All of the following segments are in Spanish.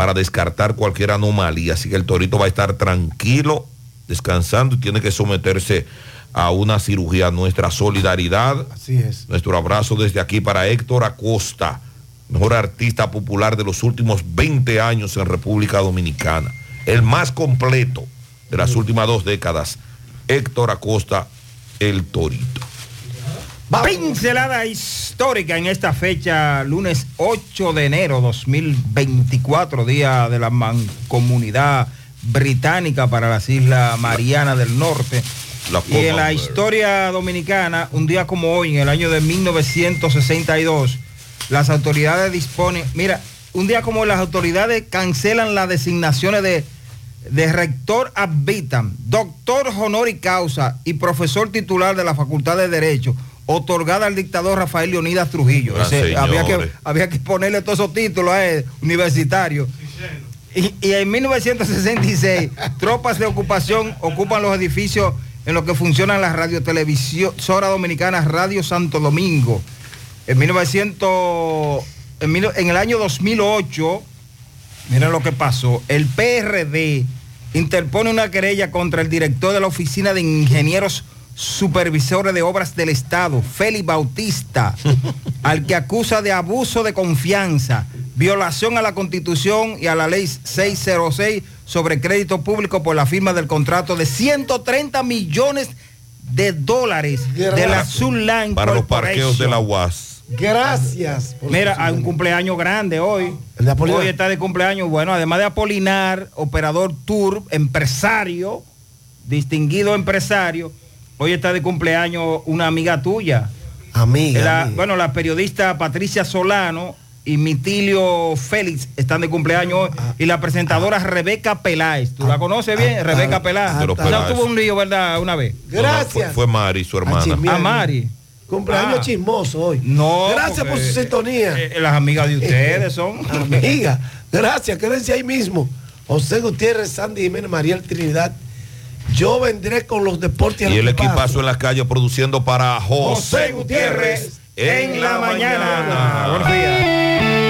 para descartar cualquier anomalía. Así que el torito va a estar tranquilo, descansando y tiene que someterse a una cirugía. Nuestra solidaridad, Así es. nuestro abrazo desde aquí para Héctor Acosta, mejor artista popular de los últimos 20 años en República Dominicana, el más completo de las últimas dos décadas, Héctor Acosta, el Torito. Pincelada histórica en esta fecha, lunes 8 de enero 2024, día de la mancomunidad británica para las Islas Marianas del Norte. La y en la historia dominicana, un día como hoy, en el año de 1962, las autoridades disponen, mira, un día como hoy, las autoridades cancelan las designaciones de, de rector ad vitam, doctor honoris causa y profesor titular de la Facultad de Derecho, otorgada al dictador Rafael Leonidas Trujillo. Ah, Ese, había, que, había que ponerle todos esos títulos a él, universitarios. Y, y en 1966, tropas de ocupación ocupan los edificios en los que funcionan las radiotelevisora dominicana Radio Santo Domingo. En 1900, en, en el año 2008, miren lo que pasó, el PRD interpone una querella contra el director de la Oficina de Ingenieros Supervisores de Obras del Estado, Félix Bautista, al que acusa de abuso de confianza, violación a la Constitución y a la Ley 606 sobre crédito público por la firma del contrato de 130 millones de dólares de la Sunline Para los parqueos de la UAS. Gracias. Mira, hay un cumpleaños grande hoy. ¿El de Apolinar? Hoy está de cumpleaños. Bueno, además de Apolinar, operador tour, empresario, distinguido empresario. Hoy está de cumpleaños una amiga tuya. Amiga. La- amiga. bueno, la periodista Patricia Solano y Mitilio Félix están de cumpleaños hoy. Y la presentadora Rebeca Peláez. ¿Tú la conoces bien? ah, Rebeca ah, Peláez. ah, Peláez. tuvo un lío, ¿verdad? Una vez. No, no, Gracias. fue, fue Mari, su hermana. A Mari. Cumpleaños Ah. chismoso hoy. No. Gracias por su sintonía. eh, las amigas de ustedes son. Amiga, gracias, quédense ahí mismo. José Gutiérrez, Sandy Jiménez, Mariel Trinidad. Yo vendré con los deportes Y el equipazo en las calles produciendo para José José Gutiérrez en la mañana. mañana. Buenos días.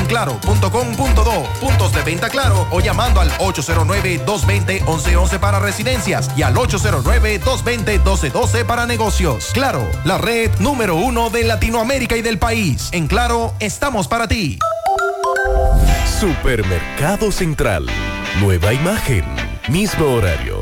claro.com.do, puntos de venta claro o llamando al 809-220-1111 para residencias y al 809-220-1212 para negocios. Claro, la red número uno de Latinoamérica y del país. En Claro, estamos para ti. Supermercado Central. Nueva imagen, mismo horario,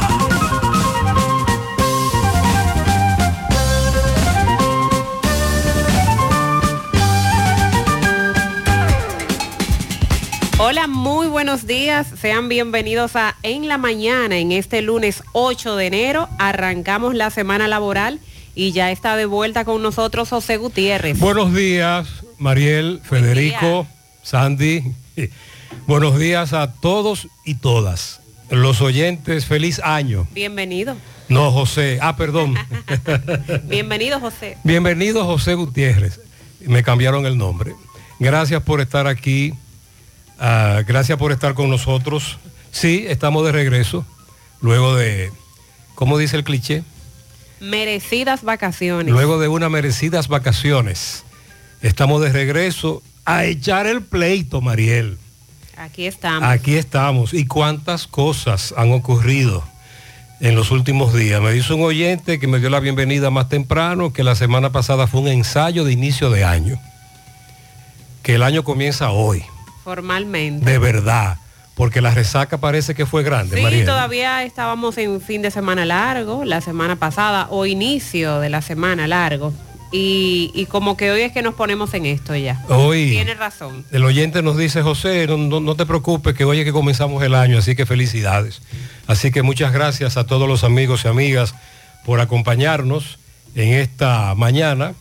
Hola, muy buenos días. Sean bienvenidos a En la Mañana. En este lunes 8 de enero arrancamos la semana laboral y ya está de vuelta con nosotros José Gutiérrez. Buenos días, Mariel, Federico, Sandy. Buenos días a todos y todas. Los oyentes, feliz año. Bienvenido. No, José. Ah, perdón. Bienvenido, José. Bienvenido, José Gutiérrez. Me cambiaron el nombre. Gracias por estar aquí. Ah, gracias por estar con nosotros. Sí, estamos de regreso. Luego de, ¿cómo dice el cliché? Merecidas vacaciones. Luego de unas merecidas vacaciones. Estamos de regreso a echar el pleito, Mariel. Aquí estamos. Aquí estamos. ¿Y cuántas cosas han ocurrido en los últimos días? Me dice un oyente que me dio la bienvenida más temprano, que la semana pasada fue un ensayo de inicio de año. Que el año comienza hoy, Formalmente. de verdad. Porque la resaca parece que fue grande, Sí, todavía estábamos en fin de semana largo, la semana pasada, o inicio de la semana largo. Y, y como que hoy es que nos ponemos en esto ya. Hoy Tiene razón. el oyente nos dice, José, no, no- no te preocupes, que hoy es que comenzamos el año, así que felicidades. Así que muchas gracias a todos los amigos y amigas por acompañarnos en esta mañana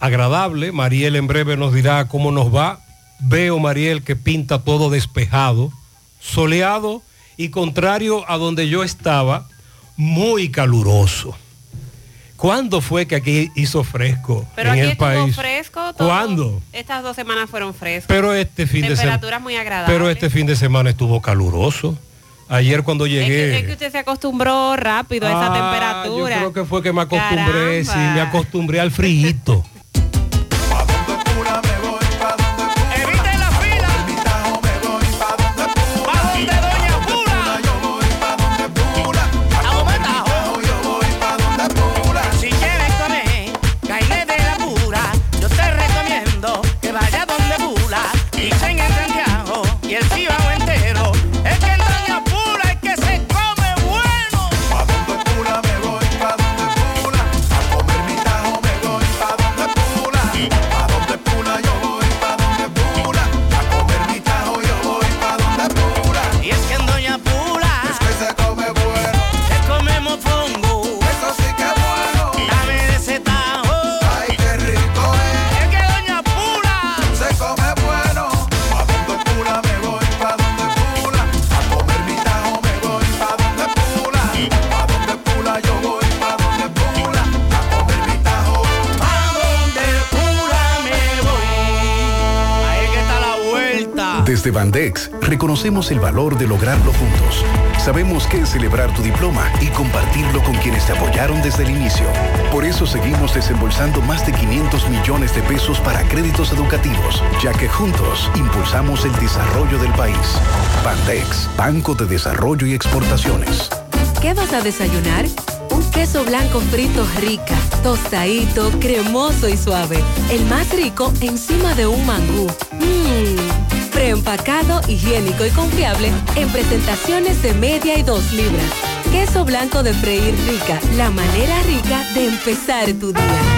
agradable. Mariel en breve nos dirá cómo nos va. Veo, Mariel, que pinta todo despejado, soleado y contrario a donde yo estaba, muy caluroso. ¿Cuándo fue que aquí hizo fresco Pero en aquí el país? fresco. todo- ¿Cuándo? Estas dos semanas fueron frescas. Pero este fin de semana. Temperaturas muy agradables. Pero este fin de semana estuvo caluroso. Ayer cuando Es llegué. que, es que usted se acostumbró rápido a esa Ah, temperatura. Yo creo que fue que me acostumbré, sí, Caramba. me acostumbré al frío. reconocemos el valor de lograrlo juntos. Sabemos que es celebrar tu diploma y compartirlo con quienes te apoyaron desde el inicio. Por eso seguimos desembolsando más de 500 millones de pesos para créditos educativos, ya que juntos impulsamos el desarrollo del país. Bandex, Banco de Desarrollo y Exportaciones. ¿Qué vas a desayunar? Un queso blanco frito rica, tostadito, cremoso y suave. El más rico encima de un mangú. Mmm, preempacado, higiénico y confiable en presentaciones de media y dos libras. Queso blanco de freír rica, la manera rica de empezar tu día.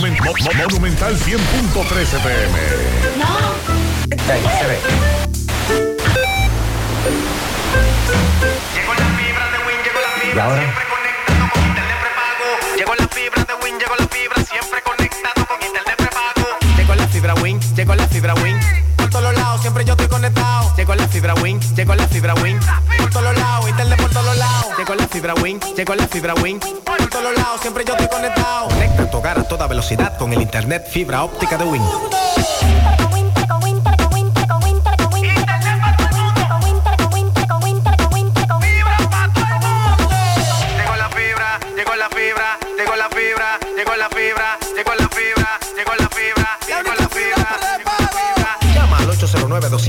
Monumen- Mo- Mo- Monumental 100.13 pm. Y ahora. Llegó la fibra de Win, llegó la fibra, siempre conectado con internet prepago. Llegó la fibra Win, llegó la fibra Win. Por todos lados, siempre yo estoy conectado. Llegó la fibra Win, llegó la fibra Win. Por todos lados, internet por todos lados. Llegó la fibra Win, llegó la fibra Win. Por todos lados, siempre yo estoy conectado. Conecta tu hogar a toda velocidad con el internet fibra óptica de Win.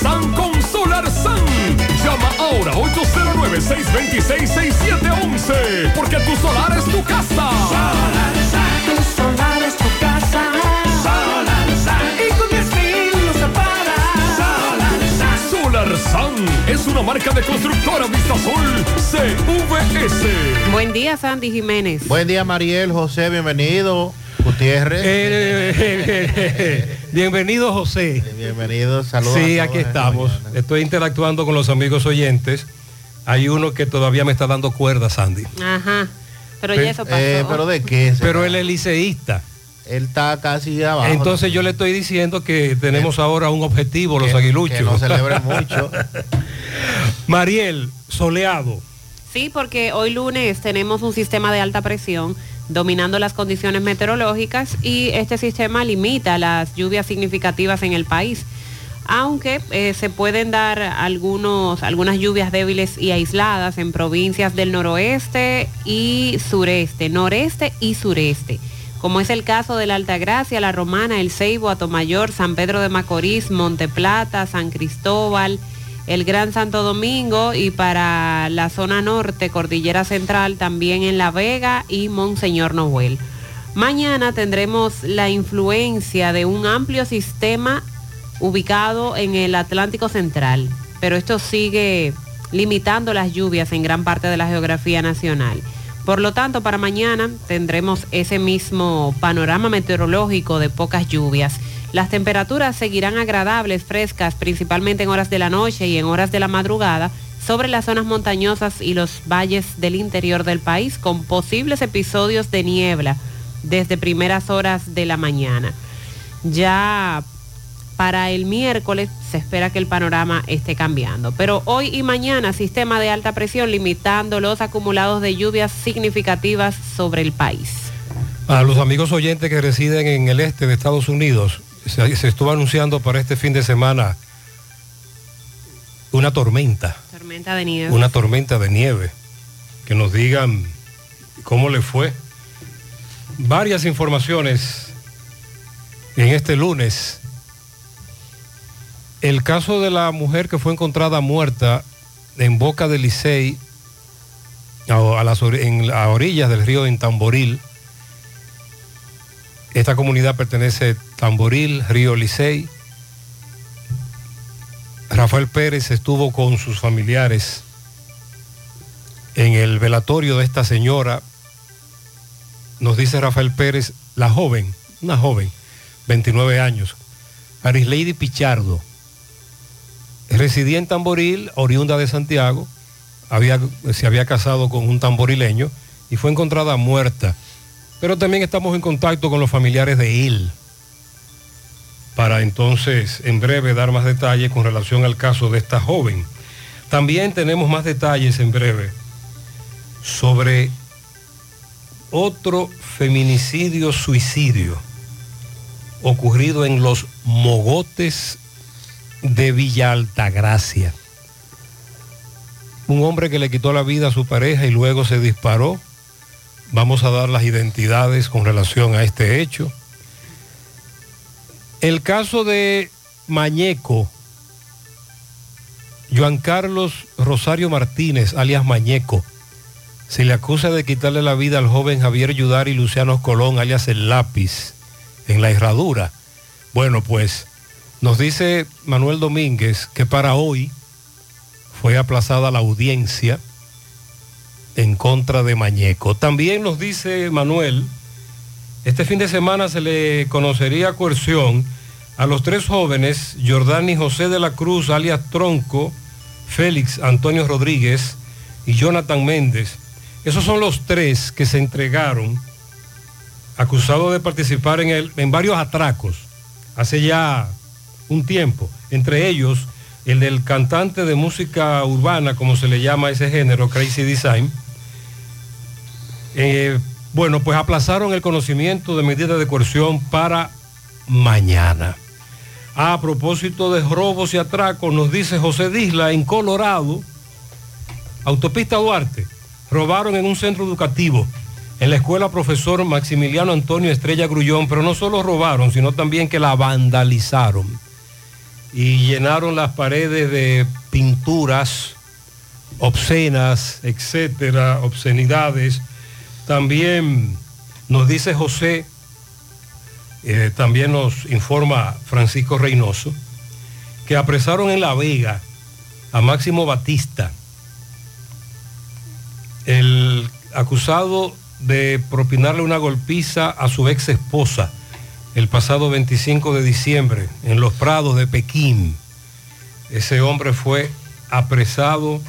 San con Solar San. Llama ahora 809-626-6711. Porque tu solar es tu casa. Solar Tu solar es tu casa. Solar Y con 10 mil no se para. Solar San es una marca de constructora Vistasol CVS. Buen día, Sandy Jiménez. Buen día, Mariel, José, bienvenido. Gutiérrez. Eh, bienvenido, José. Bienvenido, saludos. Sí, a aquí estamos. Estoy interactuando con los amigos oyentes. Hay uno que todavía me está dando cuerda, Sandy. Ajá. Pero ya eso pasó. Eh, pero de qué? Pero él es liceísta. Él está casi abajo. Entonces yo le estoy diciendo que tenemos ahora un objetivo, los aguiluchos. que no celebren mucho. Mariel, soleado. Sí, porque hoy lunes tenemos un sistema de alta presión dominando las condiciones meteorológicas y este sistema limita las lluvias significativas en el país. Aunque eh, se pueden dar algunos, algunas lluvias débiles y aisladas en provincias del noroeste y sureste, noreste y sureste, como es el caso de la Altagracia, La Romana, El Ceibo, Atomayor, San Pedro de Macorís, Monteplata, San Cristóbal, el Gran Santo Domingo y para la zona norte, Cordillera Central, también en La Vega y Monseñor Noel. Mañana tendremos la influencia de un amplio sistema ubicado en el Atlántico Central, pero esto sigue limitando las lluvias en gran parte de la geografía nacional. Por lo tanto, para mañana tendremos ese mismo panorama meteorológico de pocas lluvias. Las temperaturas seguirán agradables, frescas, principalmente en horas de la noche y en horas de la madrugada, sobre las zonas montañosas y los valles del interior del país, con posibles episodios de niebla desde primeras horas de la mañana. Ya para el miércoles se espera que el panorama esté cambiando. Pero hoy y mañana sistema de alta presión limitando los acumulados de lluvias significativas sobre el país. A los amigos oyentes que residen en el este de Estados Unidos, se, se estuvo anunciando para este fin de semana una tormenta, Tormenta de nieve. una tormenta de nieve. Que nos digan cómo le fue. Varias informaciones en este lunes. El caso de la mujer que fue encontrada muerta en Boca del Licey, a, las en, a orillas del río Tamboril. Esta comunidad pertenece Tamboril, Río Licey. Rafael Pérez estuvo con sus familiares en el velatorio de esta señora. Nos dice Rafael Pérez, la joven, una joven, 29 años, Arislady Pichardo, residía en Tamboril, oriunda de Santiago, había, se había casado con un tamborileño y fue encontrada muerta. Pero también estamos en contacto con los familiares de él para entonces en breve dar más detalles con relación al caso de esta joven. También tenemos más detalles en breve sobre otro feminicidio suicidio ocurrido en los mogotes de Villa Altagracia. Un hombre que le quitó la vida a su pareja y luego se disparó. Vamos a dar las identidades con relación a este hecho. El caso de Mañeco, Joan Carlos Rosario Martínez, alias Mañeco, se le acusa de quitarle la vida al joven Javier Yudar y Luciano Colón, alias El Lápiz, en la herradura. Bueno, pues nos dice Manuel Domínguez que para hoy fue aplazada la audiencia en contra de Mañeco. También nos dice Manuel, este fin de semana se le conocería coerción a los tres jóvenes, Jordani José de la Cruz, alias Tronco, Félix Antonio Rodríguez y Jonathan Méndez. Esos son los tres que se entregaron acusados de participar en, varios atracos hace ya un tiempo. Entre ellos, el del cantante de música urbana, como se le llama ese género, Crazy Design. Eh, bueno, pues aplazaron el conocimiento de medidas de coerción para mañana. A propósito de robos y atracos, nos dice José Disla, en Colorado, autopista Duarte, robaron en un centro educativo, en la escuela profesor Maximiliano Antonio Estrella Grullón, pero no solo robaron, sino también que la vandalizaron. y llenaron las paredes de pinturas obscenas, etcétera, obscenidades. También nos dice José, eh, también nos informa Francisco Reynoso, que apresaron en La Vega a Máximo Batista, el acusado de propinarle una golpiza a su ex esposa el pasado 25 de diciembre en los prados de Pekín. Ese hombre fue apresado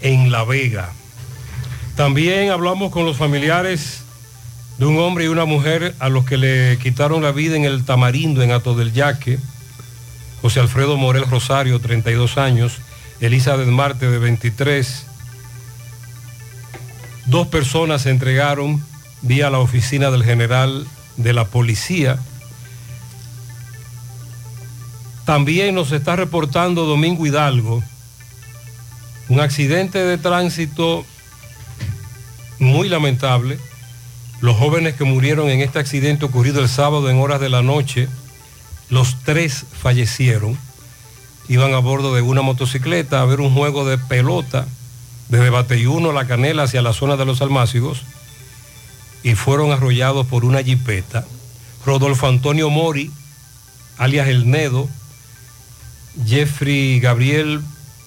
en La Vega. También hablamos con los familiares de un hombre y una mujer a los que le quitaron la vida en el Tamarindo, en Ato del Yaque. José Alfredo Morel Rosario, 32 años, Elizabeth Marte, de 23. Dos personas se entregaron vía la oficina del general de la policía. También nos está reportando Domingo Hidalgo un accidente de tránsito muy lamentable. Los jóvenes que murieron en este accidente ocurrido el sábado en horas de la noche, los tres fallecieron. Iban a bordo de una motocicleta a ver un juego de pelota desde Bateyuno, La Canela hacia la zona de los Almácigos y fueron arrollados por una jipeta. Rodolfo Antonio Mori, alias El Nedo, Jeffrey Gabriel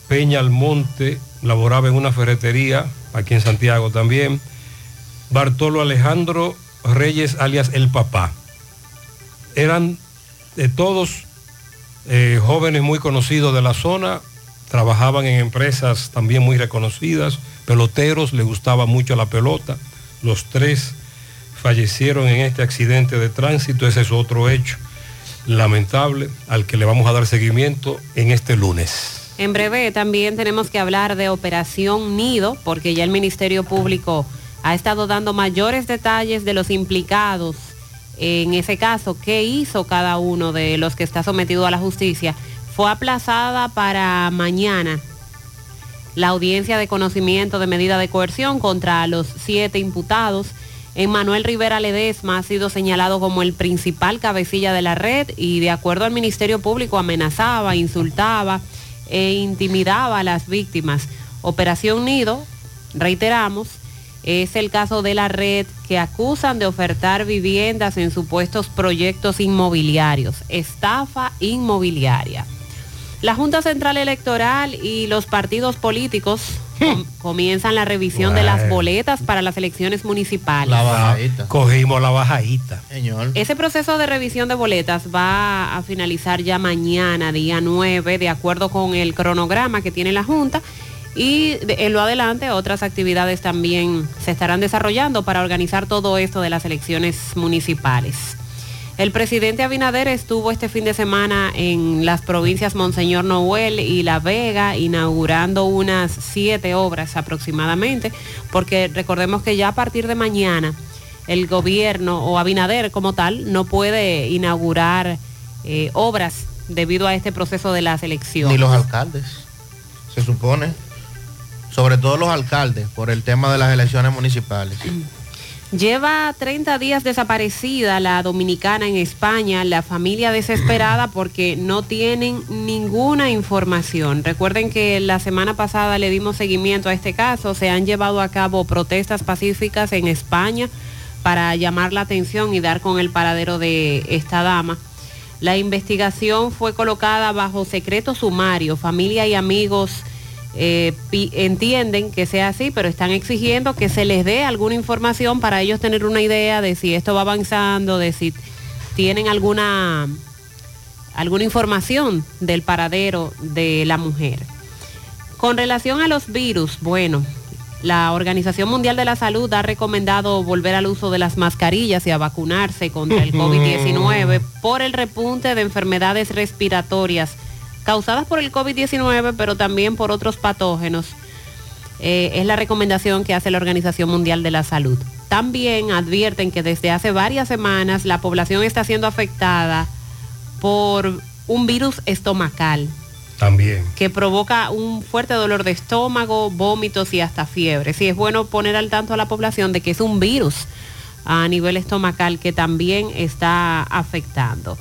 Peña Almonte, laboraba en una ferretería, aquí en Santiago también. Bartolo Alejandro Reyes, alias El Papá. Eran de todos eh, jóvenes muy conocidos de la zona, trabajaban en empresas también muy reconocidas, peloteros, les gustaba mucho la pelota. Los tres fallecieron en este accidente de tránsito, ese es otro hecho lamentable al que le vamos a dar seguimiento en este lunes. En breve también tenemos que hablar de Operación Nido, porque ya el Ministerio Público ha estado dando mayores detalles de los implicados en ese caso, qué hizo cada uno de los que está sometido a la justicia. Fue aplazada para mañana la audiencia de conocimiento de medida de coerción contra los siete imputados. Emmanuel Rivera Ledesma ha sido señalado como el principal cabecilla de la red y de acuerdo al Ministerio Público amenazaba, insultaba e intimidaba a las víctimas. Operación Nido, reiteramos, es el caso de la red que acusan de ofertar viviendas en supuestos proyectos inmobiliarios, estafa inmobiliaria. La Junta Central Electoral y los partidos políticos com- comienzan la revisión de las boletas para las elecciones municipales. Cogimos la bajadita. Señor. Ese proceso de revisión de boletas va a finalizar ya mañana, día 9, de acuerdo con el cronograma que tiene la Junta. Y en lo adelante otras actividades también se estarán desarrollando para organizar todo esto de las elecciones municipales. El presidente Abinader estuvo este fin de semana en las provincias Monseñor Noel y La Vega inaugurando unas siete obras aproximadamente, porque recordemos que ya a partir de mañana el gobierno o Abinader como tal no puede inaugurar eh, obras debido a este proceso de las elecciones. Ni los alcaldes, se supone. Sobre todo los alcaldes, por el tema de las elecciones municipales. Lleva 30 días desaparecida la dominicana en España, la familia desesperada porque no tienen ninguna información. Recuerden que la semana pasada le dimos seguimiento a este caso, se han llevado a cabo protestas pacíficas en España para llamar la atención y dar con el paradero de esta dama. La investigación fue colocada bajo secreto sumario, familia y amigos eh, entienden que sea así, pero están exigiendo que se les dé alguna información para ellos tener una idea de si esto va avanzando, de si tienen alguna, alguna información del paradero de la mujer. Con relación a los virus, bueno, la Organización Mundial de la Salud ha recomendado volver al uso de las mascarillas y a vacunarse contra el COVID-19 por el repunte de enfermedades respiratorias causadas por el COVID-19, pero también por otros patógenos. Eh, es la recomendación que hace la Organización Mundial de la Salud. También advierten que desde hace varias semanas la población está siendo afectada por un virus estomacal También. que provoca un fuerte dolor de estómago, vómitos y hasta fiebre. Sí, es bueno poner al tanto a la población de que es un virus a nivel estomacal que también está afectando.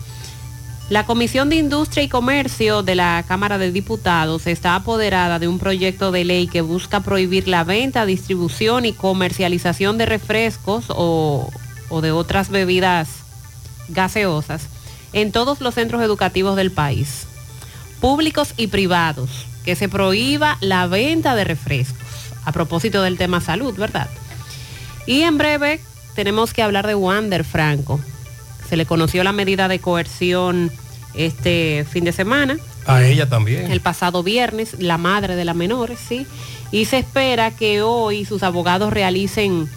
La Comisión de Industria y Comercio de la Cámara de Diputados está apoderada de un proyecto de ley que busca prohibir la venta, distribución y comercialización de refrescos o, de otras bebidas gaseosas en todos los centros educativos del país, públicos y privados, que se prohíba la venta de refrescos, a propósito del tema salud, ¿verdad? Y en breve tenemos que hablar de Wander Franco. Se le conoció la medida de coerción este fin de semana, A ella también. el pasado viernes, la madre de la menor, sí. Y se espera que hoy sus abogados realicen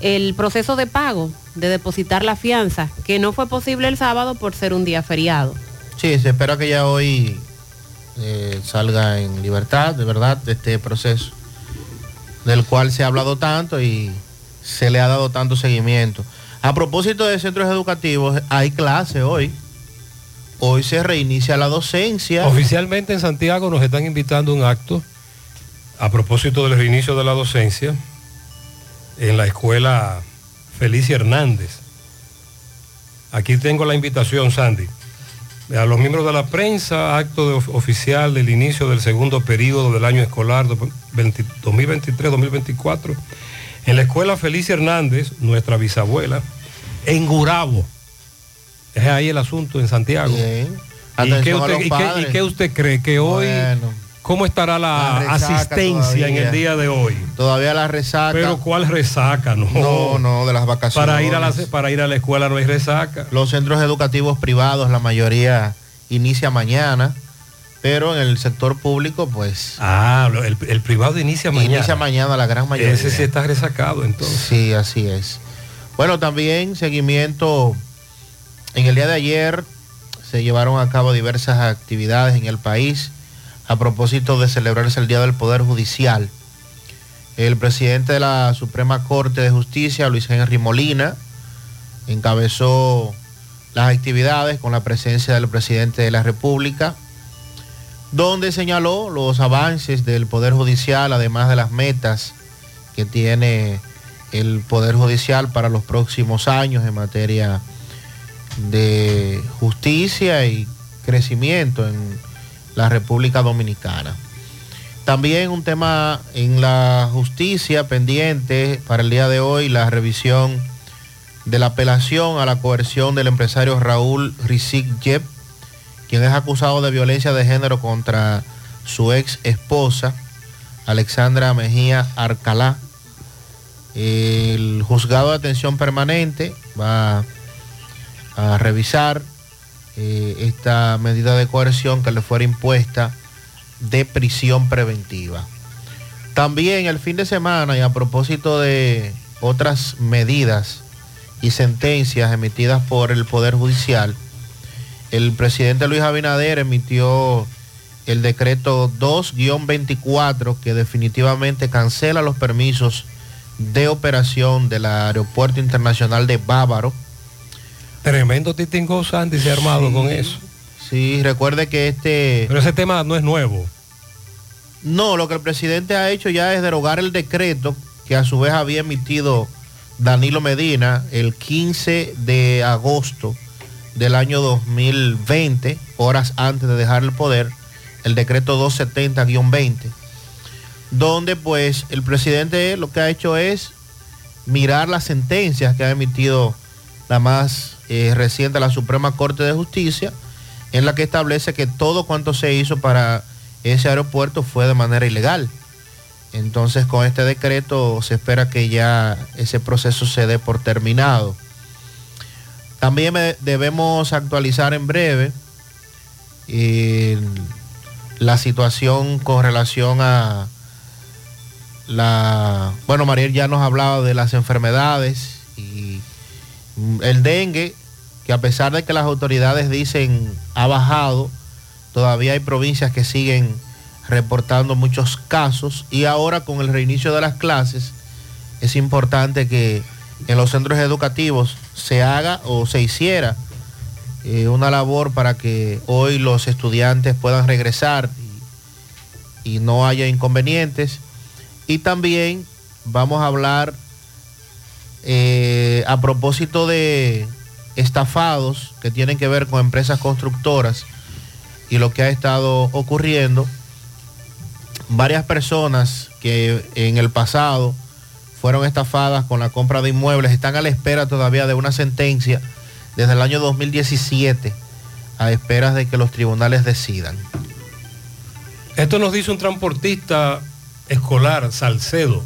el proceso de pago, de depositar la fianza, que no fue posible el sábado por ser un día feriado. Sí, se espera que ya hoy eh, salga en libertad, de verdad, de este proceso, del cual se ha hablado tanto y se le ha dado tanto seguimiento. A propósito de centros educativos, hay clase hoy. Hoy se reinicia la docencia. Oficialmente en Santiago nos están invitando a un acto a propósito del reinicio de la docencia en la escuela Felicia Hernández. Aquí tengo la invitación, Sandy. A los miembros de la prensa, acto oficial del inicio del segundo periodo del año escolar 20 2023-2024 en la escuela Felicia Hernández, nuestra bisabuela, en Gurabo. Es ahí el asunto en Santiago. ¿Y qué, usted, los y qué- padres. y qué usted cree? Que hoy, Bueno. ¿cómo estará la, asistencia en el día de hoy? Todavía la resaca. Pero ¿cuál resaca? No, No, no, de las vacaciones. Para ir, a la, para ir a la escuela no hay resaca. Los centros educativos privados, la mayoría inicia mañana, pero en el sector público, pues... Ah, el, el privado inicia mañana. Inicia mañana la gran mayoría. Ese sí está resacado entonces. Sí, así es. Bueno, también seguimiento. En el día de ayer se llevaron a cabo diversas actividades en el país a propósito de celebrarse el Día del Poder Judicial. El presidente de la Suprema Corte de Justicia, Luis Henry Molina, encabezó las actividades con la presencia del presidente de la República, donde señaló los avances del Poder Judicial, además de las metas que tiene el Poder Judicial para los próximos años en materia de justicia y crecimiento en la República Dominicana. También un tema en la justicia pendiente para el día de hoy, la revisión de la apelación a la coerción del empresario Raúl Rizik Yep, quien es acusado de violencia de género contra su ex esposa, Alexandra Mejía Arcalá. El juzgado de atención permanente va a revisar eh, esta medida de coerción que le fuera impuesta de prisión preventiva. También el fin de semana y a propósito de otras medidas y sentencias emitidas por el Poder Judicial, el presidente Luis Abinader emitió el decreto 2-24 que definitivamente cancela los permisos de operación del Aeropuerto Internacional de Bávaro. Tremendo titingo Sandy se ha armado con eso. Sí, recuerde que este... Pero ese tema no es nuevo. No, lo que el presidente ha hecho ya es derogar el decreto que a su vez había emitido Danilo Medina el 15 de agosto del año 2020, horas antes de dejar el poder, el decreto 270-20, donde pues el presidente lo que ha hecho es mirar las sentencias que ha emitido la más eh, reciente, la Suprema Corte de Justicia, en la que establece que todo cuanto se hizo para ese aeropuerto fue de manera ilegal. Entonces con este decreto se espera que ya ese proceso se dé por terminado. También debemos actualizar en breve eh, la situación con relación a la... Bueno, Mariel ya nos ha hablado de las enfermedades y el dengue, que a pesar de que las autoridades dicen ha bajado, todavía hay provincias que siguen reportando muchos casos. Y ahora con el reinicio de las clases es importante que en los centros educativos se haga o se hiciera eh, una labor para que hoy los estudiantes puedan regresar y, no haya inconvenientes. Y también vamos a hablar eh, a propósito de estafados que tienen que ver con empresas constructoras y lo que ha estado ocurriendo. Varias personas que en el pasado fueron estafadas con la compra de inmuebles están a la espera todavía de una sentencia desde el año 2017 a esperas de que los tribunales decidan. Esto nos dice un transportista escolar, Salcedo.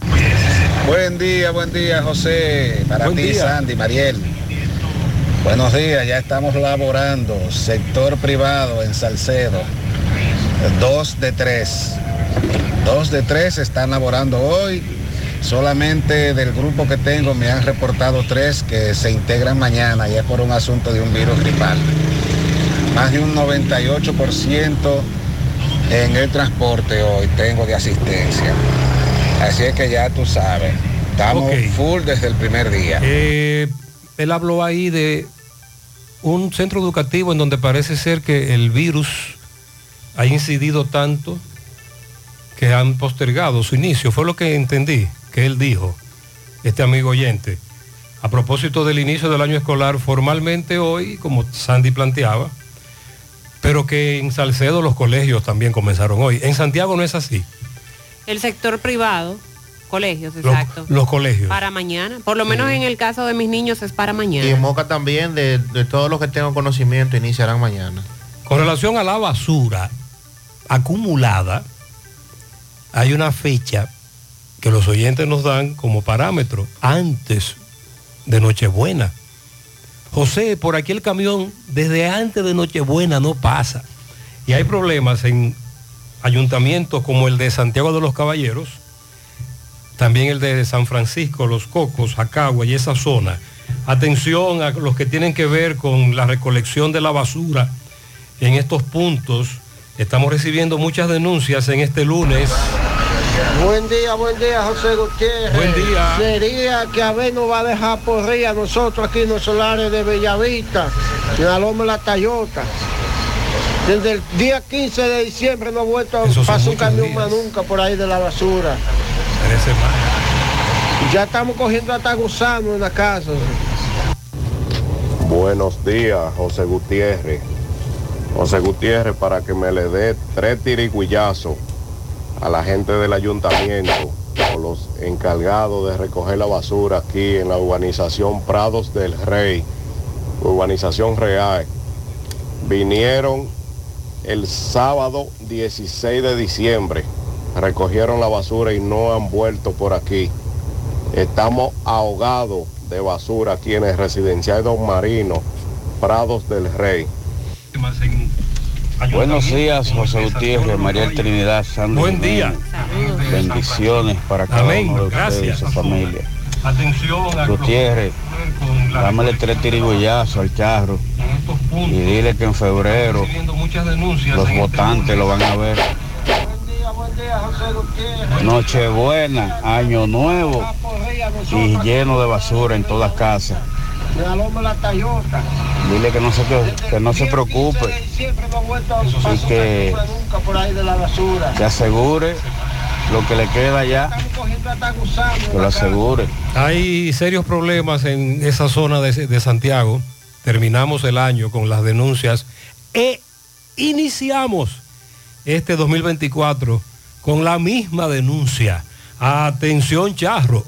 Buen día, buen día, José. Para Buen ti, día. Sandy, Mariel. Buenos días, ya estamos laborando. Sector privado en Salcedo. Dos de tres. Dos de tres están laborando hoy. Solamente del grupo que tengo me han reportado tres que se integran mañana y es por un asunto de un virus gripal. Más de un 98% en el transporte hoy tengo de asistencia. Así es que ya tú sabes, estamos Ok. full desde el primer día. Eh, él habló ahí de un centro educativo en donde parece ser que el virus ha incidido tanto que han postergado su inicio. Fue lo que entendí que él dijo, este amigo oyente. A propósito del inicio del año escolar, formalmente hoy, como Sandy planteaba, pero que en Salcedo los colegios también comenzaron hoy. En Santiago no es así. El sector privado, colegios, exacto. los colegios. Para mañana. Por lo menos en el caso de mis niños es para mañana. Y en Moca también, de, de todos los que tengan conocimiento, iniciarán mañana. Con relación a la basura acumulada, hay una fecha que los oyentes nos dan como parámetro antes de Nochebuena. José, por aquí el camión desde antes de Nochebuena no pasa. Y hay problemas en ayuntamientos como el de Santiago de los Caballeros, también el de San Francisco, Los Cocos, Jacagua y esa zona. Atención a los que tienen que ver con la recolección de la basura en estos puntos. Estamos recibiendo muchas denuncias en este lunes. Buen día, buen día, José Gutiérrez. Buen día. Sería que Abel nos va a dejar por ría a nosotros aquí en los solares de Bellavista, en la Loma de la Tayota. Desde el día 15 de diciembre no ha vuelto a pasar un camión días. más nunca por ahí de la basura. Ya estamos cogiendo hasta gusano en la casa. Buenos días, José Gutiérrez. José Gutiérrez, para que me le dé tres tiriguillazos a la gente del ayuntamiento o los encargados de recoger la basura aquí en la urbanización Prados del Rey, urbanización real. Vinieron el sábado 16 de diciembre, recogieron la basura y no han vuelto por aquí. Estamos ahogados de basura aquí en el residencial Don Marino, Prados del Rey. Buenos días, José Gutiérrez, María Trinidad, Sandra. Buen día. Jiménez. Bendiciones para cada Amén. uno de ustedes y su familia. Atención a Gutiérrez, dámele tres tirigullazos al carro y dile que en febrero recibiendo muchas denuncias. los este votantes lo van a ver. Nochebuena, Año Nuevo y lleno de basura en todas casas. Loma de la Tayota. Dile que no se, que no se preocupe, Siempre no ha vuelto a pasar un que- camión más nunca por ahí de la basura. que asegure lo que le queda ya, Estamos cogiendo hasta gusano. en que lo asegure. Hay serios problemas en esa zona de, de Santiago. Terminamos el año con las denuncias e iniciamos este 2024 con la misma denuncia. Atención, charro.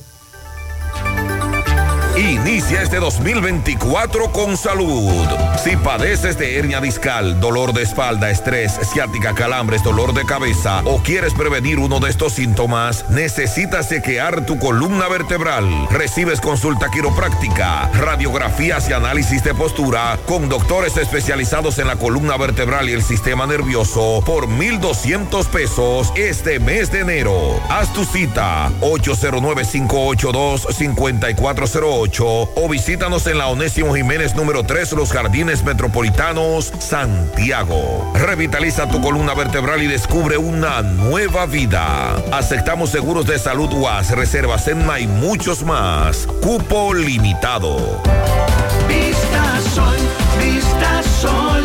Inicia este 2024 con salud. Si padeces de hernia discal, dolor de espalda, estrés, ciática, calambres, dolor de cabeza o quieres prevenir uno de estos síntomas, necesitas chequear tu columna vertebral. Recibes consulta quiropráctica, radiografías y análisis de postura con doctores especializados en la columna vertebral y el sistema nervioso por 1,200 pesos este mes de enero. Haz tu cita 809-582-5408 o visítanos en la Onésimo Jiménez número 3 Los Jardines Metropolitanos, Santiago. Revitaliza tu columna vertebral y descubre una nueva vida. Aceptamos seguros de salud UAS, reservas en y muchos más. Cupo limitado. Sol, Sol,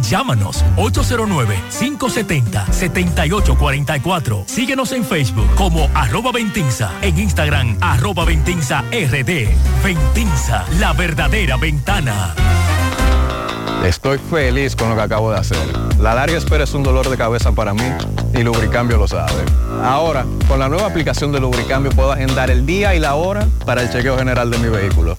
Llámanos 809-570-7844. Síguenos en Facebook como arroba Ventinza, en Instagram arroba Ventinza RD. Ventinza, la verdadera ventana. Estoy feliz con lo que acabo de hacer. La larga espera es un dolor de cabeza para mí y Lubricambio lo sabe. Ahora, con la nueva aplicación de Lubricambio puedo agendar el día y la hora para el chequeo general de mi vehículo.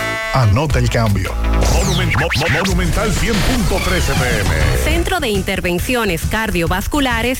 anota el cambio. Monumental 100.13 pm. Centro de Intervenciones Cardiovasculares,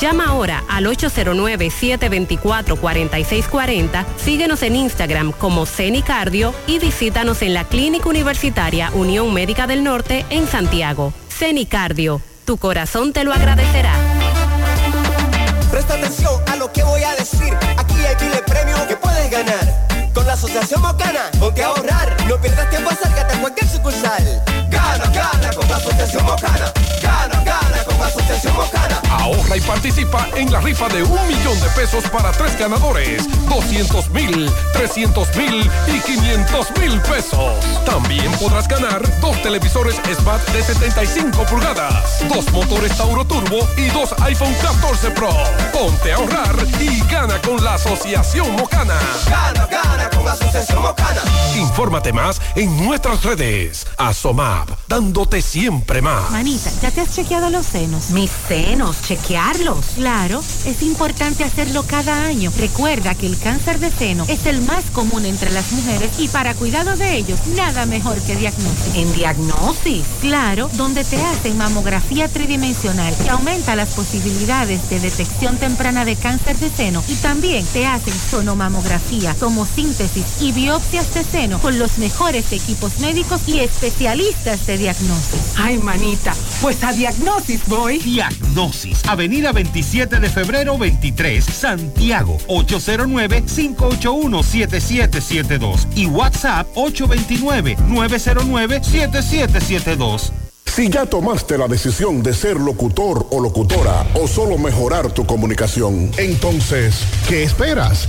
Llama ahora al 809-724-4640, síguenos en Instagram como CENICardio y visítanos en la Clínica Universitaria Unión Médica del Norte en Santiago. CENICardio, tu corazón te lo agradecerá. Presta atención a lo que voy a decir. Aquí hay miles premios que puedes ganar. La Asociación Mocana, ponte a ahorrar. No pierdas tiempo, acércate a cualquier sucursal. Gana, gana con la Asociación Mocana. Gana, gana con la Asociación Mocana. Ahorra y participa en la rifa de un millón de pesos para tres ganadores, 200 mil, 300 mil y 500 mil pesos. También podrás ganar dos televisores Smart de 75 pulgadas, dos motores Tauro Turbo y dos iPhone 14 Pro. Ponte a ahorrar y gana con la Asociación Mocana. Gana, gana con Mocana. Infórmate más en nuestras redes. Asomab, dándote siempre más. Manita, ¿ya te has chequeado los senos? Mis senos, chequearlos. Claro, es importante hacerlo cada año. Recuerda que el cáncer de seno es el más común entre las mujeres y para cuidado de ellos, nada mejor que diagnóstico. ¿En diagnosis? Claro, donde te hacen mamografía tridimensional que aumenta las posibilidades de detección temprana de cáncer de seno y también te hacen sonomamografía, tomosíntesis y biopsias de seno con los mejores equipos médicos y especialistas de diagnosis. Ay, manita, pues a diagnosis voy. Diagnosis, Avenida 27 de febrero 23, Santiago, 809-581-7772 y WhatsApp 829-909-7772. Si ya tomaste la decisión de ser locutor o locutora o solo mejorar tu comunicación, entonces, ¿qué esperas?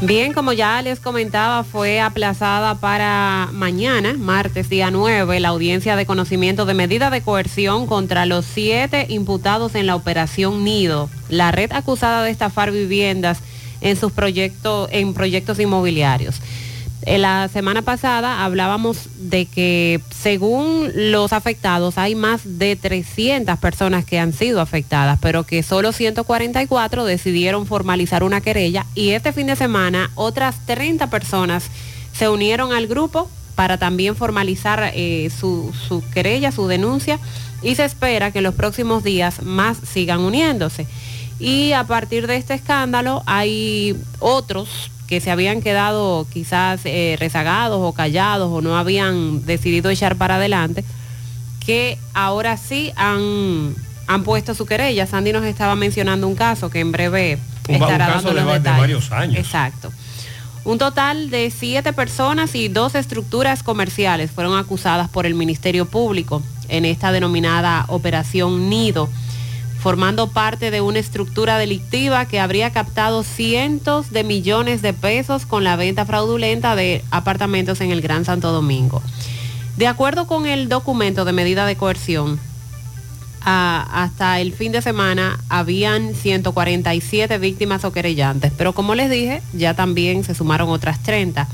Bien, como ya les comentaba, fue aplazada para mañana, martes día 9, la audiencia de conocimiento de medida de coerción contra los siete imputados en la operación Nido, la red acusada de estafar viviendas en sus proyectos, en proyectos inmobiliarios. La semana pasada hablábamos de que según los afectados hay más de 300 personas que han sido afectadas, pero que solo 144 decidieron formalizar una querella y este fin de semana otras 30 personas se unieron al grupo para también formalizar eh, su, su querella, su denuncia y se espera que en los próximos días más sigan uniéndose. Y a partir de este escándalo hay otros que se habían quedado quizás eh, rezagados o callados o no habían decidido echar para adelante, que ahora sí han, han puesto su querella. Sandy nos estaba mencionando un caso que en breve Un, un estará caso dando los va- de detalles. varios años. Exacto. Un total de siete personas y dos estructuras comerciales fueron acusadas por el Ministerio Público en esta denominada Operación Nido, formando parte de una estructura delictiva que habría captado cientos de millones de pesos con la venta fraudulenta de apartamentos en el Gran Santo Domingo. De acuerdo con el documento de medida de coerción, hasta el fin de semana habían 147 víctimas o querellantes, pero como les dije, ya también se sumaron otras 30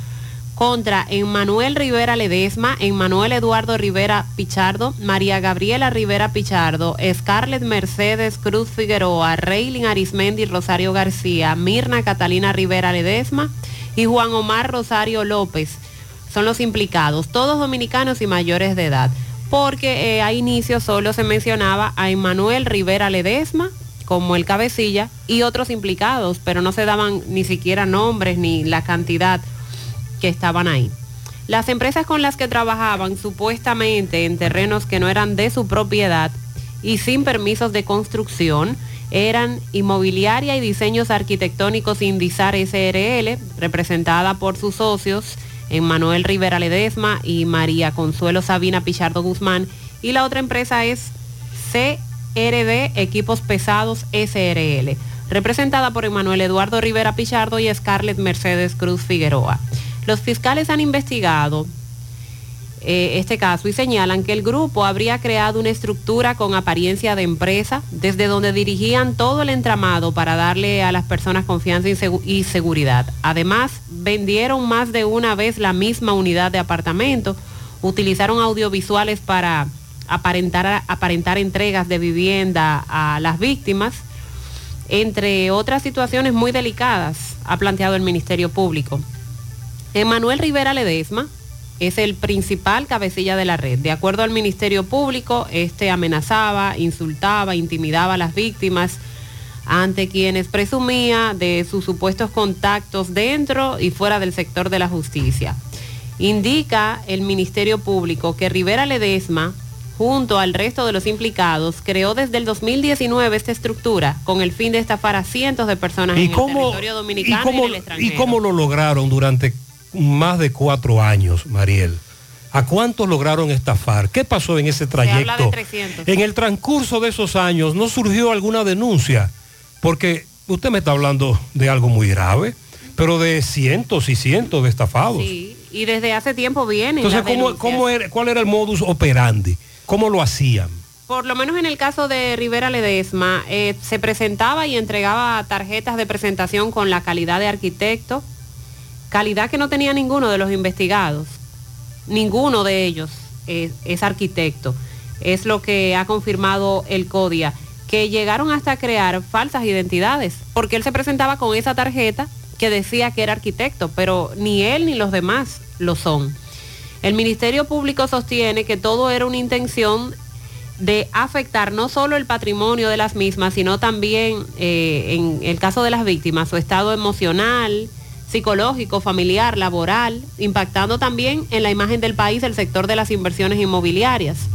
contra Emmanuel Rivera Ledesma, Emmanuel Eduardo Rivera Pichardo, María Gabriela Rivera Pichardo, Scarlett Mercedes Cruz Figueroa, Reylin Arismendi Rosario García, Mirna Catalina Rivera Ledesma y Juan Omar Rosario López. Son los implicados, todos dominicanos y mayores de edad, porque eh, a inicio solo se mencionaba a Emmanuel Rivera Ledesma como el cabecilla y otros implicados, pero no se daban ni siquiera nombres ni la cantidad que estaban ahí. Las empresas con las que trabajaban supuestamente en terrenos que no eran de su propiedad y sin permisos de construcción eran Inmobiliaria y Diseños Arquitectónicos Indizar SRL, representada por sus socios Emmanuel Rivera Ledesma y María Consuelo Sabina Pichardo Guzmán, y la otra empresa es CRD Equipos Pesados SRL, representada por Emmanuel Eduardo Rivera Pichardo y Scarlett Mercedes Cruz Figueroa. Los fiscales han investigado eh, este caso y señalan que el grupo habría creado una estructura con apariencia de empresa desde donde dirigían todo el entramado para darle a las personas confianza y, y seguridad. Además, vendieron más de una vez la misma unidad de apartamento, utilizaron audiovisuales para aparentar, aparentar entregas de vivienda a las víctimas, entre otras situaciones muy delicadas, ha planteado el Ministerio Público. Emanuel Rivera Ledesma es el principal cabecilla de la red. De acuerdo al Ministerio Público, este amenazaba, insultaba, intimidaba a las víctimas ante quienes presumía de sus supuestos contactos dentro y fuera del sector de la justicia. Indica el Ministerio Público que Rivera Ledesma, junto al resto de los implicados, creó desde el 2019 esta estructura con el fin de estafar a cientos de personas ¿Y en cómo, el territorio y, dominicano y, cómo, en el extranjero. ¿Y cómo lo lograron durante más de cuatro años, Mariel? ¿A cuántos lograron estafar? ¿Qué pasó en ese Se habla de trayecto? 300. En el transcurso de esos años no surgió alguna denuncia, porque usted me está hablando de algo muy grave, pero de cientos y cientos de estafados. Sí, y desde hace tiempo vienen. Entonces, ¿cómo, cómo era, ¿cuál era el modus operandi? ¿Cómo lo hacían? Por lo menos en el caso de Rivera Ledesma, eh, se presentaba y entregaba tarjetas de presentación con la calidad de arquitecto, calidad que no tenía ninguno de los investigados. Ninguno de ellos es, arquitecto. Es lo que ha confirmado el CODIA, que llegaron hasta crear falsas identidades, porque él se presentaba con esa tarjeta que decía que era arquitecto, pero ni él ni los demás lo son. El Ministerio Público sostiene que todo era una intención de afectar no solo el patrimonio de las mismas, sino también, eh, en el caso de las víctimas, su estado emocional, psicológico, familiar, laboral, impactando también en la imagen del país el sector de las inversiones inmobiliarias.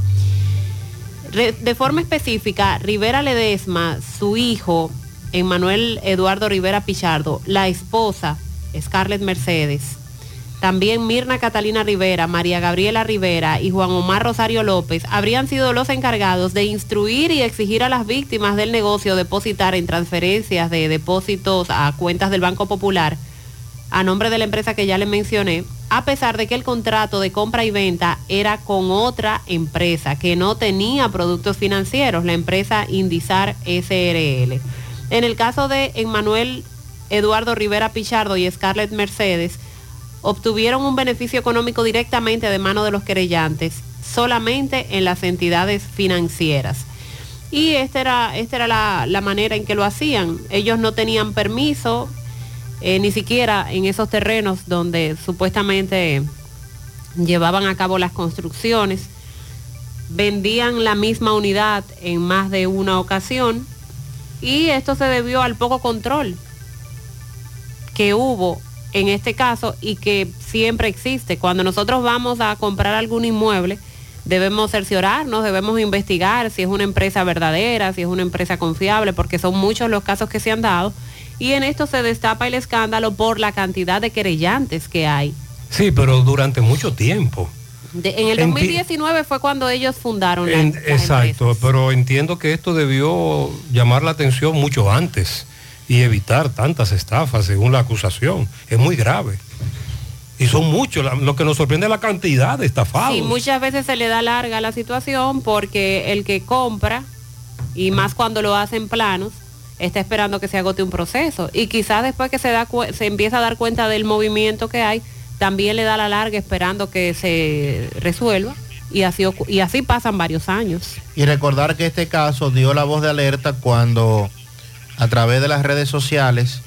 De forma específica, Rivera Ledesma, su hijo, Emmanuel Eduardo Rivera Pichardo, la esposa Scarlett Mercedes, también Mirna Catalina Rivera, María Gabriela Rivera y Juan Omar Rosario López habrían sido los encargados de instruir y exigir a las víctimas del negocio depositar en transferencias de depósitos a cuentas del Banco Popular a nombre de la empresa que ya les mencioné, a pesar de que el contrato de compra y venta era con otra empresa que no tenía productos financieros, la empresa Indizar SRL. En el caso de Emmanuel Eduardo Rivera Pichardo y Scarlett Mercedes, obtuvieron un beneficio económico directamente de mano de los querellantes, solamente en las entidades financieras. Y esta era, era la, la manera en que lo hacían. Ellos no tenían permiso, eh, ni siquiera en esos terrenos donde supuestamente llevaban a cabo las construcciones, vendían la misma unidad en más de una ocasión y esto se debió al poco control que hubo en este caso y que siempre existe. Cuando nosotros vamos a comprar algún inmueble, debemos cerciorarnos, debemos investigar si es una empresa verdadera, si es una empresa confiable, porque son muchos los casos que se han dado. Y en esto se destapa el escándalo por la cantidad de querellantes que hay. Sí, pero durante mucho tiempo. De- en el Enti- 2019 fue cuando ellos fundaron la, En- las exacto, pero entiendo que esto debió llamar la atención mucho antes y evitar tantas estafas según la acusación. Es muy grave. Y son muchos. Lo que nos sorprende es la cantidad de estafados. Sí, muchas veces se le da larga la situación porque el que compra, y más cuando lo hacen planos, está esperando que se agote un proceso. Y quizás después que se, da, se empieza a dar cuenta del movimiento que hay, también le da la larga esperando que se resuelva. Y así, y así pasan varios años. Y recordar que este caso dio la voz de alerta cuando a través de las redes sociales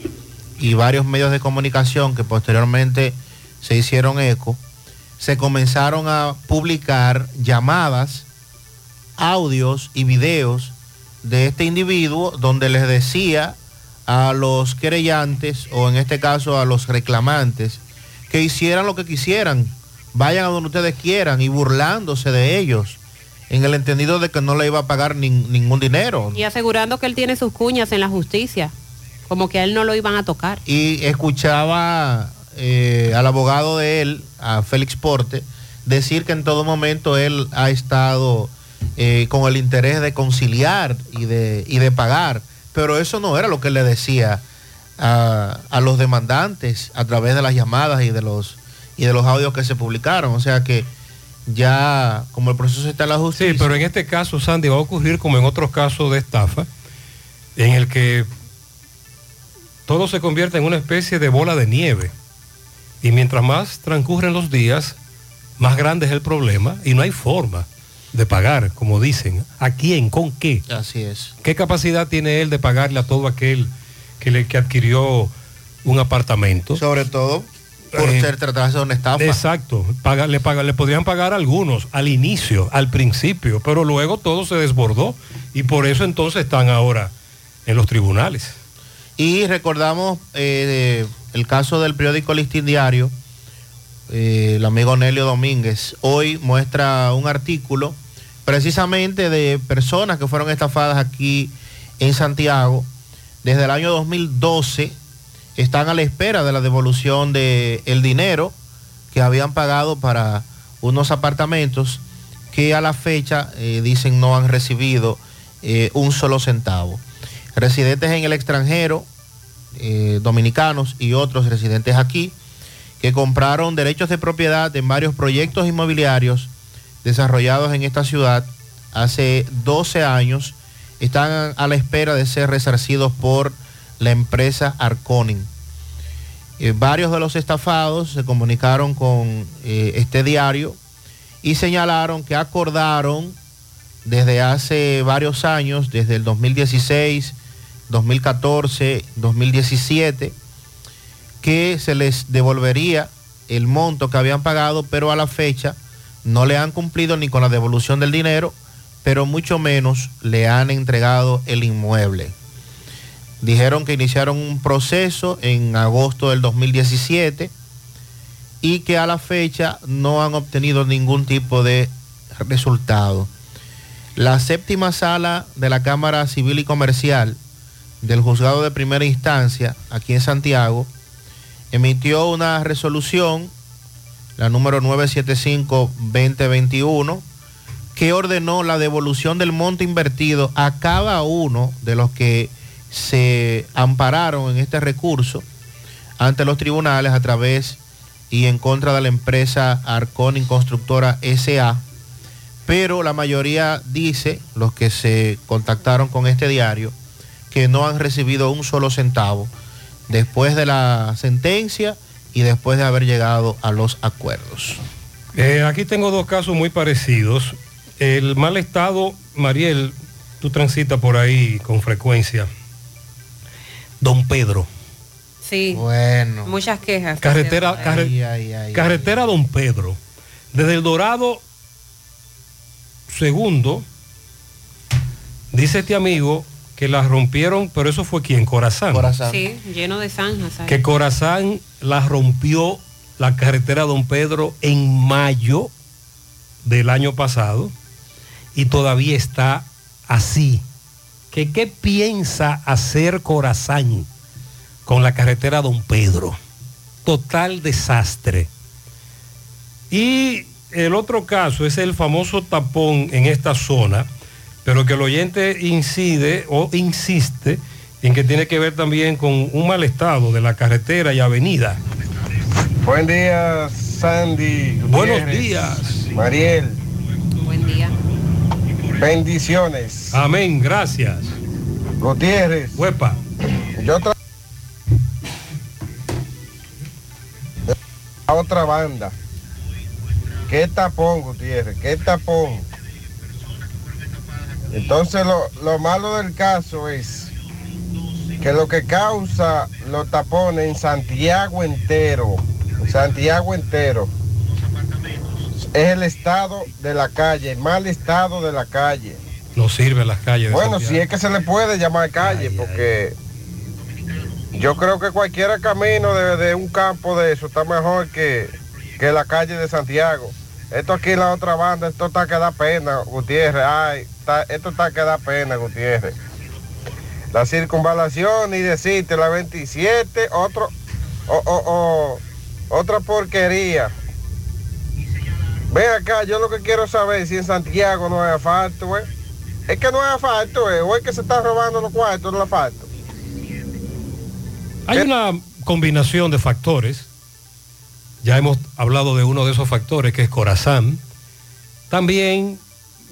y varios medios de comunicación que posteriormente se hicieron eco, se comenzaron a publicar llamadas, audios y videos de este individuo donde les decía a los querellantes o en este caso a los reclamantes que hicieran lo que quisieran, vayan a donde ustedes quieran y burlándose de ellos en el entendido de que no le iba a pagar nin- ningún dinero. Y asegurando que él tiene sus cuñas en la justicia, como que a él no lo iban a tocar. Y escuchaba eh, al abogado de él, a Félix Porte, decir que en todo momento él ha estado eh, con el interés de conciliar y de, y de pagar, pero eso no era lo que le decía a, a los demandantes a través de las llamadas y de los y de los audios que se publicaron. O sea que ya como el proceso está en la justicia. Sí, pero en este caso, Sandy, va a ocurrir como en otros casos de estafa, en el que todo se convierte en una especie de bola de nieve. Y mientras más transcurren los días, más grande es el problema y no hay forma de pagar, como dicen. ¿A quién? ¿Con qué? Así es. ¿Qué capacidad tiene él de pagarle a todo aquel que, le, que adquirió un apartamento? Sobre todo por Eh, ser tratarse de una estafa. Exacto, Paga- le, paga- le podrían pagar algunos al inicio, al principio, pero luego todo se desbordó y por eso entonces están ahora en los tribunales. Y recordamos eh, el caso del periódico Listín Diario, eh, el amigo Nelio Domínguez, hoy muestra un artículo precisamente de personas que fueron estafadas aquí en Santiago. Desde el año 2012 están a la espera de la devolución del el dinero que habían pagado para unos apartamentos que a la fecha eh, dicen no han recibido eh, un solo centavo. Residentes en el extranjero, eh, dominicanos y otros residentes aquí, que compraron derechos de propiedad en varios proyectos inmobiliarios desarrollados en esta ciudad hace 12 años, están a la espera de ser resarcidos por la empresa Arconin. Eh, varios de los estafados se comunicaron con eh, este diario y señalaron que acordaron desde hace varios años, desde el 2016, 2014, 2017, que se les devolvería el monto que habían pagado, pero a la fecha no le han cumplido ni con la devolución del dinero, pero mucho menos le han entregado el inmueble. Dijeron que iniciaron un proceso en agosto del 2017 y que a la fecha no han obtenido ningún tipo de resultado. La séptima sala de la Cámara Civil y Comercial del juzgado de primera instancia aquí en Santiago emitió una resolución, la número 975-2021, que ordenó la devolución del monto invertido a cada uno de los que se ampararon en este recurso ante los tribunales a través y en contra de la empresa Arconin Constructora SA. Pero la mayoría dice, los que se contactaron con este diario, que no han recibido un solo centavo después de la sentencia y después de haber llegado a los acuerdos. Eh, aquí tengo dos casos muy parecidos. El mal estado, Mariel, tú transitas por ahí con frecuencia. Don Pedro. Sí. Bueno. Muchas quejas. Carretera, carre- Ay, ay, ay, carretera Don Pedro. Desde el Dorado segundo, dice este amigo que la rompieron, pero eso fue quien, Corazán. Sí, lleno de zanjas. ahí. Que Corazán la rompió la carretera Don Pedro en mayo del año pasado y todavía está así. ¿Que ¿Qué piensa hacer Corazán con la carretera Don Pedro? Total desastre. Y el otro caso es el famoso tapón en esta zona, pero que el oyente incide o insiste en que tiene que ver también con un mal estado de la carretera y avenida. Buen día, Sandy. Buenos días. Mariel. Buen día. Bendiciones. Amén, gracias. Gutiérrez. Huepa. Yo tra- a otra banda. ¿Qué tapón, Gutiérrez? ¿Qué tapón? Entonces lo, lo malo del caso es que lo que causa los tapones en Santiago entero, en Santiago entero, es el estado de la calle, el mal estado de la calle. No sirven las calles. de Bueno, Santiago. si es que se le puede llamar calle, porque yo creo que cualquier camino de, de un campo de eso está mejor que, que la calle de Santiago. Esto aquí en la otra banda, esto está que da pena, Gutiérrez. Ay, está- esto está que da pena, Gutiérrez. La circunvalación y decirte la 27, otro, o, o- o- otra porquería. Ven acá, yo lo que quiero saber si en Santiago no hay asfalto, ¿eh? Es que no hay asfalto, ¿eh? O es que se están robando los cuartos del asfalto. Hay una combinación de factores. Ya hemos hablado de uno de esos factores que es Corazán. También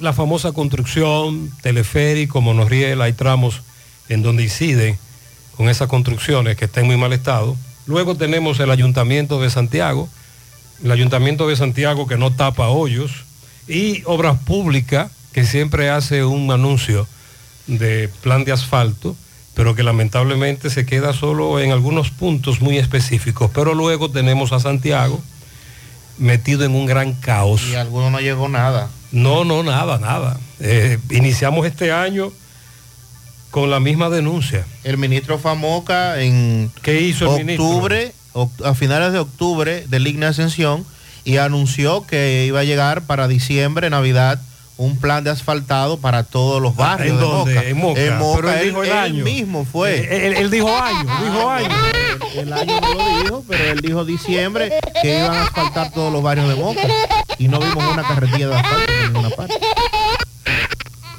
la famosa construcción, teleférico, monorriel, hay tramos en donde inciden con esas construcciones que están en muy mal estado. Luego tenemos el Ayuntamiento de Santiago, el Ayuntamiento de Santiago que no tapa hoyos y Obras Públicas que siempre hace un anuncio de plan de asfalto, pero que lamentablemente se queda solo en algunos puntos muy específicos. Pero luego tenemos a Santiago metido en un gran caos. Y alguno no llegó nada. No, no, nada, nada. Eh, iniciamos este año con la misma denuncia. El ministro Famoca en ¿Qué hizo el ministro? octubre, oc- a finales de octubre del Igna Ascensión, y anunció que iba a llegar para diciembre, Navidad, un plan de asfaltado para todos los barrios ¿En de? Moca. En Moca. Moca, Pero él él, dijo el él año. mismo fue. Él- él dijo año, dijo año. El, el año no lo dijo, pero él dijo diciembre que iban a asfaltar todos los barrios de Moca. Y no vimos una carretilla de asfalto en ninguna parte.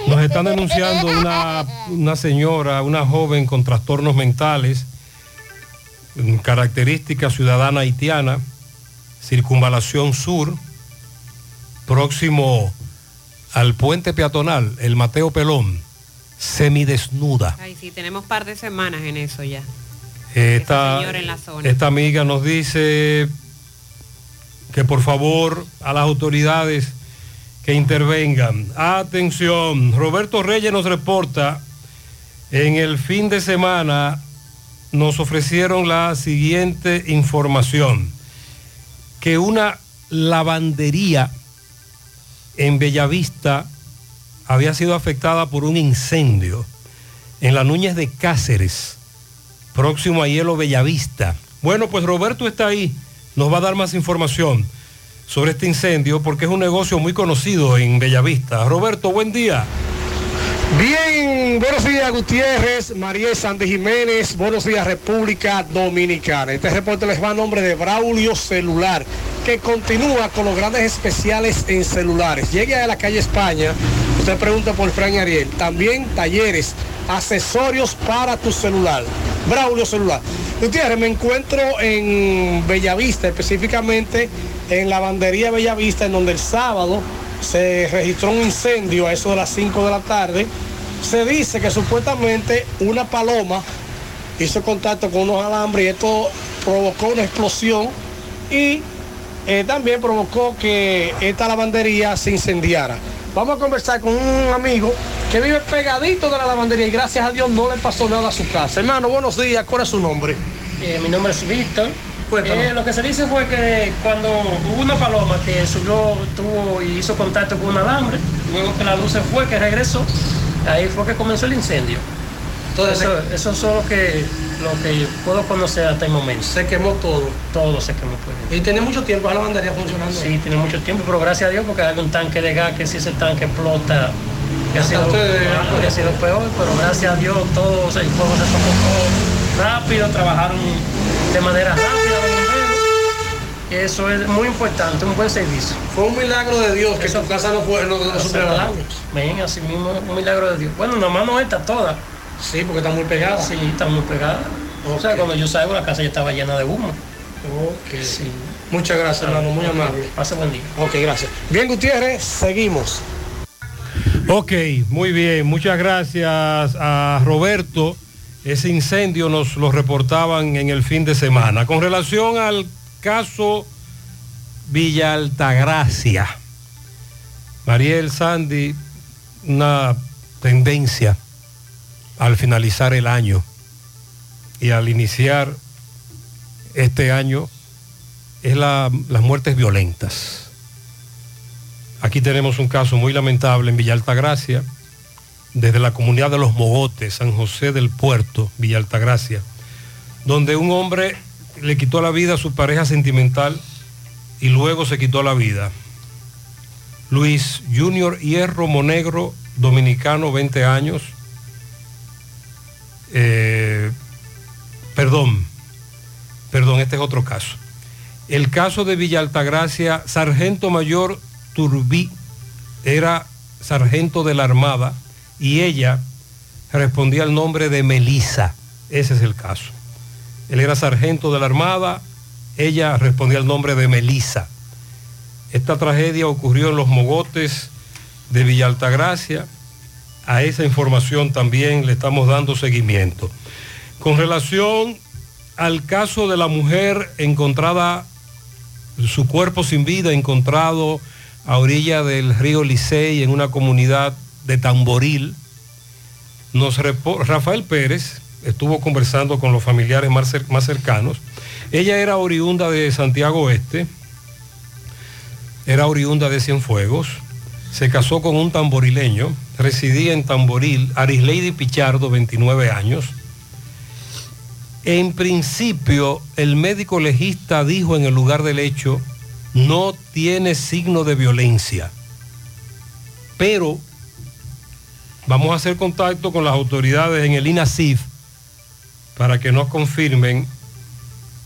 Nos están denunciando una, una señora, una joven con trastornos mentales, característica ciudadana haitiana, circunvalación sur, próximo al puente peatonal, el Mateo Pelón, semidesnuda. Ay, sí, tenemos par de semanas en eso ya. Esta, señora en la zona. esta amiga nos dice que por favor a las autoridades que intervengan. Atención, Roberto Reyes nos reporta, en el fin de semana nos ofrecieron la siguiente información, que una lavandería en Bellavista había sido afectada por un incendio en la Núñez de Cáceres próximo a Hielo Bellavista. Bueno, pues Roberto está ahí, nos va a dar más información sobre este incendio porque es un negocio muy conocido en Bellavista. Roberto, buen día. Bien, buenos días Gutiérrez, María Sandy Jiménez, buenos días República Dominicana. Este reporte les va a nombre de Braulio Celular, que continúa con los grandes especiales en celulares. Llegue a la calle España, usted pregunta por Fran Ariel. También talleres, accesorios para tu celular. Braulio Celular. Gutiérrez, me encuentro en Bellavista, específicamente en la bandería Bellavista, en donde el sábado se registró un incendio a eso de las 5 de la tarde. Se dice que supuestamente una paloma hizo contacto con unos alambres y esto provocó una explosión y eh, también provocó que esta lavandería se incendiara. Vamos a conversar con un amigo que vive pegadito de la lavandería y gracias a Dios no le pasó nada a su casa. Hermano, buenos días, ¿cuál es su nombre? Eh, mi nombre es Víctor. Eh, lo que se dice fue que cuando hubo una paloma que subió, tuvo y hizo contacto con un alambre, luego que la luz se fue, que regresó, ahí fue que comenzó el incendio. Entonces, eso, eso es lo que, lo que puedo conocer hasta el momento. Se quemó todo. Todo se quemó. Pues. Y tiene mucho tiempo la lavandería funcionando. Sí, tiene mucho tiempo, pero gracias a Dios porque hay un tanque de gas que si ese tanque explota, que ha sido, que ha sido peor, pero gracias a Dios todo el fuego se sofocó rápido, trabajaron de manera rápida los bomberos. Y eso es muy importante, un buen servicio. Fue un milagro de Dios que su casa no fue, no, no daños. Ven, así mismo, un milagro de Dios. Bueno, nada más no está toda. Sí, porque está muy pegada. Sí, está muy pegada. O sea, cuando yo salgo la casa ya estaba llena de humo. Ok. Sí. Muchas gracias, hermano, muy amable. Pase buen día. Ok, gracias. Bien, Gutiérrez, seguimos. Ok, muy bien. Muchas gracias a Roberto. Ese incendio nos lo reportaban en el fin de semana. Con relación al caso Villa Altagracia, Mariel Sandy, una tendencia al finalizar el año y al iniciar este año es la- las muertes violentas. Aquí tenemos un caso muy lamentable en Villa Altagracia, desde la comunidad de Los Mogotes, San José del Puerto, Villa Altagracia, donde un hombre le quitó la vida a su pareja sentimental y luego se quitó la vida. Luis Junior Hierro Monegro, dominicano, 20 años. Eh, perdón, perdón, este es otro caso. El caso de Villa Altagracia, Sargento Mayor Turbí era sargento de la Armada y ella respondía al nombre de Melisa. Ese es el caso. Él era sargento de la Armada, ella respondía al nombre de Melisa. Esta tragedia ocurrió en los mogotes de Villa Altagracia. A esa información también le estamos dando seguimiento. Con relación al caso de la mujer encontrada, su cuerpo sin vida encontrado a orilla del río Licey en una comunidad de Tamboril, nos Rafael Pérez estuvo conversando con los familiares más, más cercanos. Ella era oriunda de Santiago Oeste, era oriunda de Cienfuegos, se casó con un tamborileño, residía en Tamboril, Arisleidy Pichardo, 29 años. En principio, el médico legista dijo en el lugar del hecho, no tiene signo de violencia. Pero vamos a hacer contacto con las autoridades en el INASIF para que nos confirmen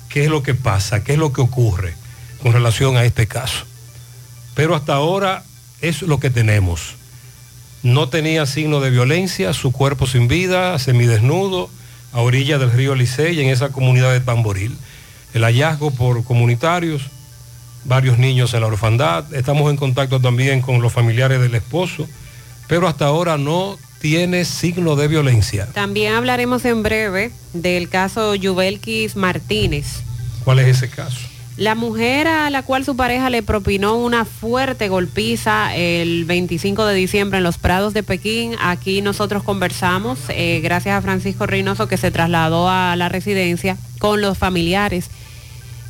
qué es lo que pasa, qué es lo que ocurre con relación a este caso. Pero hasta ahora es lo que tenemos. No tenía signo de violencia, su cuerpo sin vida, semidesnudo, a orilla del río Licey, en esa comunidad de Tamboril. El hallazgo por comunitarios, varios niños en la orfandad. Estamos en contacto también con los familiares del esposo, pero hasta ahora no tiene signo de violencia. También hablaremos en breve del caso Yubelkis Martínez. ¿Cuál es ese caso? La mujer a la cual su pareja le propinó una fuerte golpiza el 25 de diciembre en los Prados de Pekín, aquí nosotros conversamos, eh, gracias a Francisco Reynoso que se trasladó a la residencia con los familiares.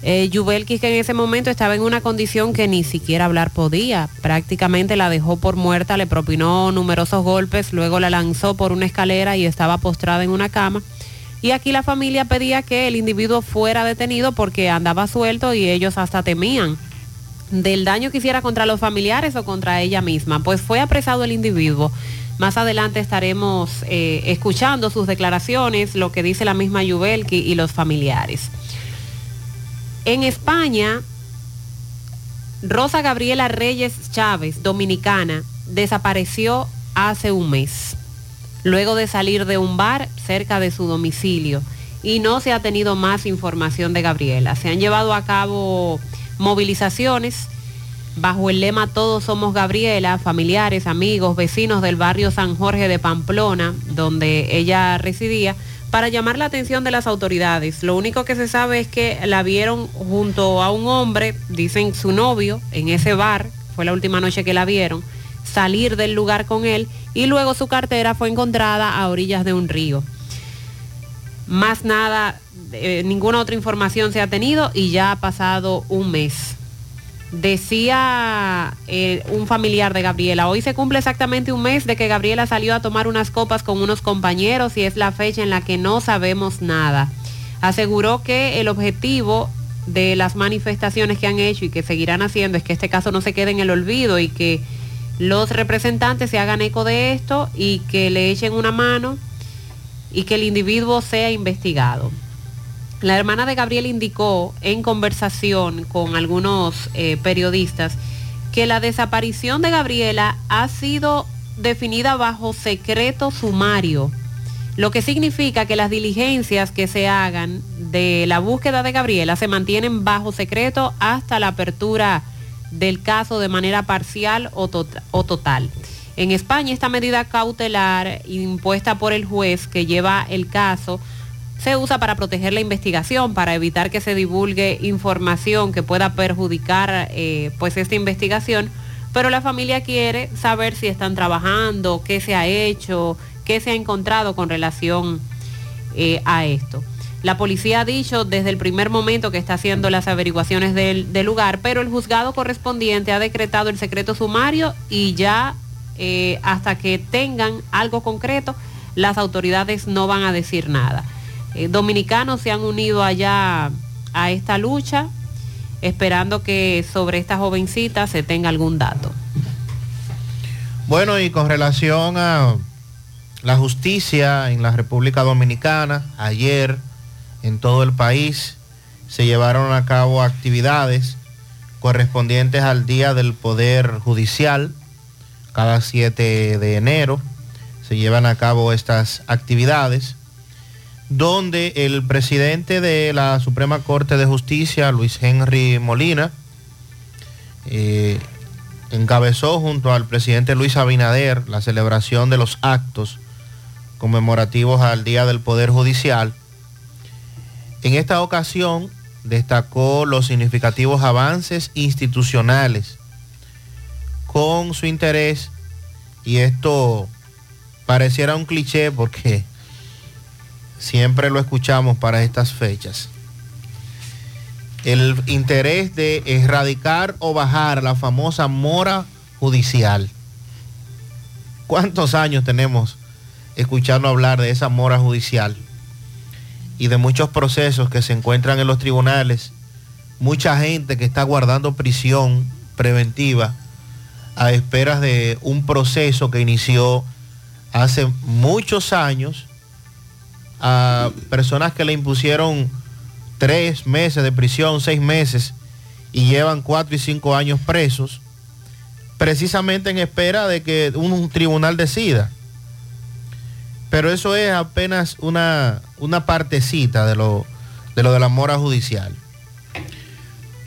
Eh, que en ese momento estaba en una condición que ni siquiera hablar podía, prácticamente la dejó por muerta, le propinó numerosos golpes, luego la lanzó por una escalera y estaba postrada en una cama. Y aquí la familia pedía que el individuo fuera detenido porque andaba suelto y ellos hasta temían del daño que hiciera contra los familiares o contra ella misma. Pues fue apresado el individuo. Más adelante estaremos eh, escuchando sus declaraciones, lo que dice la misma Yubelki y los familiares. En España, Rosa Gabriela Reyes Chávez, dominicana, desapareció hace un mes, luego de salir de un bar cerca de su domicilio y no se ha tenido más información de Gabriela. Se han llevado a cabo movilizaciones bajo el lema Todos somos Gabriela, familiares, amigos, vecinos del barrio San Jorge de Pamplona, donde ella residía, para llamar la atención de las autoridades. Lo único que se sabe es que la vieron junto a un hombre, dicen su novio, en ese bar, fue la última noche que la vieron, salir del lugar con él y luego su cartera fue encontrada a orillas de un río. Más nada, eh, ninguna otra información se ha tenido y ya ha pasado un mes. Decía eh, un familiar de Gabriela, hoy se cumple exactamente un mes de que Gabriela salió a tomar unas copas con unos compañeros y es la fecha en la que no sabemos nada. Aseguró que el objetivo de las manifestaciones que han hecho y que seguirán haciendo es que este caso no se quede en el olvido y que los representantes se hagan eco de esto y que le echen una mano y que el individuo sea investigado. La hermana de Gabriel indicó en conversación con algunos eh, periodistas que la desaparición de Gabriela ha sido definida bajo secreto sumario, lo que significa que las diligencias que se hagan de la búsqueda de Gabriela se mantienen bajo secreto hasta la apertura del caso de manera parcial o, tot- o total. En España esta medida cautelar impuesta por el juez que lleva el caso se usa para proteger la investigación, para evitar que se divulgue información que pueda perjudicar eh, pues esta investigación, pero la familia quiere saber si están trabajando, qué se ha hecho, qué se ha encontrado con relación eh, a esto. La policía ha dicho desde el primer momento que está haciendo las averiguaciones del, lugar, pero el juzgado correspondiente ha decretado el secreto sumario y ya eh, hasta que tengan algo concreto, las autoridades no van a decir nada. Eh, dominicanos se han unido allá a esta lucha, esperando que sobre esta jovencita se tenga algún dato. Bueno, y con relación a la justicia en la República Dominicana, ayer en todo el país se llevaron a cabo actividades correspondientes al Día del Poder Judicial, cada 7 de enero se llevan a cabo estas actividades, donde el presidente de la Suprema Corte de Justicia, Luis Henry Molina, eh, encabezó junto al presidente Luis Abinader la celebración de los actos conmemorativos al Día del Poder Judicial. En esta ocasión destacó los significativos avances institucionales con su interés, y esto pareciera un cliché porque siempre lo escuchamos para estas fechas, el interés de erradicar o bajar la famosa mora judicial. ¿Cuántos años tenemos escuchando hablar de esa mora judicial y de muchos procesos que se encuentran en los tribunales? Mucha gente que está guardando prisión preventiva a esperas de un proceso que inició hace muchos años a personas que le impusieron tres meses de prisión, seis meses, y llevan cuatro y cinco años presos, precisamente en espera de que un, un tribunal decida. Pero eso es apenas una, una partecita de lo, de lo de la mora judicial.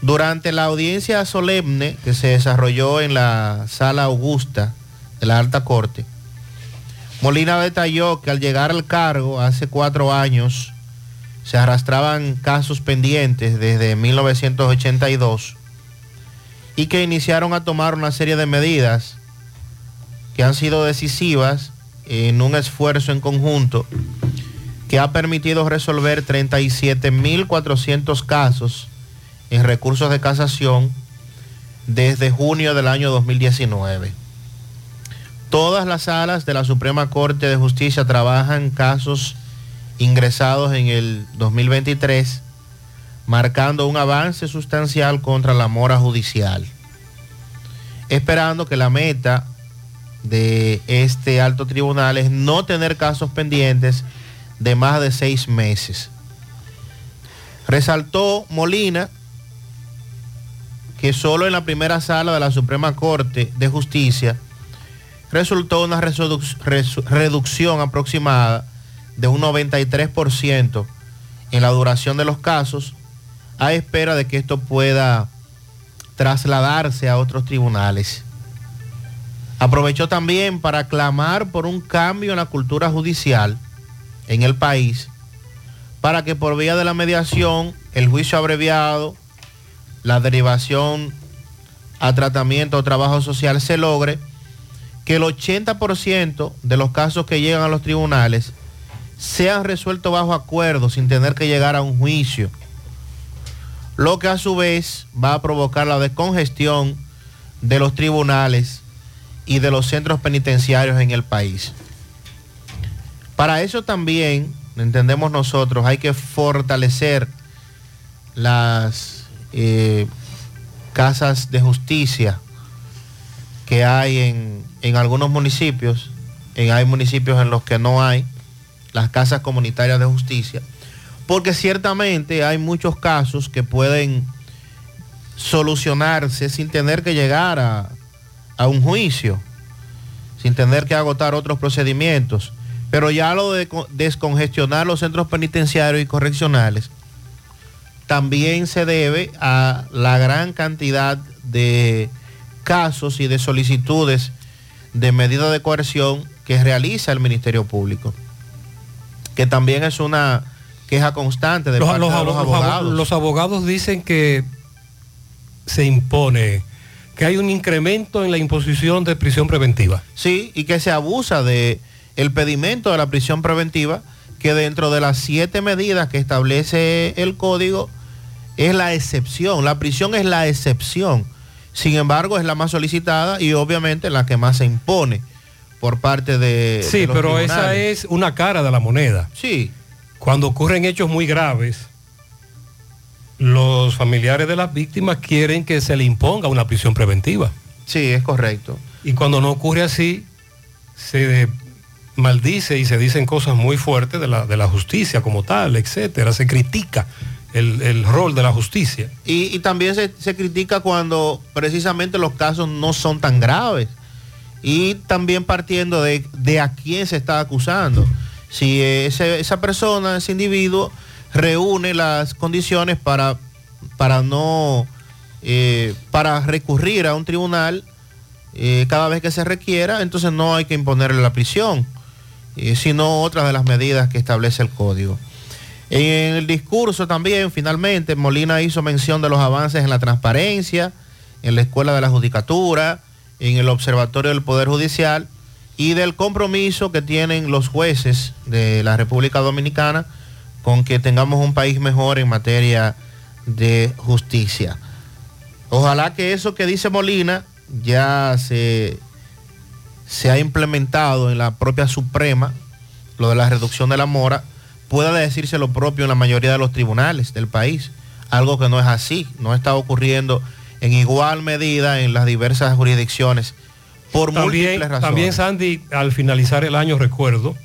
Durante la audiencia solemne que se desarrolló en la sala augusta de la Alta Corte, Molina detalló que al llegar al cargo hace cuatro años se arrastraban casos pendientes desde 1982 y que iniciaron a tomar una serie de medidas que han sido decisivas en un esfuerzo en conjunto que ha permitido resolver 37.400 casos en recursos de casación desde junio del año 2019. Todas las salas de la Suprema Corte de Justicia trabajan casos ingresados en el 2023, marcando un avance sustancial contra la mora judicial, esperando que la meta de este alto tribunal es no tener casos pendientes de más de seis meses. Resaltó Molina que solo en la primera sala de la Suprema Corte de Justicia resultó una reducción aproximada de un 93% en la duración de los casos, a espera de que esto pueda trasladarse a otros tribunales. Aprovechó también para clamar por un cambio en la cultura judicial en el país, para que por vía de la mediación, el juicio abreviado, la derivación a tratamiento o trabajo social se logre, que el 80% de los casos que llegan a los tribunales sean resueltos bajo acuerdo sin tener que llegar a un juicio, lo que a su vez va a provocar la descongestión de los tribunales y de los centros penitenciarios en el país. Para eso también, entendemos nosotros, hay que fortalecer las eh, casas de justicia que hay en, en algunos municipios, en, hay municipios en los que no hay las casas comunitarias de justicia, porque ciertamente hay muchos casos que pueden solucionarse sin tener que llegar a, a un juicio, sin tener que agotar otros procedimientos. Pero ya lo de co- descongestionar los centros penitenciarios y correccionales también se debe a la gran cantidad de casos y de solicitudes de medida de coerción que realiza el Ministerio Público, que también es una queja constante de Los, parte los de los abo- abogados. los abogados dicen que se impone, que hay un incremento en la imposición de prisión preventiva. Sí, y que se abusa de el pedimento de la prisión preventiva, que dentro de las siete medidas que establece el código es la excepción. La prisión es la excepción. Sin embargo, es la más solicitada y obviamente la que más se impone por parte de. Sí, de los pero esa es una cara de la moneda. Sí. Cuando ocurren hechos muy graves, los familiares de las víctimas quieren que se le imponga una prisión preventiva. Sí, es correcto. Y cuando no ocurre así, se maldice y se dicen cosas muy fuertes de la, de la justicia como tal, etcétera. Se critica el, el rol de la justicia. Y, también se, se critica cuando precisamente los casos no son tan graves. Y también partiendo de, de a quién se está acusando. Si esa persona, ese individuo, reúne las condiciones para, para no, eh, para recurrir a un tribunal eh, cada vez que se requiera, entonces no hay que imponerle la prisión, eh, sino otras de las medidas que establece el código. En el discurso también, finalmente, Molina hizo mención de los avances en la transparencia, en la Escuela de la Judicatura, en el Observatorio del Poder Judicial y del compromiso que tienen los jueces de la República Dominicana con que tengamos un país mejor en materia de justicia. Ojalá que eso que dice Molina ya se, se ha implementado en la propia Suprema, lo de la reducción de la mora, pueda decirse lo propio en la mayoría de los tribunales del país. Algo que no es así, no está ocurriendo en igual medida en las diversas jurisdicciones por También, múltiples razones. también Sandy, al finalizar el año recuerdo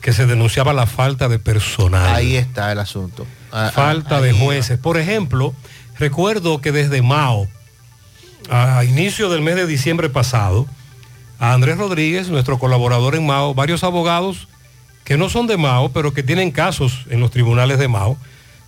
que se denunciaba la falta de personal. Ahí está el asunto. Ah, falta ah, de ahí jueces. Por ejemplo, recuerdo que desde Mao, a inicio del mes de diciembre pasado, a Andrés Rodríguez, nuestro colaborador en Mao, varios abogados que no son de Mao, pero que tienen casos en los tribunales de Mao,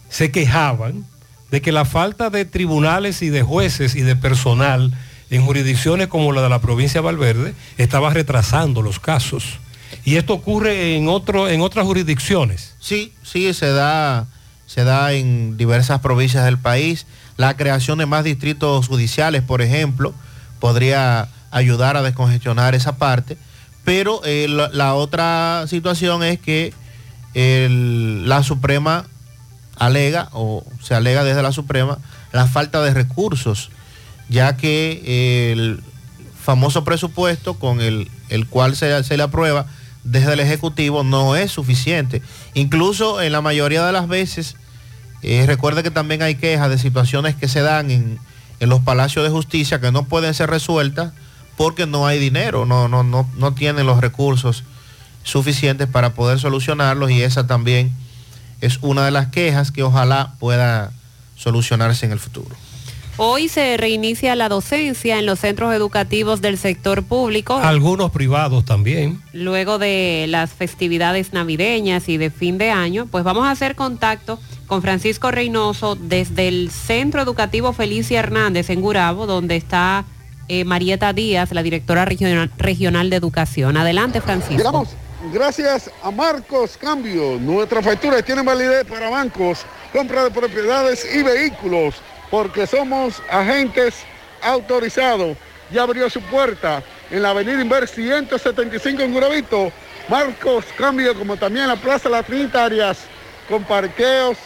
se quejaban de que la falta de tribunales y de jueces y de personal en jurisdicciones como la de la provincia de Valverde estaba retrasando los casos. Y esto ocurre en, otro, en otras jurisdicciones. Sí, sí, se da, se da en diversas provincias del país. La creación de más distritos judiciales, por ejemplo, podría ayudar a descongestionar esa parte. Pero eh, la, otra situación es que la Suprema alega, o se alega desde la Suprema, la falta de recursos, ya que el famoso presupuesto con el, el cual se, se le aprueba desde el Ejecutivo no es suficiente. Incluso en la mayoría de las veces, eh, recuerde que también hay quejas de situaciones que se dan en, en los palacios de justicia que no pueden ser resueltas porque no hay dinero, no, no, no, no tienen los recursos suficientes para poder solucionarlos y esa también es una de las quejas que ojalá pueda solucionarse en el futuro. Hoy se reinicia la docencia en los centros educativos del sector público. Algunos privados también. Luego de las festividades navideñas y de fin de año, pues vamos a hacer contacto con Francisco Reynoso desde el Centro Educativo Felicia Hernández en Gurabo, donde está eh, Marieta Díaz, la directora regional, regional de educación. Adelante, Francisco. Llegamos gracias a Marcos Cambio. Nuestras facturas tienen validez para bancos, compra de propiedades y vehículos, porque somos agentes autorizados. Ya abrió su puerta en la avenida Inver 175 en Guravito. Marcos Cambio, como también la Plaza Las Trinitarias, con parqueos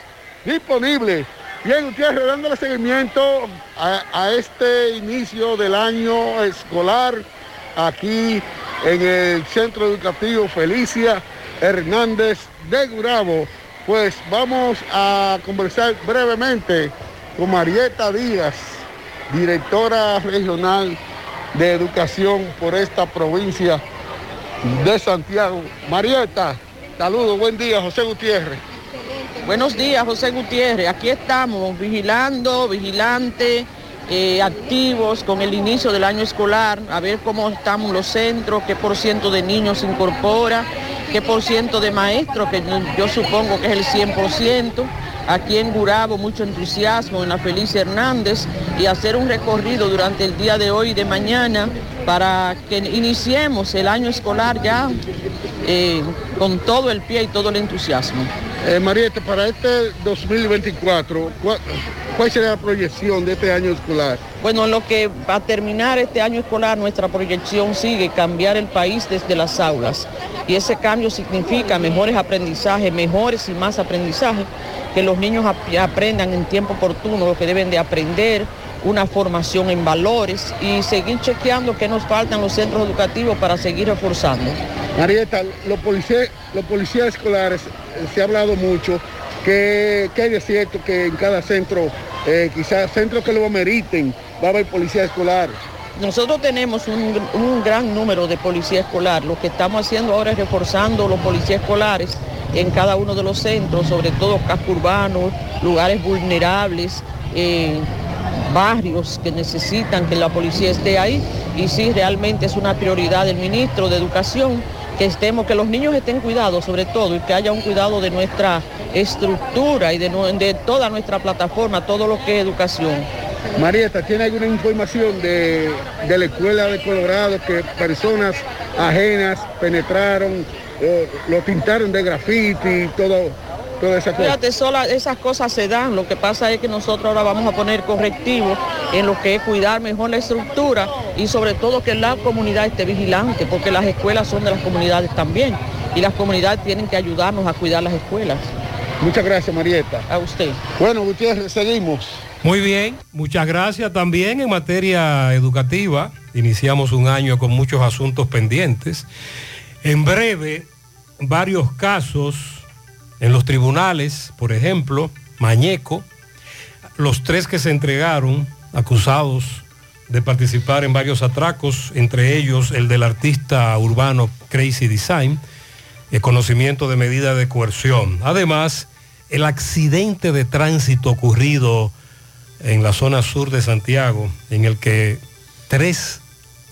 disponibles. Bien, Gutiérrez, dándole seguimiento a, este inicio del año escolar aquí en el Centro Educativo Felicia Hernández de Gurabo. Pues vamos a conversar brevemente con Marieta Díaz, directora regional de educación por esta provincia de Santiago. Marieta, saludos, buen día, José Gutiérrez. Buenos días, José Gutiérrez. Aquí estamos vigilando, vigilante, eh, activos con el inicio del año escolar, a ver cómo estamos los centros, qué por ciento de niños se incorpora, qué por ciento de maestros, que yo supongo que es el 100%. Aquí en Gurabo mucho entusiasmo en la Felicia Hernández y hacer un recorrido durante el día de hoy y de mañana para que iniciemos el año escolar ya eh, con todo el pie y todo el entusiasmo. Eh, para este 2024, ¿cuál, ¿cuál sería la proyección de este año escolar? Bueno, en lo que va a terminar este año escolar, nuestra proyección sigue cambiar el país desde las aulas. Y ese cambio significa mejores aprendizajes, mejores y más aprendizajes, que los niños ap- aprendan en tiempo oportuno lo que deben de aprender, una formación en valores y seguir chequeando qué nos faltan los centros educativos para seguir reforzando. Marieta, los policías, escolares, eh, se ha hablado mucho que, que hay cierto que en cada centro, eh, quizás centros que lo ameriten, va a haber policía escolar. Nosotros tenemos un, un gran número de policía escolar. Lo que estamos haciendo ahora es reforzando los policías escolares en cada uno de los centros, sobre todo casco urbano, lugares vulnerables, eh, barrios que necesitan que la policía esté ahí. Y sí, realmente es una prioridad del ministro de Educación que estemos, que los niños estén cuidados sobre todo y que haya un cuidado de nuestra estructura y de, de toda nuestra plataforma, todo lo que es educación. Marieta, ¿tiene alguna información de, de la escuela de Colorado que personas ajenas penetraron, eh, lo pintaron de grafiti, todo, toda esa cosa? Fíjate, sola, esas cosas se dan. Lo que pasa es que nosotros ahora vamos a poner correctivos en lo que es cuidar mejor la estructura y sobre todo que la comunidad esté vigilante, porque las escuelas son de las comunidades también y las comunidades tienen que ayudarnos a cuidar las escuelas. Muchas gracias, Marieta. A usted. Bueno, Gutiérrez, seguimos. Muy bien, muchas gracias también en materia educativa. Iniciamos un año con muchos asuntos pendientes. En breve, varios casos en los tribunales, por ejemplo, Mañeco, los tres que se entregaron acusados de participar en varios atracos, entre ellos el del artista urbano Crazy Design, el conocimiento de medida de coerción. Además, el accidente de tránsito ocurrido en la zona sur de Santiago, en el que tres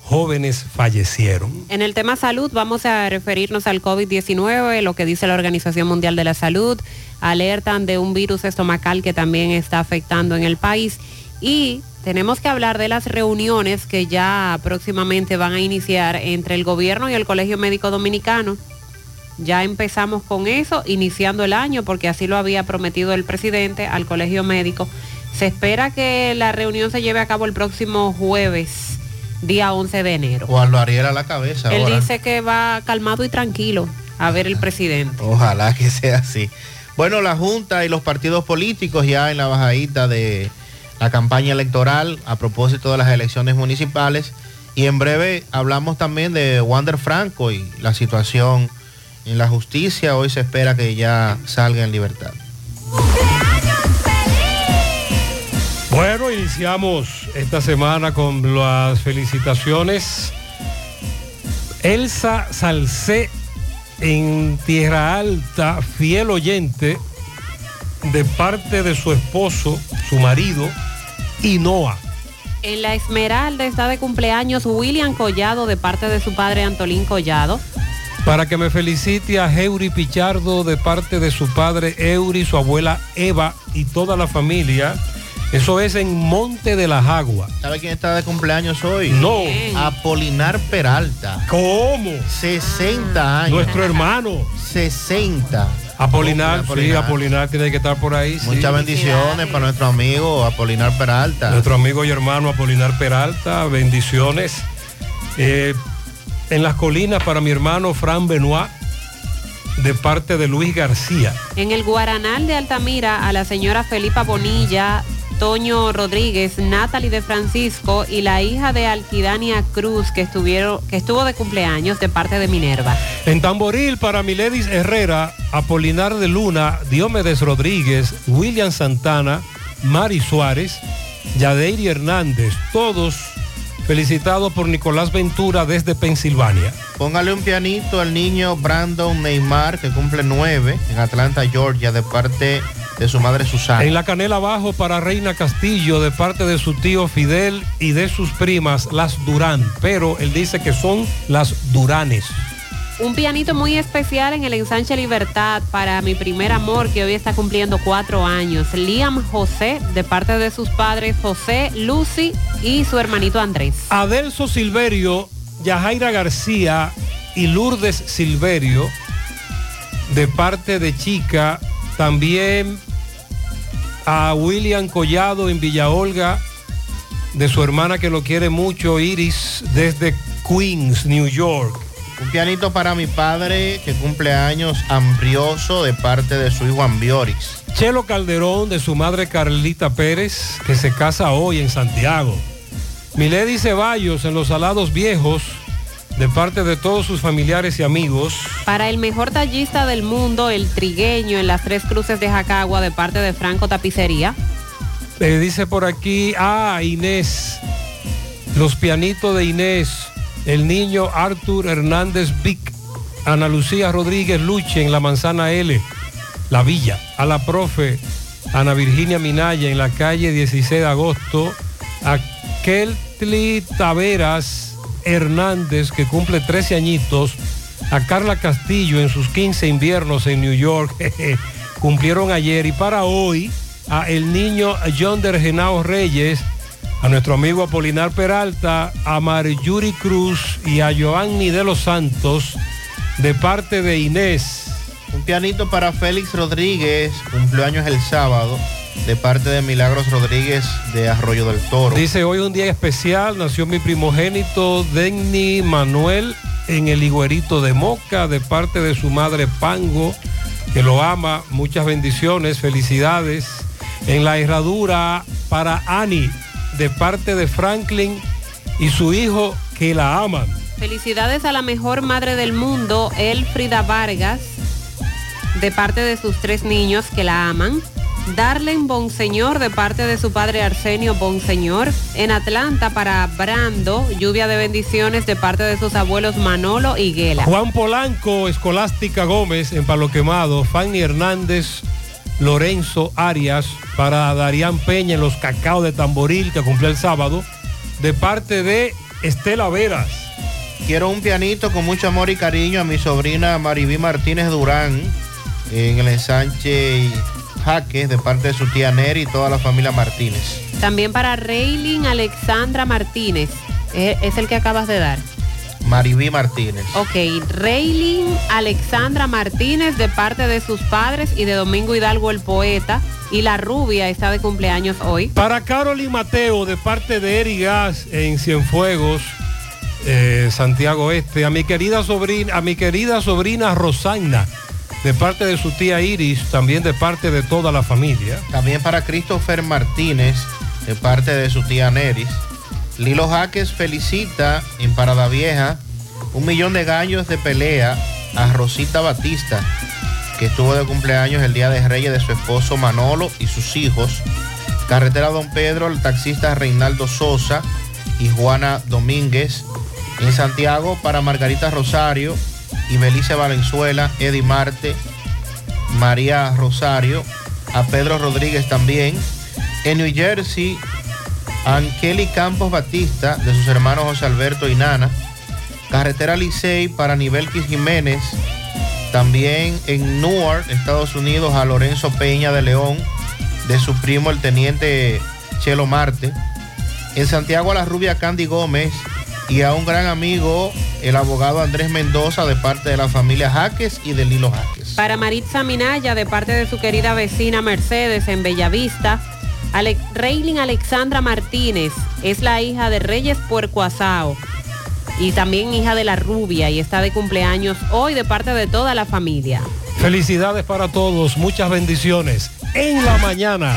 jóvenes fallecieron. En el tema salud vamos a referirnos al COVID-19, lo que dice la Organización Mundial de la Salud, alertan de un virus estomacal que también está afectando en el país y tenemos que hablar de las reuniones que ya próximamente van a iniciar entre el gobierno y el Colegio Médico Dominicano. Ya empezamos con eso, iniciando el año, porque así lo había prometido el presidente al Colegio Médico. Se espera que la reunión se lleve a cabo el próximo jueves, día 11 de enero. Juan lo Ariel a la cabeza Él ahora. dice que va calmado y tranquilo a ver el presidente. Ojalá que sea así. Bueno, la Junta y los partidos políticos ya en la bajadita de la campaña electoral a propósito de las elecciones municipales. Y en breve hablamos también de Wander Franco y la situación en la justicia. Hoy se espera que ya salga en libertad. Bueno, iniciamos esta semana con las felicitaciones. Elsa Salcé en Tierra Alta, fiel oyente de parte de su esposo, su marido, Inoa. En la Esmeralda está de cumpleaños William Collado de parte de su padre Antolín Collado. Para que me felicite a Heuri Pichardo de parte de su padre Euri, su abuela Eva y toda la familia. Eso es en Monte de las Aguas. ¿Sabe quién está de cumpleaños hoy? No. Apolinar Peralta. ¿Cómo? 60 años. Nuestro hermano. 60. Apolinar, sí, Apolinar. Tiene que estar por ahí. sí. Muchas bendiciones para nuestro amigo Apolinar Peralta. Nuestro amigo y hermano Apolinar Peralta, bendiciones. Eh, en las colinas para mi hermano Fran Benoit, de parte de Luis García. En el Guaranal de Altamira a la señora Felipa Bonilla, Toño Rodríguez, Natalie de Francisco y la hija de Alquidania Cruz que, estuvieron, que estuvo de cumpleaños de parte de Minerva. En Tamboril para Miledis Herrera, Apolinar de Luna, Diomedes Rodríguez, William Santana, Mari Suárez, Yadeiri Hernández, todos felicitados por Nicolás Ventura desde Pensilvania. Póngale un pianito al niño Brandon Neymar, que cumple nueve, en Atlanta, Georgia, de parte de su madre Susana. En la canela abajo para Reina Castillo de parte de su tío Fidel y de sus primas, las Durán. Pero él dice que son las Duranes. Un pianito muy especial en el ensanche Libertad para mi primer amor que hoy está cumpliendo cuatro años. Liam José, de parte de sus padres José, Lucy y su hermanito Andrés. Adelso Silverio, Yajaira García y Lourdes Silverio, de parte de Chica, también a William Collado en Villa Olga, de su hermana que lo quiere mucho, Iris, desde Queens, New York. Un pianito para mi padre, que cumple años, Ambrioso, de parte de su hijo Ambiorix. Chelo Calderón, de su madre Carlita Pérez, que se casa hoy en Santiago. Milady Ceballos, en Los Salados Viejos, de parte de todos sus familiares y amigos. Para el mejor tallista del mundo, el trigueño en las tres cruces de Jacagua de parte de Franco Tapicería. Eh, dice por aquí, ah, Inés, los pianitos de Inés, el niño Arthur Hernández Vic, Ana Lucía Rodríguez Luche en la manzana L, La Villa, a la profe Ana Virginia Minaya en la calle 16 de agosto, a Keltli Taveras Hernández que cumple 13 añitos, a Carla Castillo en sus 15 inviernos en New York, cumplieron ayer y para hoy a el niño John Dergenao Reyes, a nuestro amigo Apolinar Peralta, a Marjuri Cruz y a Joanny de los Santos de parte de Inés. Un pianito para Félix Rodríguez, cumpleaños el sábado, de parte de Milagros Rodríguez de Arroyo del Toro. Dice hoy un día especial, nació mi primogénito Denny Manuel en el Higuerito de Moca de parte de su madre Pango, que lo ama, muchas bendiciones, felicidades. En la herradura para Annie de parte de Franklin y su hijo que la aman. Felicidades a la mejor madre del mundo, Elfrida Vargas, de parte de sus tres niños que la aman. Darlen Bonseñor de parte de su padre Arsenio Bonseñor. En Atlanta para Brando, lluvia de bendiciones de parte de sus abuelos Manolo y Guela. Juan Polanco, Escolástica Gómez en Palo Quemado, Fanny Hernández, Lorenzo Arias, para Darían Peña en los Cacao de Tamboril que cumplió el sábado, de parte de Estela Veras. Quiero un pianito con mucho amor y cariño a mi sobrina Maribí Martínez Durán en el ensanche Jaques de parte de su tía Neri y toda la familia Martínez. También para Reylin Alexandra Martínez, es el que acabas de dar. Maribí Martínez. Ok, Reylin Alexandra Martínez de parte de sus padres y de Domingo Hidalgo el poeta. Y la rubia está de cumpleaños hoy. Para Carol y Mateo de parte de Eri Gas en Cienfuegos, eh, Santiago Este. A mi querida sobrina, a mi querida sobrina Rosagna de parte de su tía Iris, también de parte de toda la familia. También para Christopher Martínez de parte de su tía Neris. Lilo Jaques felicita en Parada Vieja un millón de gallos de pelea a Rosita Batista, que estuvo de cumpleaños el día de Reyes de su esposo Manolo y sus hijos. Carretera Don Pedro, el taxista Reinaldo Sosa y Juana Domínguez. En Santiago para Margarita Rosario y Belice Valenzuela, Eddie Marte, María Rosario, a Pedro Rodríguez también. En New Jersey, Angeli Campos Batista, de sus hermanos José Alberto y Nana. Carretera Licey para Nivelquis Jiménez. También en Newark, Estados Unidos, a Lorenzo Peña de León, de su primo el teniente Chelo Marte. En Santiago a la rubia Candy Gómez y a un gran amigo, el abogado Andrés Mendoza, de parte de la familia Jaques y de Lilo Jaques. Para Maritza Minaya, de parte de su querida vecina Mercedes en Bellavista. Ale Reylin Alexandra Martínez es la hija de Reyes Puercoasao y también hija de la rubia y está de cumpleaños hoy de parte de toda la familia. Felicidades para todos, muchas bendiciones. En la mañana.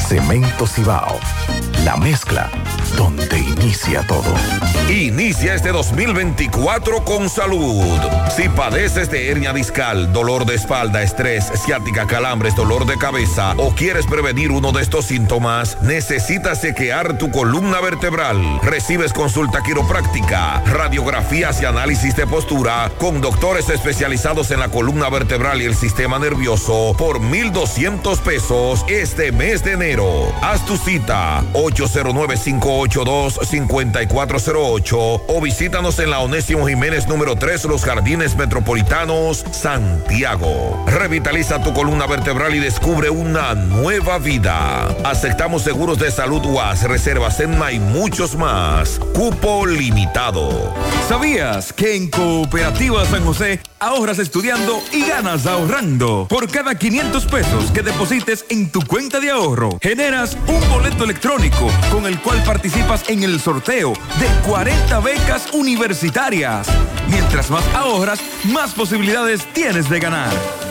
Cemento Cibao. La mezcla donde inicia todo. Inicia este 2024 con salud. Si padeces de hernia discal, dolor de espalda, estrés, ciática, calambres, dolor de cabeza o quieres prevenir uno de estos síntomas, necesitas sequear tu columna vertebral. Recibes consulta quiropráctica, radiografías y análisis de postura con doctores especializados en la columna vertebral y el sistema nervioso por 1,200 pesos este mes de enero. Haz tu cita 809-582-5408 o visítanos en la Onésimo Jiménez número 3, Los Jardines Metropolitanos, Santiago. Revitaliza tu columna vertebral y descubre una nueva vida. Aceptamos seguros de salud UAS, reservas en y muchos más. Cupo limitado. ¿Sabías que en Cooperativa San José ahorras estudiando y ganas ahorrando? Por cada 500 pesos que deposites en tu cuenta de ahorro, generas un boleto electrónico con el cual participas en el sorteo de 40 becas universitarias. Mientras más ahorras, más posibilidades tienes de ganar.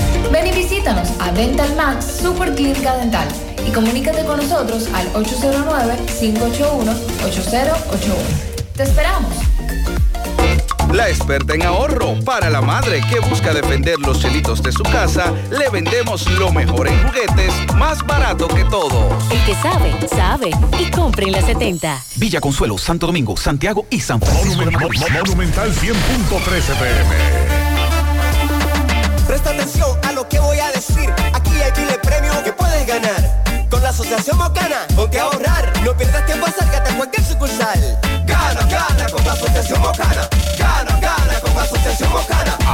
Ven y visítanos a Dental Max Super Clínica Dental y comunícate con nosotros al 809-581-8081. ¡Te esperamos! La experta en ahorro para la madre que busca defender los chelitos de su casa, le vendemos lo mejor en juguetes, más barato que todos. El que sabe, sabe y compre en la 70. Villa Consuelo, Santo Domingo, Santiago y San Francisco. Macorís. Monumental 100.13 pm. A lo que voy a decir. Aquí hay miles premios que puedes ganar. Con la Asociación Mocana, ponte a ahorrar. No pierdas tiempo, acércate a cualquier sucursal. Gana, gana con la Asociación Mocana. Gana, gana con la Asociación Mocana.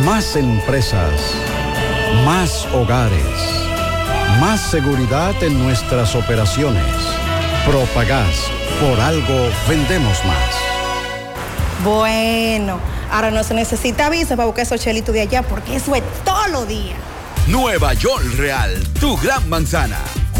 Más empresas. Más hogares. Más seguridad en nuestras operaciones. Propagás. Por algo vendemos más. Bueno, ahora no se necesita visa para buscar esos chelitos de allá porque eso es todo lo día. Nueva York Real, tu gran manzana.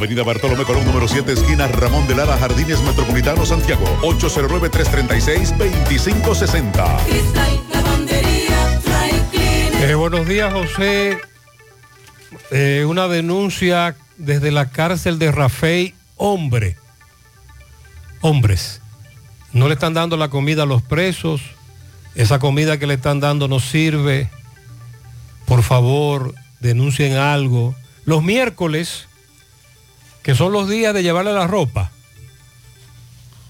Avenida Bartolomé Colón, número 7, esquina Ramón de Lara, Jardines Metropolitano, Santiago. 809-336-2560. Cristal, lavandería, dry cleaner. Eh, buenos días, José. Eh, una denuncia desde la cárcel de Rafey, hombre. Hombres. No le están dando la comida a los presos. Esa comida que le están dando no sirve. Por favor, denuncien algo. Los miércoles, que son los días de llevarle la ropa,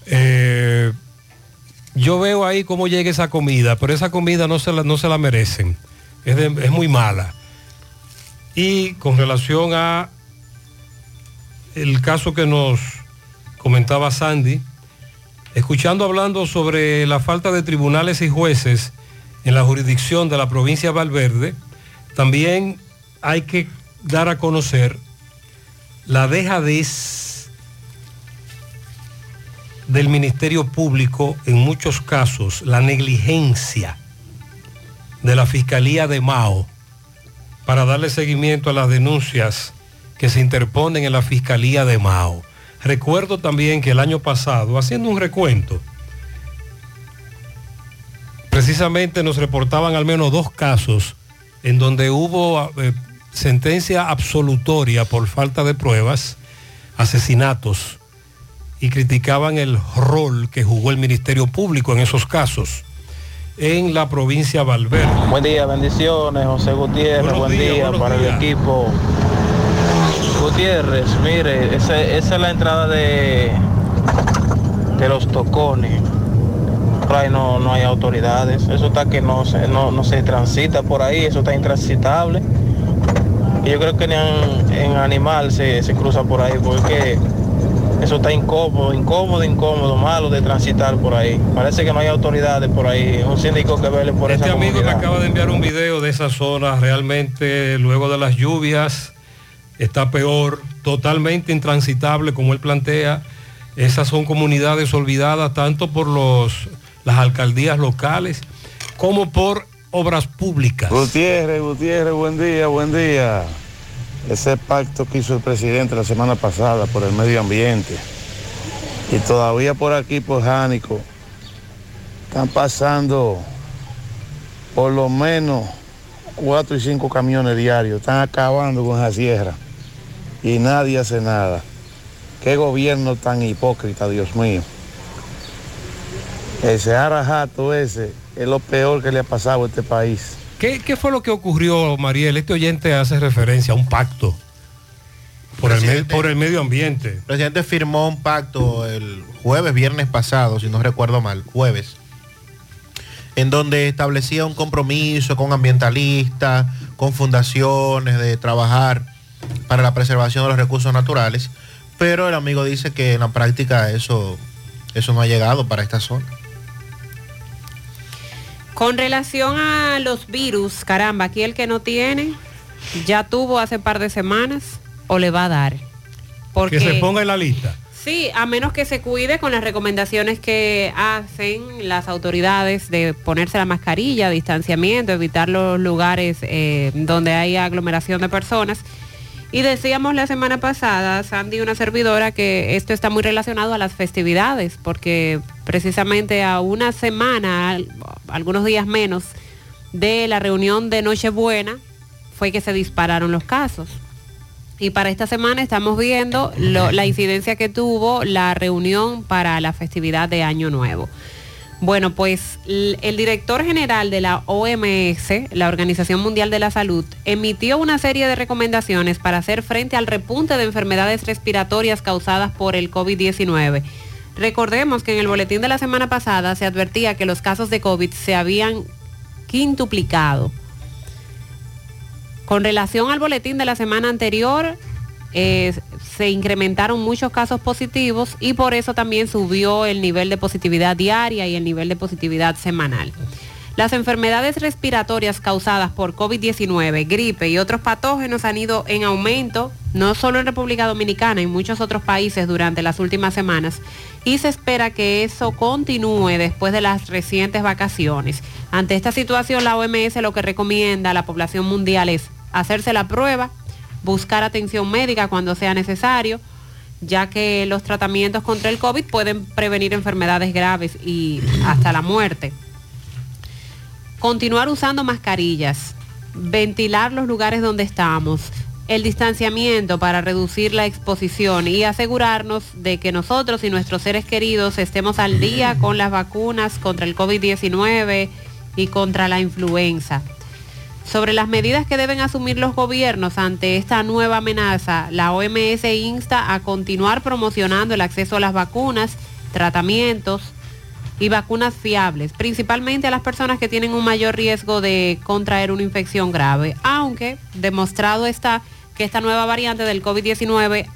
eh, yo veo ahí cómo llega esa comida, pero esa comida no se la, no se la merecen. Es, muy mala. Y con relación a el caso que nos comentaba Sandy, escuchando hablando sobre la falta de tribunales y jueces en la jurisdicción de la provincia de Valverde, también hay que dar a conocer la dejadez del Ministerio Público en muchos casos, la negligencia de la Fiscalía de Mao para darle seguimiento a las denuncias que se interponen en la Fiscalía de Mao. Recuerdo también que el año pasado, haciendo un recuento, precisamente nos reportaban al menos dos casos en donde hubo eh, sentencia absolutoria por falta de pruebas, asesinatos, y criticaban el rol que jugó el Ministerio Público en esos casos en la provincia de Valverde. Buen día, bendiciones, José Gutiérrez, Buenos buen días, día para días. el equipo. Gutiérrez, mire, ese- esa es la entrada de, de los tocones. por ahí no, no hay autoridades. Eso está que no se, no, no se transita por ahí, eso está intransitable. Y yo creo que ni en, en animal se, se cruza por ahí porque eso está incómodo, incómodo, incómodo, malo de transitar por ahí. Parece que no hay autoridades por ahí, un síndico que vele por Este esa amigo me acaba de enviar un video de esa zona, realmente luego de las lluvias está peor, totalmente intransitable como él plantea. Esas son comunidades olvidadas tanto por los, las alcaldías locales como por obras públicas. Gutiérrez, Gutiérrez, buen día, buen día. Ese pacto que hizo el presidente la semana pasada por el medio ambiente y todavía por aquí, por Jánico, están pasando por lo menos cuatro y cinco camiones diarios. Están acabando con esa sierra y nadie hace nada. Qué gobierno tan hipócrita, Dios mío. Ese arajato ese es lo peor que le ha pasado a este país. ¿Qué, qué fue lo que ocurrió, Mariel? Este oyente hace referencia a un pacto por el, me- por el medio ambiente. El presidente firmó un pacto el jueves, viernes pasado, si no recuerdo mal, jueves, en donde establecía un compromiso con ambientalistas, con fundaciones de trabajar para la preservación de los recursos naturales, pero el amigo dice que en la práctica eso, eso no ha llegado para esta zona. Con relación a los virus, caramba, aquí el que no tiene, ya tuvo hace par de semanas o le va a dar. Porque, Que se ponga en la lista. Sí, a menos que se cuide con las recomendaciones que hacen las autoridades de ponerse la mascarilla, distanciamiento, evitar los lugares eh, donde hay aglomeración de personas. Y decíamos la semana pasada, Sandy, una servidora, que esto está muy relacionado a las festividades, porque precisamente a una semana, al- algunos días menos, de la reunión de Nochebuena, fue que se dispararon los casos. Y para esta semana estamos viendo la incidencia que tuvo la reunión para la festividad de Año Nuevo. Bueno, pues el director general de la OMS, la Organización Mundial de la Salud, emitió una serie de recomendaciones para hacer frente al repunte de enfermedades respiratorias causadas por el COVID-19. Recordemos que en el boletín de la semana pasada se advertía que los casos de COVID se habían quintuplicado. Con relación al boletín de la semana anterior, eh, se incrementaron muchos casos positivos y por eso también subió el nivel de positividad diaria y el nivel de positividad semanal. Las enfermedades respiratorias causadas por COVID-19, gripe y otros patógenos han ido en aumento, no solo en República Dominicana, en muchos otros países durante las últimas semanas, y se espera que eso continúe después de las recientes vacaciones. Ante esta situación, la OMS lo que recomienda a la población mundial es hacerse la prueba, buscar atención médica cuando sea necesario, ya que los tratamientos contra el COVID pueden prevenir enfermedades graves y hasta la muerte. Continuar usando mascarillas, ventilar los lugares donde estamos, el distanciamiento para reducir la exposición y asegurarnos de que nosotros y nuestros seres queridos estemos al día con las vacunas contra el COVID-19 y contra la influenza. Sobre las medidas que deben asumir los gobiernos ante esta nueva amenaza, la OMS insta a continuar promocionando el acceso a las vacunas, tratamientos y vacunas fiables, principalmente a las personas que tienen un mayor riesgo de contraer una infección grave, aunque demostrado está que esta nueva variante del COVID-19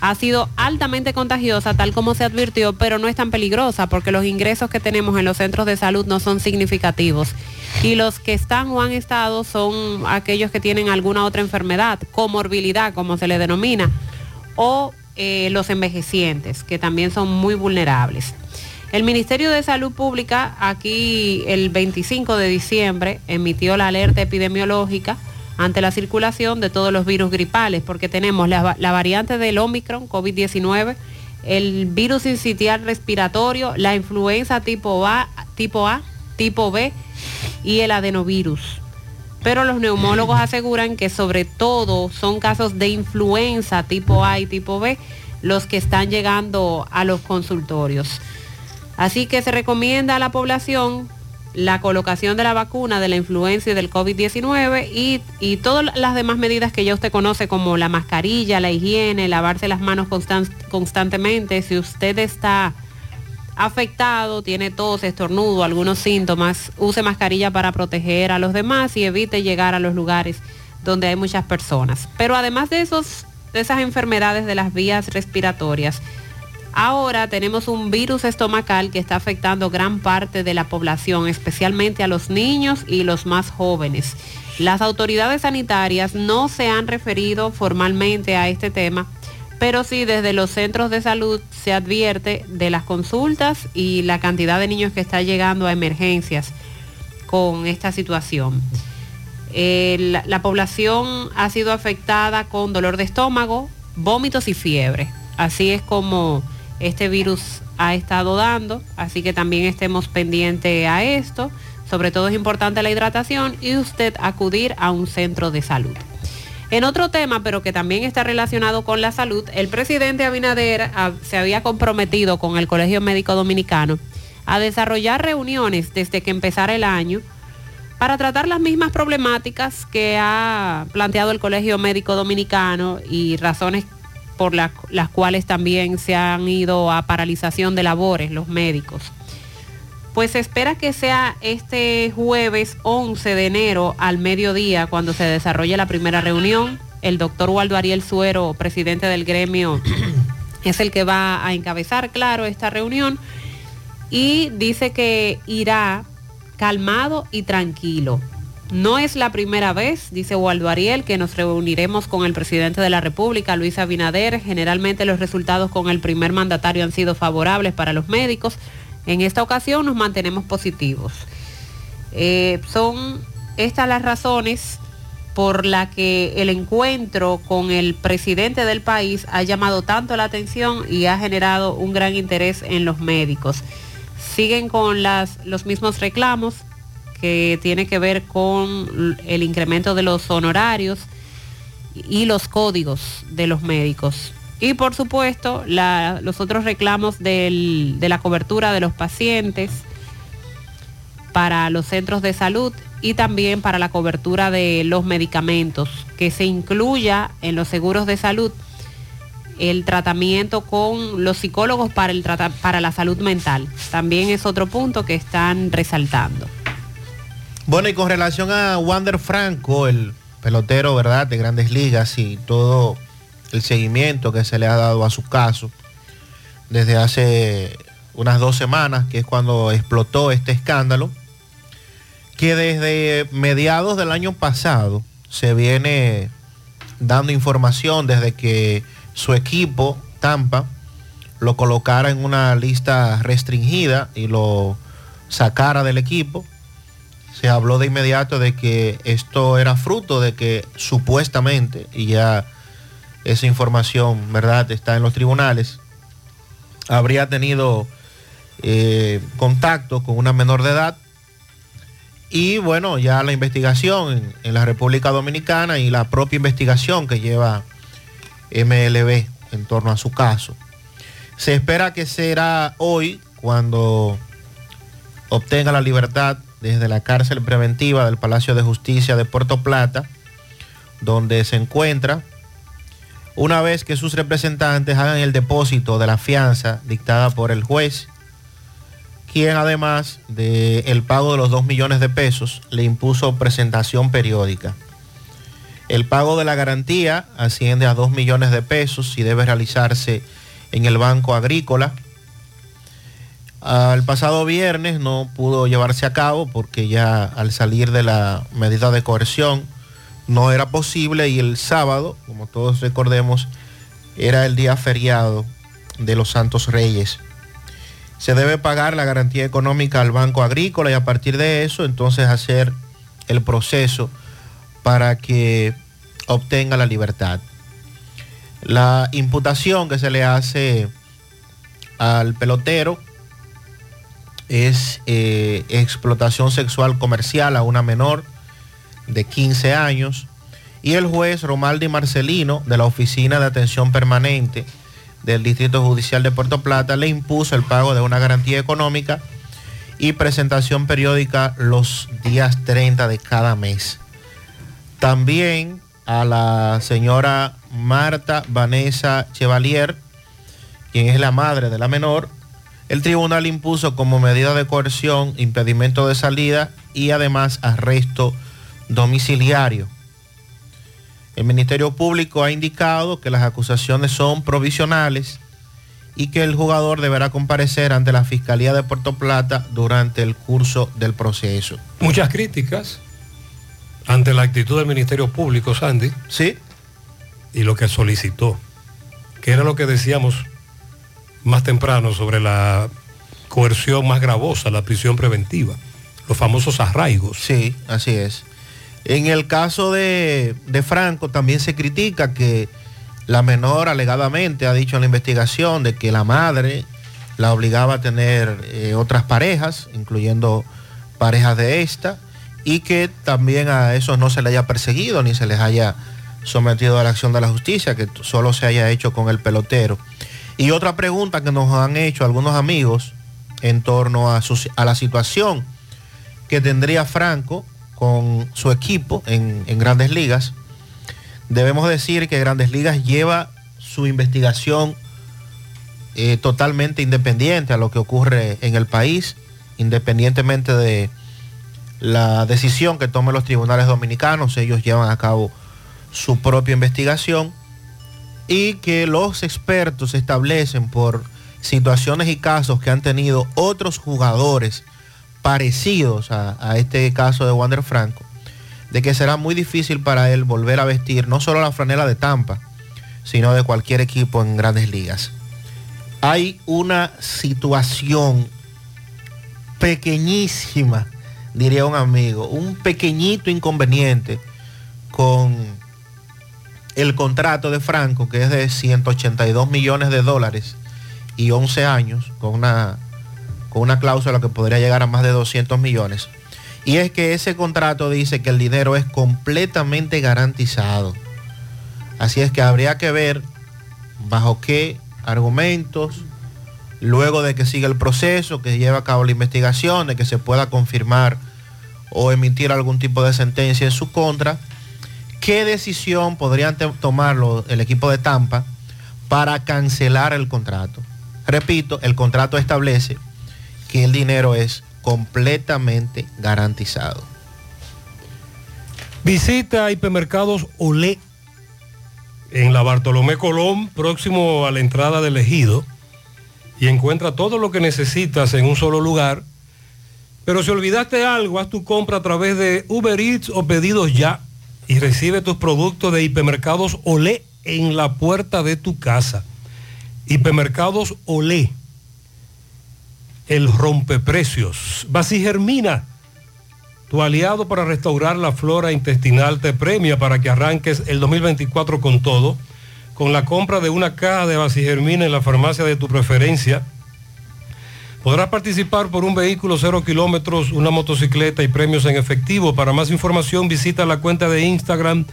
ha sido altamente contagiosa, tal como se advirtió, pero no es tan peligrosa porque los ingresos que tenemos en los centros de salud no son significativos. Y los que están o han estado son aquellos que tienen alguna otra enfermedad, comorbilidad, como se le denomina, o eh, los envejecientes, que también son muy vulnerables. El Ministerio de Salud Pública aquí el 25 de diciembre emitió la alerta epidemiológica ante la circulación de todos los virus gripales, porque tenemos la, va- la variante del Omicron, COVID-19, el virus sincitial respiratorio, la influenza tipo A, tipo A, tipo B y el adenovirus. Pero los neumólogos aseguran que sobre todo son casos de influenza tipo A y tipo B los que están llegando a los consultorios. Así que se recomienda a la población la colocación de la vacuna de la influenza y del COVID-19 y, y todas las demás medidas que ya usted conoce como la mascarilla, la higiene, lavarse las manos constan- constantemente. Si usted está afectado, tiene tos, estornudo, algunos síntomas, use mascarilla para proteger a los demás y evite llegar a los lugares donde hay muchas personas. Pero además de, esos, de esas enfermedades de las vías respiratorias, ahora tenemos un virus estomacal que está afectando gran parte de la población, especialmente a los niños y los más jóvenes. Las autoridades sanitarias no se han referido formalmente a este tema, pero sí desde los centros de salud se advierte de las consultas y la cantidad de niños que está llegando a emergencias con esta situación. Eh, la, la población ha sido afectada con dolor de estómago, vómitos y fiebre. Así es como este virus ha estado dando, así que también estemos pendientes a esto. Sobre todo es importante la hidratación y usted acudir a un centro de salud. En otro tema, pero que también está relacionado con la salud, el presidente Abinader ah, se había comprometido con el Colegio Médico Dominicano a desarrollar reuniones desde que empezara el año para tratar las mismas problemáticas que ha planteado el Colegio Médico Dominicano y razones por la- las cuales también se han ido a paralización de labores los médicos. Pues se espera que sea este jueves 11 de enero al mediodía cuando se desarrolle la primera reunión. El doctor Waldo Ariel Suero, presidente del gremio, es el que va a encabezar, claro, esta reunión. Y dice que irá calmado y tranquilo. No es la primera vez, dice Waldo Ariel, que nos reuniremos con el presidente de la República, Luis Abinader. Generalmente los resultados con el primer mandatario han sido favorables para los médicos. En esta ocasión nos mantenemos positivos. Eh, son estas las razones por las que el encuentro con el presidente del país ha llamado tanto la atención y ha generado un gran interés en los médicos. Siguen con las, los mismos reclamos que tiene que ver con el incremento de los honorarios y los códigos de los médicos. Y por supuesto, los otros reclamos de la cobertura de los pacientes para los centros de salud y también para la cobertura de los medicamentos, que se incluya en los seguros de salud el tratamiento con los psicólogos para la salud mental. También es otro punto que están resaltando. Bueno, y con relación a Wander Franco, el pelotero, ¿verdad?, de grandes ligas y todo el seguimiento que se le ha dado a su caso desde hace unas dos semanas, que es cuando explotó este escándalo, que desde mediados del año pasado se viene dando información desde que su equipo, Tampa, lo colocara en una lista restringida y lo sacara del equipo se habló de inmediato de que esto era fruto de que supuestamente, y ya esa información, ¿verdad?, está en los tribunales, habría tenido eh, contacto con una menor de edad. Y bueno, ya la investigación en, en la República Dominicana y la propia investigación que lleva MLB en torno a su caso. Se espera que será hoy cuando obtenga la libertad desde la cárcel preventiva del Palacio de Justicia de Puerto Plata, donde se encuentra, una vez que sus representantes hagan el depósito de la fianza dictada por el juez, quien además del pago de los 2 millones de pesos le impuso presentación periódica. El pago de la garantía asciende a 2 millones de pesos y debe realizarse en el Banco Agrícola. Al pasado viernes no pudo llevarse a cabo porque ya al salir de la medida de coerción no era posible y el sábado, como todos recordemos, era el día feriado de los Santos Reyes. Se debe pagar la garantía económica al Banco Agrícola y a partir de eso entonces hacer el proceso para que obtenga la libertad. La imputación que se le hace al pelotero es eh, explotación sexual comercial a una menor de 15 años y el juez Romaldi Marcelino de la Oficina de Atención Permanente del Distrito Judicial de Puerto Plata le impuso el pago de una garantía económica y presentación periódica los días 30 de cada mes. También a la señora Marta Vanessa Chevalier, quien es la madre de la menor, El tribunal impuso como medida de coerción impedimento de salida y además arresto domiciliario. El Ministerio Público ha indicado que las acusaciones son provisionales y que el jugador deberá comparecer ante la Fiscalía de Puerto Plata durante el curso del proceso. Muchas críticas ante la actitud del Ministerio Público, Sandy. Sí. Y lo que solicitó, que era lo que decíamos más temprano sobre la coerción más gravosa, la prisión preventiva, los famosos arraigos. Sí, así es. En el caso de, de Franco también se critica que la menor alegadamente ha dicho en la investigación de que la madre la obligaba a tener eh, otras parejas, incluyendo parejas de esta, y que también a esos no se le haya perseguido ni se les haya sometido a la acción de la justicia, que solo se haya hecho con el pelotero. Y otra pregunta que nos han hecho algunos amigos en torno a, la situación que tendría Franco con su equipo en, en grandes ligas. Debemos decir que Grandes Ligas lleva su investigación eh, totalmente independiente a lo que ocurre en el país, independientemente de la decisión que tomen los tribunales dominicanos, ellos llevan a cabo su propia investigación y que los expertos establecen por situaciones y casos que han tenido otros jugadores parecidos a, este caso de Wander Franco, de que será muy difícil para él volver a vestir no solo la franela de Tampa, sino de cualquier equipo en grandes ligas. Hay una situación pequeñísima, diría un amigo, un pequeñito inconveniente con el contrato de Franco, que es de 182 millones de dólares y 11 años, con una, con una cláusula que podría llegar a más de 200 millones. Y es que ese contrato dice que el dinero es completamente garantizado. Así es que habría que ver bajo qué argumentos, luego de que siga el proceso, que lleva a cabo la investigación, de que se pueda confirmar o emitir algún tipo de sentencia en su contra, qué decisión podrían tomar el equipo de Tampa para cancelar el contrato. Repito, el contrato establece que el dinero es completamente garantizado. Visita hipermercados Olé en la Bartolomé Colón, próximo a la entrada del ejido, y encuentra todo lo que necesitas en un solo lugar. Pero si olvidaste algo, haz tu compra a través de Uber Eats o pedidos ya y recibe tus productos de hipermercados Olé en la puerta de tu casa. Hipermercados Olé, el rompeprecios. Germina, tu aliado para restaurar la flora intestinal, te premia para que arranques el 2024 con todo, con la compra de una caja de Germina en la farmacia de tu preferencia. Podrás participar por un vehículo cero kilómetros, una motocicleta y premios en efectivo. Para más información visita la cuenta de Instagram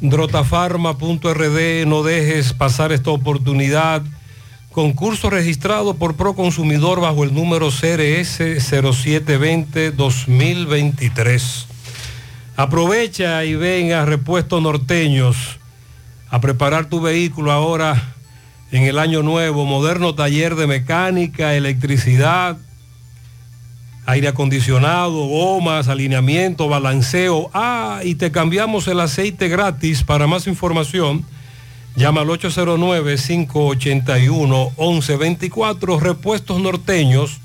drotafarma.rd. No dejes pasar esta oportunidad. Concurso registrado por Proconsumidor bajo el número CRS 0720-2023. Aprovecha y ven a Repuestos Norteños a preparar tu vehículo ahora en el año nuevo. Moderno taller de mecánica, electricidad, aire acondicionado, gomas, alineamiento, balanceo. Ah, y te cambiamos el aceite gratis. Para más información, llama al 809-581-1124. Repuestos norteños.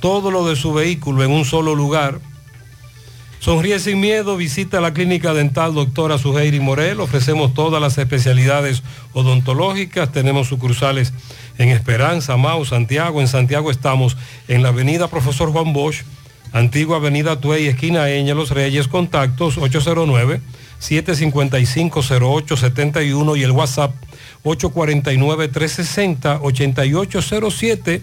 Todo lo de su vehículo en un solo lugar. Sonríe sin miedo, visita la clínica dental doctora Suheiri Morel. Ofrecemos todas las especialidades odontológicas. Tenemos sucursales en Esperanza, Mau, Santiago. En Santiago estamos en la avenida Profesor Juan Bosch, antigua avenida Tuey, esquina Eña, Los Reyes, contactos 809-755-0871 y el WhatsApp 849-360-8807.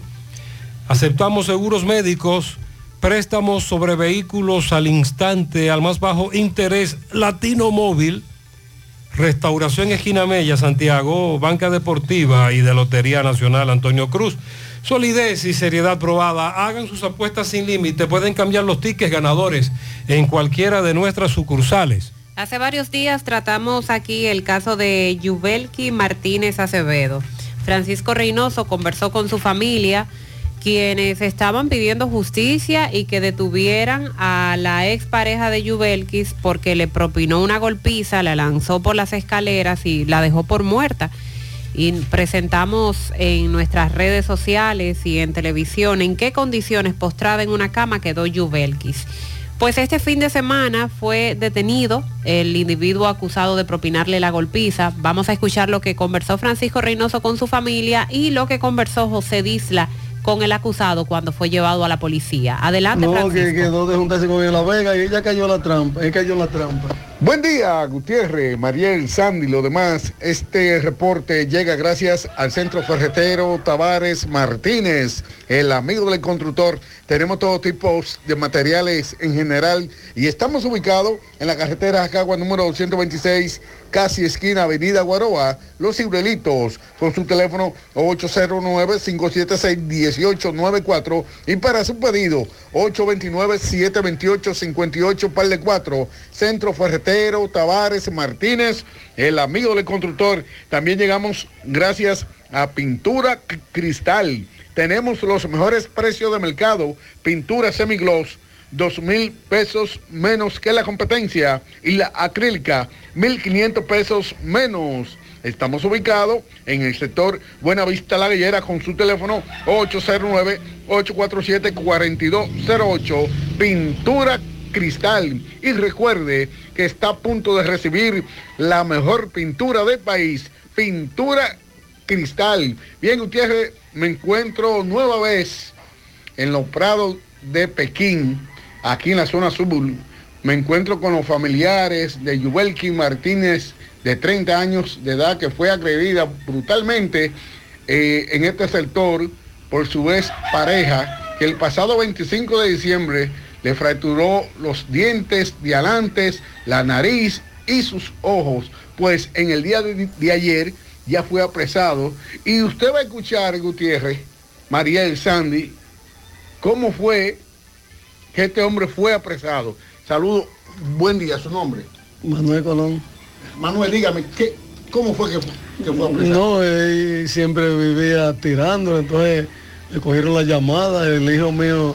Aceptamos seguros médicos préstamos sobre vehículos al instante, al más bajo interés, Latino Móvil, Restauración Esquina Mella, Santiago, Banca Deportiva y de Lotería Nacional Antonio Cruz. Solidez y seriedad probada. Hagan sus apuestas sin límite. Pueden cambiar los tickets ganadores en cualquiera de nuestras sucursales. Hace varios días tratamos aquí el caso de Yubelki Martínez Acevedo. Francisco Reynoso conversó con su familia quienes estaban pidiendo justicia y que detuvieran a la expareja de Yubelkis porque le propinó una golpiza, la lanzó por las escaleras y la dejó por muerta. Y presentamos en nuestras redes sociales y en televisión en qué condiciones postrada en una cama quedó Yubelkis. Pues este fin de semana fue detenido el individuo acusado de propinarle la golpiza. Vamos a escuchar lo que conversó Francisco Reynoso con su familia y lo que conversó José Disla con el acusado cuando fue llevado a la policía. Adelante, No, Francisco. que quedó de juntarse con La Vega y ella cayó en la trampa, él cayó en la trampa. Buen día, Gutiérrez, Mariel, Sandy y lo demás. Este reporte llega gracias al Centro Ferretero Tavares Martínez, el amigo del constructor. Tenemos todo tipo de materiales en general y estamos ubicados en la carretera Jacagua número 226, casi esquina Avenida Guaroa, Los Cibrelitos, con su teléfono 809-576-1894 y para su pedido 829-728-58 par de 4, Centro Ferretero Tavares Martínez, el amigo del constructor. También llegamos gracias a Pintura Cristal. Tenemos los mejores precios de mercado, pintura semigloss, dos mil pesos menos que la competencia y la acrílica, 1.500 pesos menos. Estamos ubicados en el sector Buenavista La Gallera con su teléfono 809-847-4208. Pintura Cristal. Y recuerde que está a punto de recibir la mejor pintura del país. Pintura Cristal. Bien, Gutiérrez, me encuentro nueva vez en los prados de Pekín, aquí en la zona sur. Me encuentro con los familiares de Yubelki Martínez, de 30 años de edad, que fue agredida brutalmente eh, en este sector por su ex pareja, que el pasado 25 de diciembre le fracturó los dientes de adelante, la nariz y sus ojos. Pues en el día de, de ayer ya fue apresado. Y usted va a escuchar, Gutiérrez, Mariel Sandy, cómo fue que este hombre fue apresado. Saludo, buen día, su nombre. Manuel Colón. Manuel, dígame, ¿qué, ¿cómo fue que, que fue apresado? No, él siempre vivía tirando, entonces le cogieron la llamada, el hijo mío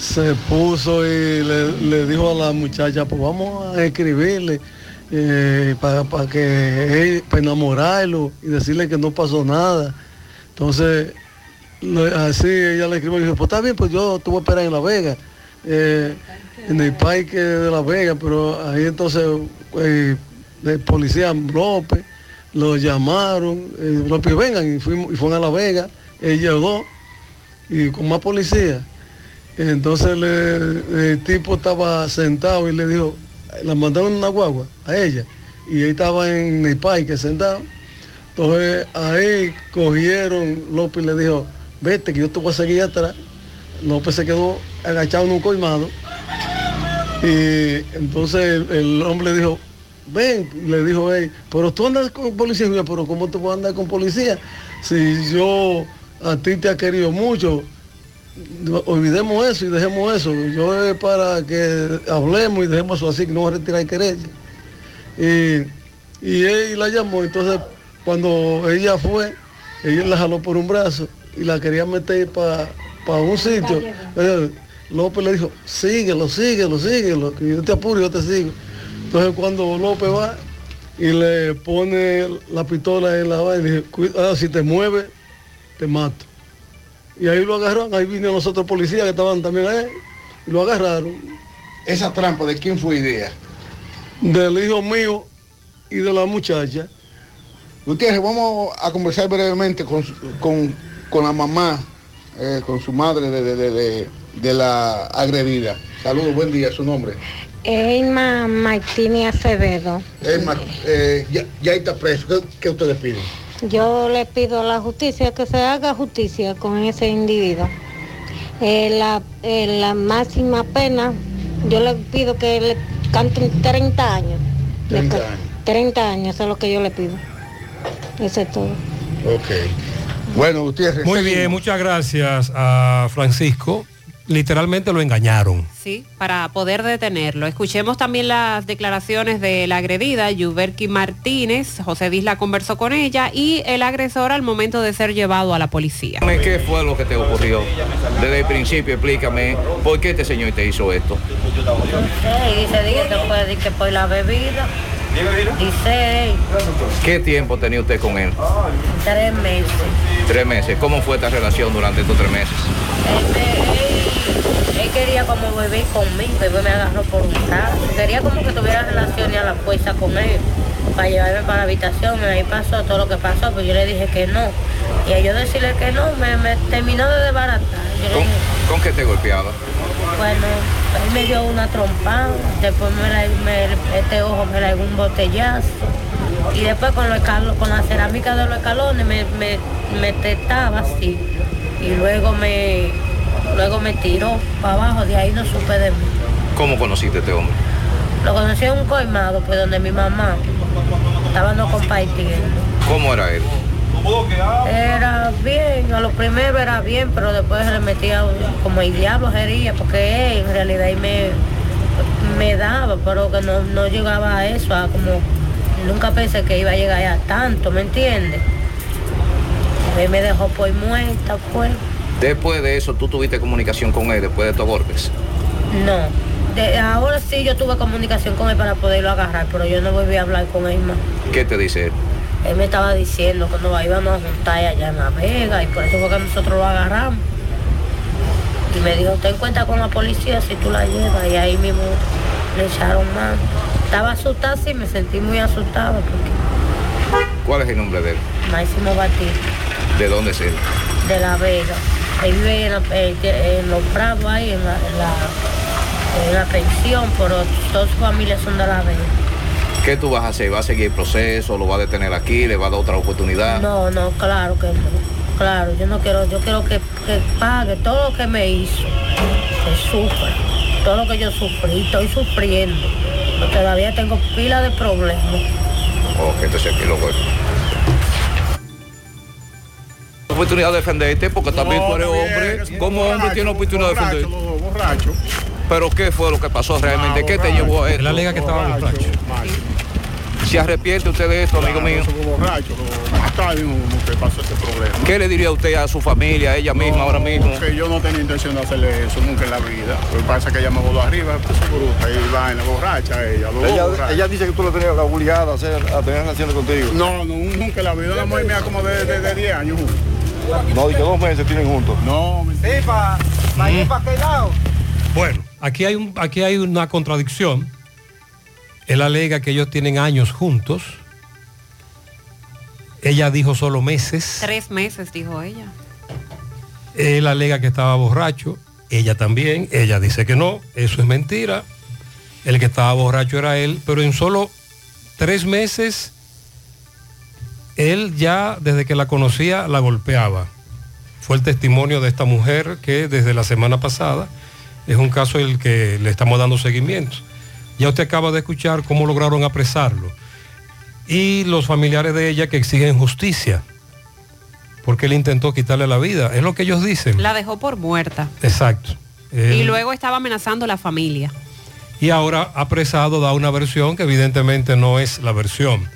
se puso y le, le dijo a la muchacha, pues vamos a escribirle eh, para, que él, para enamorarlo y decirle que no pasó nada. Entonces, así ella le escribió y dijo, pues está bien, pues yo te voy a esperar en La Vega, eh, en el parque de La Vega, pero ahí entonces eh, el policía López lo llamaron, eh, López vengan y, fuimos, y fueron a La Vega, él llegó y con más policía. Entonces el tipo estaba sentado y le dijo, la mandaron una guagua a ella y él estaba en el parque sentado. Entonces ahí cogieron, López le dijo, vete que yo te voy a seguir atrás. López se quedó agachado en un colmado y entonces el, hombre dijo, ven, le dijo él, pero tú andas con policía, pero ¿cómo te puedo andar con policía? Si yo a ti te ha querido mucho, olvidemos eso y dejemos eso. Yo es para que hablemos y dejemos eso así, que no va a retirar querencia. Y, y él la llamó, entonces cuando ella fue, ella la jaló por un brazo y la quería meter para un sitio. Eh, López le dijo, síguelo, síguelo, síguelo, que yo te apuro, yo te sigo. Entonces cuando López va y le pone la pistola en la vaina, dije, "Cuida- ah, si te mueves, te mato. Y ahí lo agarraron, ahí vinieron los otros policías que estaban también ahí, y lo agarraron. Esa trampa, ¿de quién fue idea? Del hijo mío y de la muchacha. Gutiérrez, vamos a conversar brevemente con, con, con la mamá, eh, con su madre de, de- de- de- la agredida. Saludos, buen día, su nombre. Elma Martínez Acevedo. Emma, eh, ya, ya está preso. ¿Qué, qué ustedes piden? Yo le pido a la justicia que se haga justicia con ese individuo. Eh, la, eh, la máxima pena, yo le pido que le canten 30 años. Le 30 ca- años. 30 años, eso es lo que yo le pido. Eso es todo. Ok. Bueno, Gutiérrez. Muy bien, muchas gracias a Francisco literalmente lo engañaron. Sí, para poder detenerlo. Escuchemos también las declaraciones de la agredida, Yuberki Martínez. José Disla conversó con ella y el agresor al momento de ser llevado a la policía. ¿Qué fue lo que te ocurrió? Desde el principio, explícame, ¿por qué este señor te hizo esto? Sí, dice, dice que fue de que por la bebida. Dice, ¿Qué tiempo tenía usted con él? tres meses. Tres meses. ¿Cómo fue esta relación durante estos tres meses? Él quería como beber conmigo y me agarró por un brazo. Quería como que tuviera relaciones a la fuerza con él para llevarme para la habitación. Ahí pasó todo lo que pasó, pero yo le dije que no. Y a yo decirle que no, me, me terminó de desbaratar. Yo ¿Con, dije, con qué te golpeaba? bueno, él me dio una trompada, después me, la, me- este ojo me la dio un botellazo. Y después con, los con la cerámica de los escalones me, me, me tetaba así. Y luego me, luego me tiró para abajo, de ahí no supe de mí. ¿Cómo conociste a este hombre? Lo conocí en un coimado, pues donde mi mamá estaba no compartiendo. ¿Cómo era él? Era bien, a lo primero era bien, pero después se le metía como el diablo sería, porque él en realidad ahí me, me daba, pero que no, no llegaba a eso, a como nunca pensé que iba a llegar a tanto, ¿me entiendes? Él me dejó por muerta, pues. Después de eso, ¿tú tuviste comunicación con él después de estos golpes? No. De- ahora sí yo tuve comunicación con él para poderlo agarrar, pero yo no volví a hablar con él más. ¿Qué te dice él? Él me estaba diciendo que nos íbamos a juntar allá en La Vega y por eso fue que nosotros lo agarramos. Y me dijo, ten cuenta con la policía si tú la llevas. Y ahí mismo le echaron mano. Estaba asustada, sí, me sentí muy asustada porque ¿Cuál es el nombre de él? Máximo Batista, ¿De dónde es él? de La Vega. Él vive en, la- eh, en los prados ahí, en la, en la- en la pensión, pero todas sus familias son de La Vega. ¿Qué tú vas a hacer? ¿Va a seguir el proceso? ¿Lo va a detener aquí? ¿Le va a dar otra oportunidad? No, no, claro que no. Claro, yo no quiero, yo quiero que, que pague todo lo que me hizo, que sufra, todo lo que yo sufrí, estoy sufriendo. Todavía tengo pila de problemas. Ok, entonces aquí lo voy. Oportunidad de defenderte porque también tú eres hombre. Como hombre tiene oportunidad de defenderte. borracho. Pero ¿qué fue lo que pasó realmente? ¿Qué te llevó a esto? Él alega que estaba borracho. ¿Se arrepiente usted de esto, amigo mío? borracho, que pasó ese problema. ¿Qué le diría usted a su familia, a ella misma ahora mismo? Que yo no tenía intención de hacerle eso nunca en la vida. Lo que pasa es que ella me voló arriba, pues bruta, y va en la borracha ella. Ella, borracha. ella dice que tú lo tenías la obligada a, hacer, a tener relaciones contigo. No, no, nunca en la vida. Una mujer mía como de, de, de 10 años. No, que dos meses tienen juntos. No, Sí, para ir para aquel lado. Bueno, aquí hay, un, aquí hay una contradicción. Él alega que ellos tienen años juntos. Ella dijo solo meses. Tres meses, dijo ella. Él alega que estaba borracho. Ella también. Ella dice que no. Eso es mentira. El que estaba borracho era él. Pero en solo tres meses, él ya desde que la conocía la golpeaba. Fue el testimonio de esta mujer que desde la semana pasada es un caso el que le estamos dando seguimiento. Ya usted acaba de escuchar cómo lograron apresarlo. Y los familiares de ella que exigen justicia. Porque él intentó quitarle la vida. Es lo que ellos dicen. La dejó por muerta. Exacto. Y luego estaba amenazando a la familia. y ahora apresado da una versión que evidentemente no es la versión.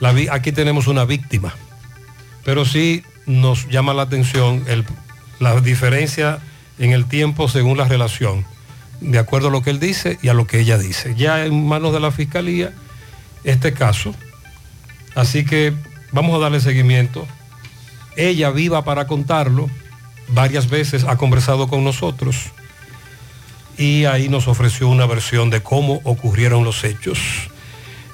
La vi- aquí tenemos una víctima, pero sí nos llama la atención el- la diferencia en el tiempo según la relación, de acuerdo a lo que él dice y a lo que ella dice. Ya en manos de la fiscalía este caso, así que vamos a darle seguimiento. Ella viva para contarlo, varias veces ha conversado con nosotros y ahí nos ofreció una versión de cómo ocurrieron los hechos.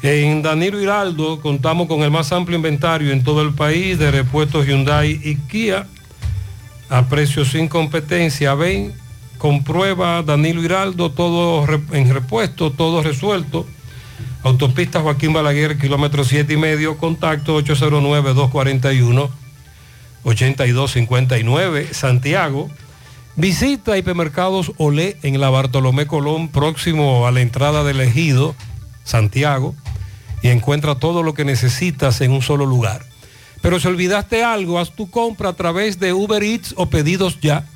En Danilo Hiraldo contamos con el más amplio inventario en todo el país de repuestos Hyundai y Kia a precios sin competencia. Ven, comprueba Danilo Hiraldo, todo en repuesto, todo resuelto. Autopista Joaquín Balaguer, kilómetro 7 y medio, contacto 809-241-8259, Santiago. Visita Hipermercados Olé en la Bartolomé Colón, próximo a la entrada del Ejido, Santiago, y encuentra todo lo que necesitas en un solo lugar. Pero si olvidaste algo, haz tu compra a través de Uber Eats o pedidos ya.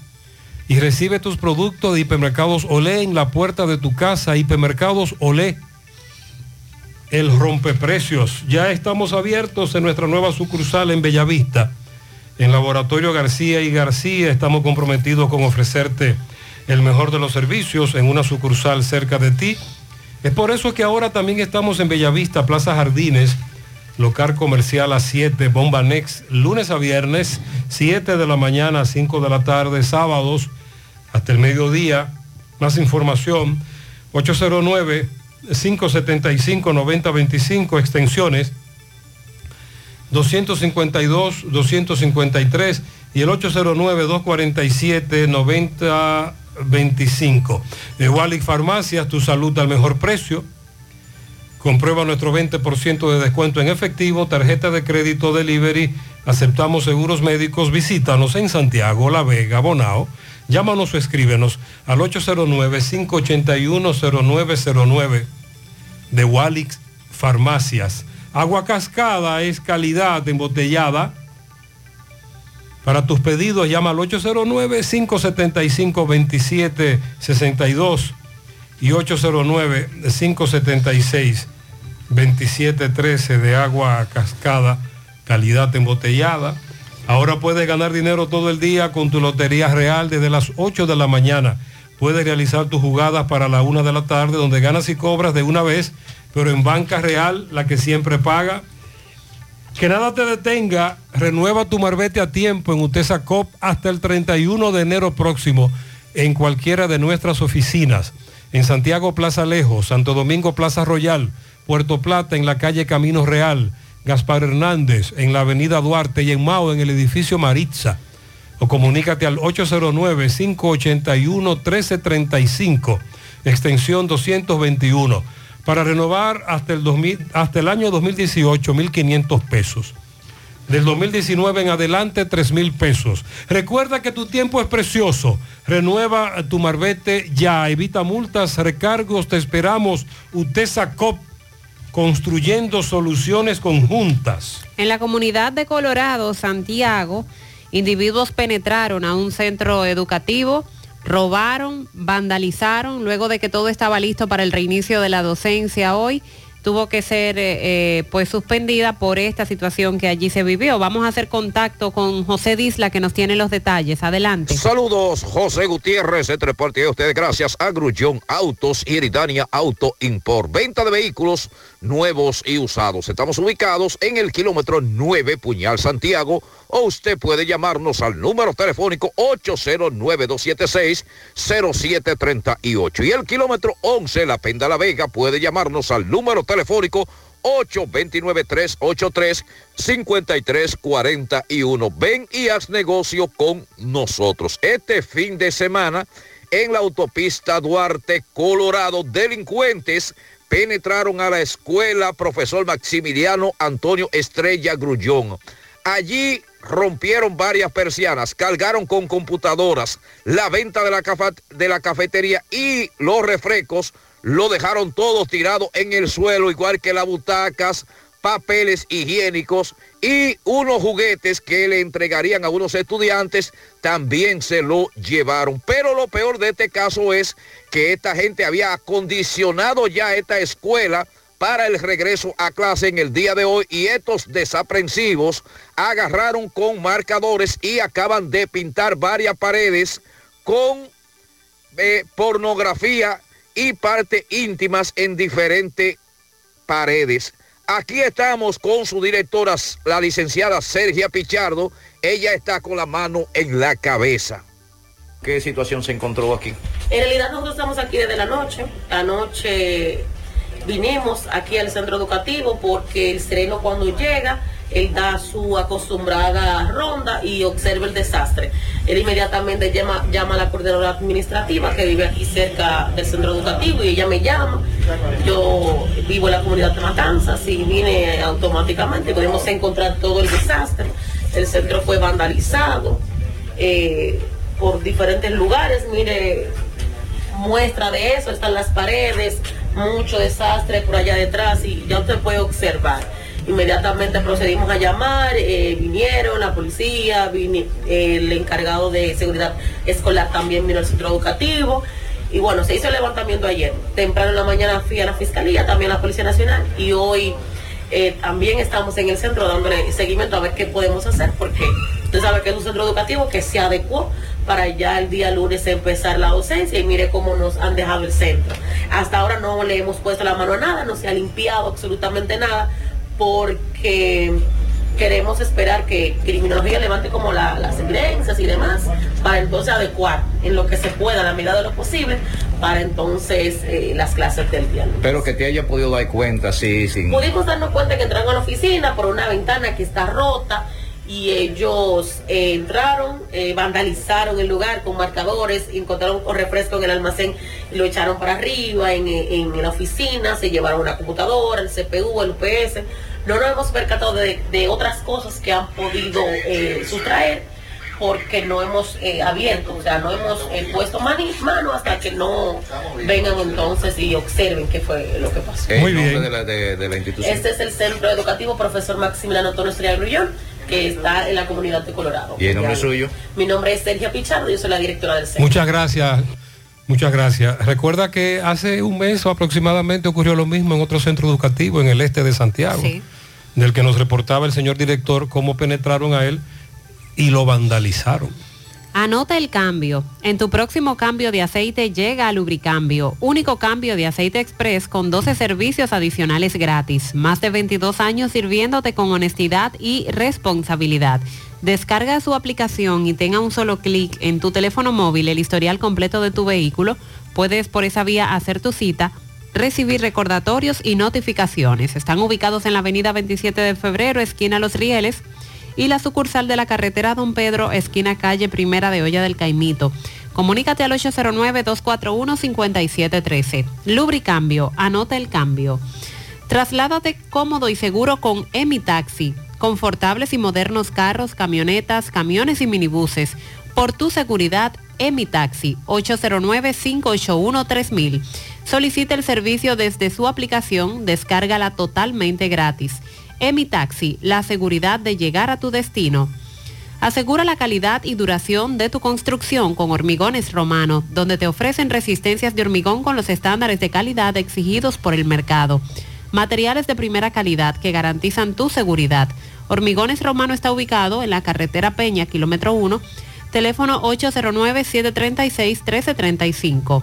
y recibe tus productos de hipermercados Olé en la puerta de tu casa. Hipermercados Olé, el rompeprecios. Ya estamos abiertos en nuestra nueva sucursal en Bellavista. En Laboratorio García y García estamos comprometidos con ofrecerte el mejor de los servicios en una sucursal cerca de ti. Es por eso que ahora también estamos en Bellavista, Plaza Jardines, local comercial a 7, Bomba Next, lunes a viernes, 7 de la mañana a 5 de la tarde, sábados hasta el mediodía. Más información, 809-575-9025, extensiones 252, 253 y el 809-247-9025. De Wallic Farmacias, tu salud al mejor precio. Comprueba nuestro 20% de descuento en efectivo, tarjeta de crédito delivery, aceptamos seguros médicos, visítanos en Santiago, La Vega, Bonao. Llámanos o escríbenos al 809-581-0909 de Walix Farmacias. Agua cascada es calidad embotellada. Para tus pedidos llama al 809-575-2762 y 809-576-2713 de agua cascada, calidad embotellada. Ahora puedes ganar dinero todo el día con tu Lotería Real desde las 8 de la mañana. Puedes realizar tus jugadas para la 1 de la tarde donde ganas y cobras de una vez, pero en Banca Real, la que siempre paga. Que nada te detenga, renueva tu marbete a tiempo en Utesa Cop hasta el 31 de enero próximo en cualquiera de nuestras oficinas. En Santiago Plaza Lejos, Santo Domingo Plaza Royal, Puerto Plata en la calle Camino Real, Gaspar Hernández en la avenida Duarte y en Mao en el edificio Maritza. O comunícate al 809-581-1335, extensión 221. Para renovar hasta el, 2000, hasta el año 2018, 1.500 pesos. Del 2019 en adelante, 3.000 pesos. Recuerda que tu tiempo es precioso. Renueva tu marbete ya. Evita multas, recargos. Te esperamos. Utesa COP construyendo soluciones conjuntas. En la comunidad de Colorado, Santiago, individuos penetraron a un centro educativo, robaron, vandalizaron, luego de que todo estaba listo para el reinicio de la docencia hoy tuvo que ser eh, eh, pues suspendida por esta situación que allí se vivió. Vamos a hacer contacto con José Disla que nos tiene los detalles. Adelante. Saludos, José Gutiérrez, entre parte de ustedes gracias a Grullón Autos y Eridania Auto Import. Venta de vehículos nuevos y usados. Estamos ubicados en el kilómetro 9 Puñal Santiago o usted puede llamarnos al número telefónico 809-276-0738. Y el kilómetro 11 La Penda La Vega puede llamarnos al número telefónico 829-383-5341. Ven y haz negocio con nosotros. Este fin de semana en la autopista Duarte, Colorado, delincuentes penetraron a la escuela profesor Maximiliano Antonio Estrella Grullón. Allí rompieron varias persianas, cargaron con computadoras, la venta de la, cafetería y los refrescos lo dejaron todos tirados en el suelo, igual que las butacas, papeles higiénicos y unos juguetes que le entregarían a unos estudiantes también se lo llevaron. Pero lo peor de este caso es que esta gente había acondicionado ya esta escuela para el regreso a clase en el día de hoy y estos desaprensivos agarraron con marcadores y acaban de pintar varias paredes con eh, pornografía y partes íntimas en diferentes paredes. Aquí estamos con su directora, la licenciada Sergia Pichardo. Ella está con la mano en la cabeza. ¿Qué situación se encontró aquí? En realidad nosotros estamos aquí desde la noche. Anoche vinimos aquí al centro educativo porque el sereno cuando llega, él da su acostumbrada ronda y observa el desastre. Él inmediatamente llama, llama a la coordinadora administrativa que vive aquí cerca del centro educativo y ella me llama. Yo vivo en la comunidad de Matanzas y vine automáticamente. Podemos encontrar todo el desastre. El centro fue vandalizado eh, por diferentes lugares. Mire, muestra de eso, están las paredes, mucho desastre por allá detrás y ya usted puede observar. Inmediatamente procedimos a llamar, eh, vinieron la policía, el encargado de seguridad escolar también vino al centro educativo. Y bueno, se hizo el levantamiento ayer. Temprano en la mañana fui a la fiscalía, también a la Policía Nacional. Y hoy eh, también estamos en el centro dándole seguimiento a ver qué podemos hacer, porque usted sabe que es un centro educativo que se adecuó para ya el día lunes empezar la docencia y mire cómo nos han dejado el centro. Hasta ahora no le hemos puesto la mano a nada, no se ha limpiado absolutamente nada, porque queremos esperar que criminología levante como la- las evidencias y demás para entonces adecuar en lo que se pueda, a la medida de lo posible, para entonces eh, las clases del día. Pero que te haya podido dar cuenta, sí, sí. Pudimos darnos cuenta que entraron a la oficina por una ventana que está rota y ellos eh, entraron, eh, vandalizaron el lugar con marcadores, encontraron un refresco en el almacén y lo echaron para arriba en, eh, en la oficina, se llevaron una computadora, el CPU, el UPS. No nos hemos percatado de, de otras cosas que han podido eh, sustraer porque no hemos eh, abierto, o sea, no hemos eh, puesto mani- mano hasta que no vengan entonces y observen qué fue lo que pasó. El nombre De, la, de- de la institución. Este es el Centro Educativo Profesor Maximiliano Antonio Estrella Grullón, que está en la comunidad de Colorado. ¿Y el nombre suyo? Mi nombre es Sergio Pichardo, yo soy la directora del centro. Muchas gracias. Muchas gracias. Recuerda que hace un mes o aproximadamente ocurrió lo mismo en otro centro educativo en el este de Santiago, del que nos reportaba el señor director cómo penetraron a él y lo vandalizaron. Anota el cambio. En tu próximo cambio de aceite llega a Lubricambio, único cambio de aceite express con 12 servicios adicionales gratis. Más de 22 años sirviéndote con honestidad y responsabilidad. Descarga su aplicación y tenga un solo clic en tu teléfono móvil el historial completo de tu vehículo. Puedes por esa vía hacer tu cita, recibir recordatorios y notificaciones. Están ubicados en la avenida 27 de febrero, esquina Los Rieles y la sucursal de la carretera Don Pedro, esquina calle Primera de Olla del Caimito. Comunícate al 809-241-5713. Lubricambio, anota el cambio. Trasládate cómodo y seguro con Emi Taxi. Confortables y modernos carros, camionetas, camiones y minibuses. Por tu seguridad, Emi Taxi, 809-581-3000. Solicita el servicio desde su aplicación, descárgala totalmente gratis. Emi Taxi, la seguridad de llegar a tu destino. Asegura la calidad y duración de tu construcción con Hormigones Romano, donde te ofrecen resistencias de hormigón con los estándares de calidad exigidos por el mercado. Materiales de primera calidad que garantizan tu seguridad. Hormigones Romano está ubicado en la carretera Peña, kilómetro 1, teléfono 809-736-1335.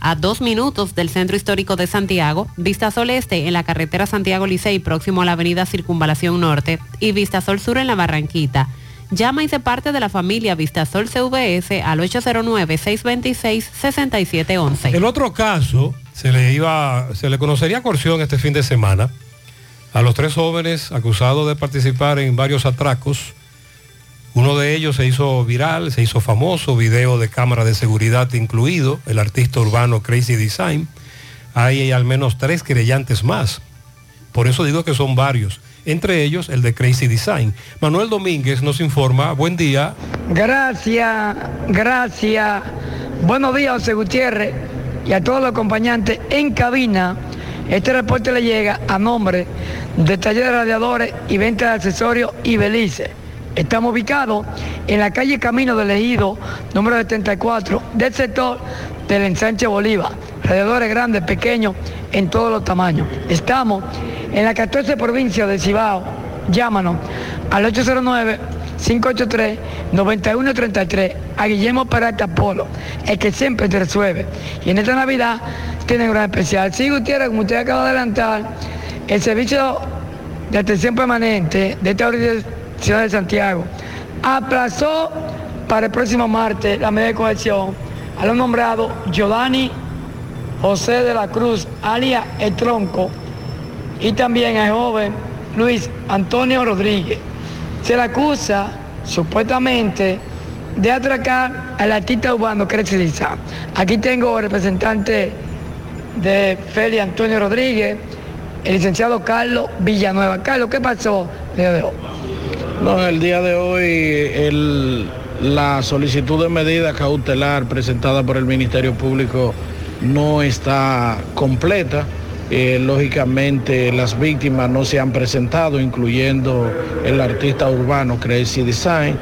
a dos minutos del Centro Histórico de Santiago, Vista Sol Este en la carretera Santiago Licey próximo a la avenida Circunvalación Norte y Vista Sol Sur en la Barranquita. Llama y se parte de la familia Vista Sol CVS al 809-626-6711. El otro caso, se le iba, se le conocería coerción este fin de semana a los tres jóvenes acusados de participar en varios atracos. Uno de ellos se hizo viral, se hizo famoso, video de cámara de seguridad incluido, el artista urbano Crazy Design. Hay al menos tres querellantes más. Por eso digo que son varios. Entre ellos el de Crazy Design. Manuel Domínguez nos informa. Buen día. Gracias, gracias. Buenos días, José Gutiérrez, y a todos los acompañantes en cabina. Este reporte le llega a nombre de Taller de Radiadores y Venta de Accesorios y Belice. Estamos ubicados en la calle Camino del Ejido, número 74, del sector del ensanche Bolívar. Radiadores grandes, pequeños, en todos los tamaños. Estamos en la 14 provincia de Cibao. Llámanos al 809-583-9133 a Guillermo Peralta Polo, el que siempre te resuelve. Y en esta Navidad tiene un gran especial. Sí, Gutiérrez, como usted acaba de adelantar, el servicio de atención permanente de esta Ciudad de Santiago aplazó para el próximo martes la medida de corrección a lo nombrado Giovanni José de la Cruz, alias El Tronco, y también al joven Luis Antonio Rodríguez. Se le acusa supuestamente de atracar al artista urbano Cresceliza. Aquí tengo representante de Feli Antonio Rodríguez, el licenciado Carlos Villanueva. Carlos, ¿qué pasó hoy? No, el día de hoy la solicitud de medida cautelar presentada por el Ministerio Público no está completa. Eh, lógicamente las víctimas no se han presentado, incluyendo el artista urbano Crazy Design.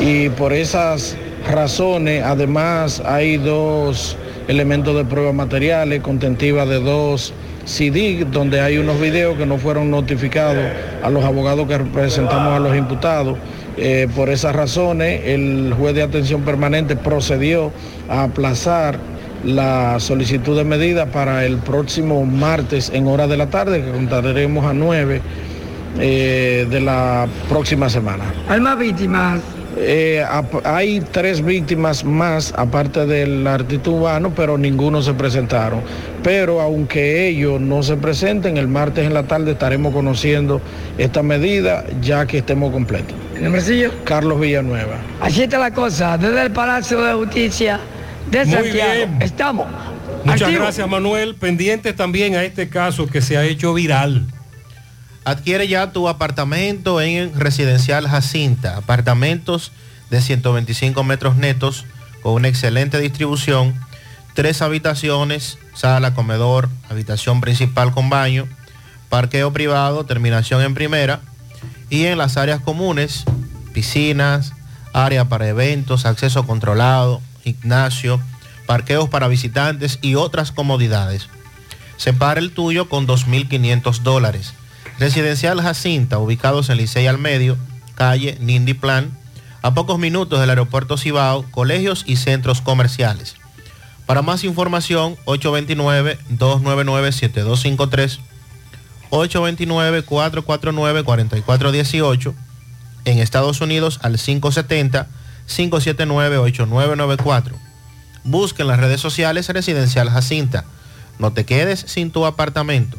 Y por esas razones, además, hay dos elementos de prueba materiales, contentiva de dos CD, donde hay unos videos que no fueron notificados a los abogados que representamos a los imputados. Eh, por esas razones, el juez de atención permanente procedió a aplazar la solicitud de medida para el próximo martes en hora de la tarde, que contaremos a 9 eh, de la próxima semana. ¿Hay más víctimas? Eh, hay tres víctimas más, aparte del artista urbano, pero ninguno se presentaron. Pero aunque ellos no se presenten, el martes en la tarde estaremos conociendo esta medida ya que estemos completos. ¿El nombrecillo? Carlos Villanueva. Así está la cosa, desde el Palacio de Justicia de Muy Santiago. bien. Estamos. Muchas gracias, Manuel. Pendientes también a este caso que se ha hecho viral. Adquiere ya tu apartamento en Residencial Jacinta. Apartamentos de 125 metros netos con una excelente distribución. Tres habitaciones, sala, comedor, habitación principal con baño, parqueo privado, terminación en primera. Y en las áreas comunes, piscinas, área para eventos, acceso controlado, gimnasio, parqueos para visitantes y otras comodidades. Separa el tuyo con 2.500 dólares. Residencial Jacinta, ubicados en Licey al Medio, calle Nindy Plan, a pocos minutos del aeropuerto Cibao, colegios y centros comerciales. Para más información, 829-299-7253, 829-449-4418, en Estados Unidos al 570-579-8994. Busca en las redes sociales Residencial Jacinta. No te quedes sin tu apartamento.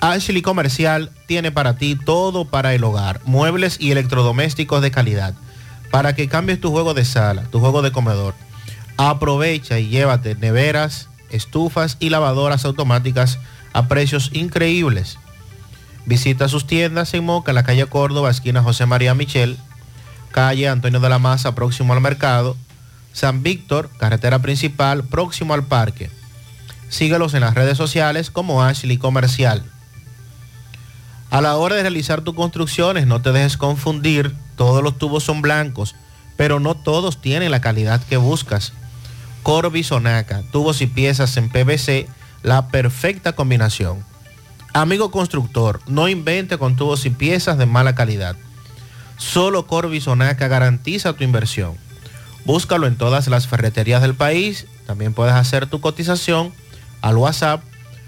Ashley Comercial tiene para ti todo para el hogar, muebles y electrodomésticos de calidad, para que cambies tu juego de sala, tu juego de comedor. Aprovecha y llévate neveras, estufas y lavadoras automáticas a precios increíbles. Visita sus tiendas en Moca, la calle Córdoba, esquina José María Michel, calle Antonio de la Maza, próximo al mercado, San Víctor, carretera principal, próximo al parque. Síguelos en las redes sociales como Ashley Comercial. A la hora de realizar tus construcciones, no te dejes confundir. Todos los tubos son blancos, pero no todos tienen la calidad que buscas. Corby Sonaca, tubos y piezas en PVC, la perfecta combinación. Amigo constructor, no invente con tubos y piezas de mala calidad. Solo Corby Sonaca garantiza tu inversión. Búscalo en todas las ferreterías del país. También puedes hacer tu cotización al WhatsApp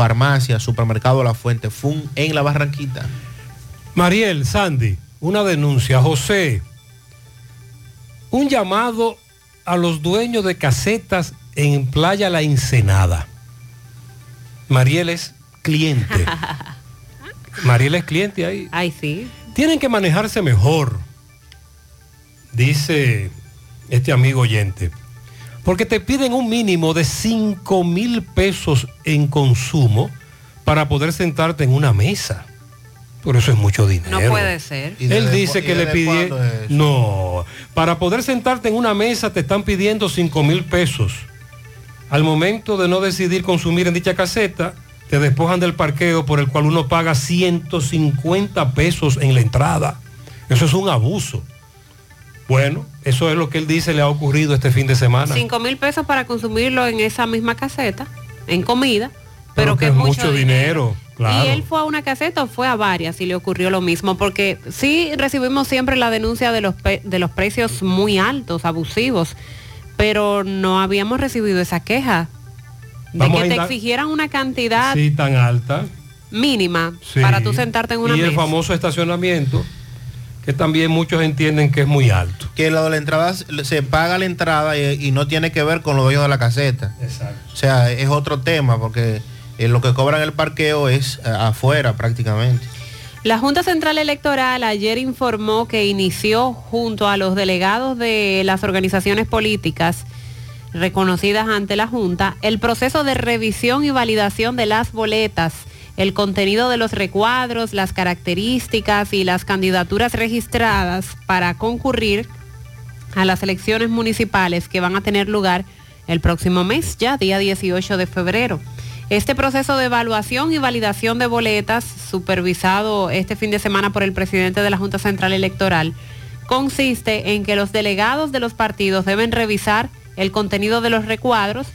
Farmacia, Supermercado La Fuente Fun en La Barranquita. Mariel, Sandy, una denuncia. José, un llamado a los dueños de casetas en Playa La Ensenada. Mariel es cliente. Mariel es cliente ahí. Ay, sí. Tienen que manejarse mejor, dice este amigo oyente. Porque te piden un mínimo de 5 mil pesos en consumo para poder sentarte en una mesa. Por eso es mucho dinero. No puede ser. Él dice que le pidió... No, para poder sentarte en una mesa te están pidiendo 5 mil pesos. Al momento de no decidir consumir en dicha caseta, te despojan del parqueo por el cual uno paga 150 pesos en la entrada. Eso es un abuso. Bueno, eso es lo que él dice le ha ocurrido este fin de semana. 5 mil pesos para consumirlo en esa misma caseta, en comida, pero, que es es mucho, dinero, claro. Y él fue a una caseta o fue a varias y le ocurrió lo mismo, porque sí recibimos siempre la denuncia de los, de los precios muy altos, abusivos, pero no habíamos recibido esa queja de Vamos que te exigieran una cantidad Sí, tan alta. mínima Sí. para tú sentarte en una y el famoso estacionamiento, que también muchos entienden que es muy alto. Que lo de la entrada se paga la entrada y, y no tiene que ver con los dueños de la caseta. Exacto. O sea, es otro tema porque eh, lo que cobran el parqueo es eh, afuera prácticamente. La Junta Central Electoral ayer informó que inició junto a los delegados de las organizaciones políticas reconocidas ante la Junta el proceso de revisión y validación de las boletas, el contenido de los recuadros, las características y las candidaturas registradas para concurrir a las elecciones municipales que van a tener lugar el próximo mes, ya día 18 de febrero. Este proceso de evaluación y validación de boletas, supervisado este fin de semana por el presidente de la Junta Central Electoral, consiste en que los delegados de los partidos deben revisar el contenido de los recuadros,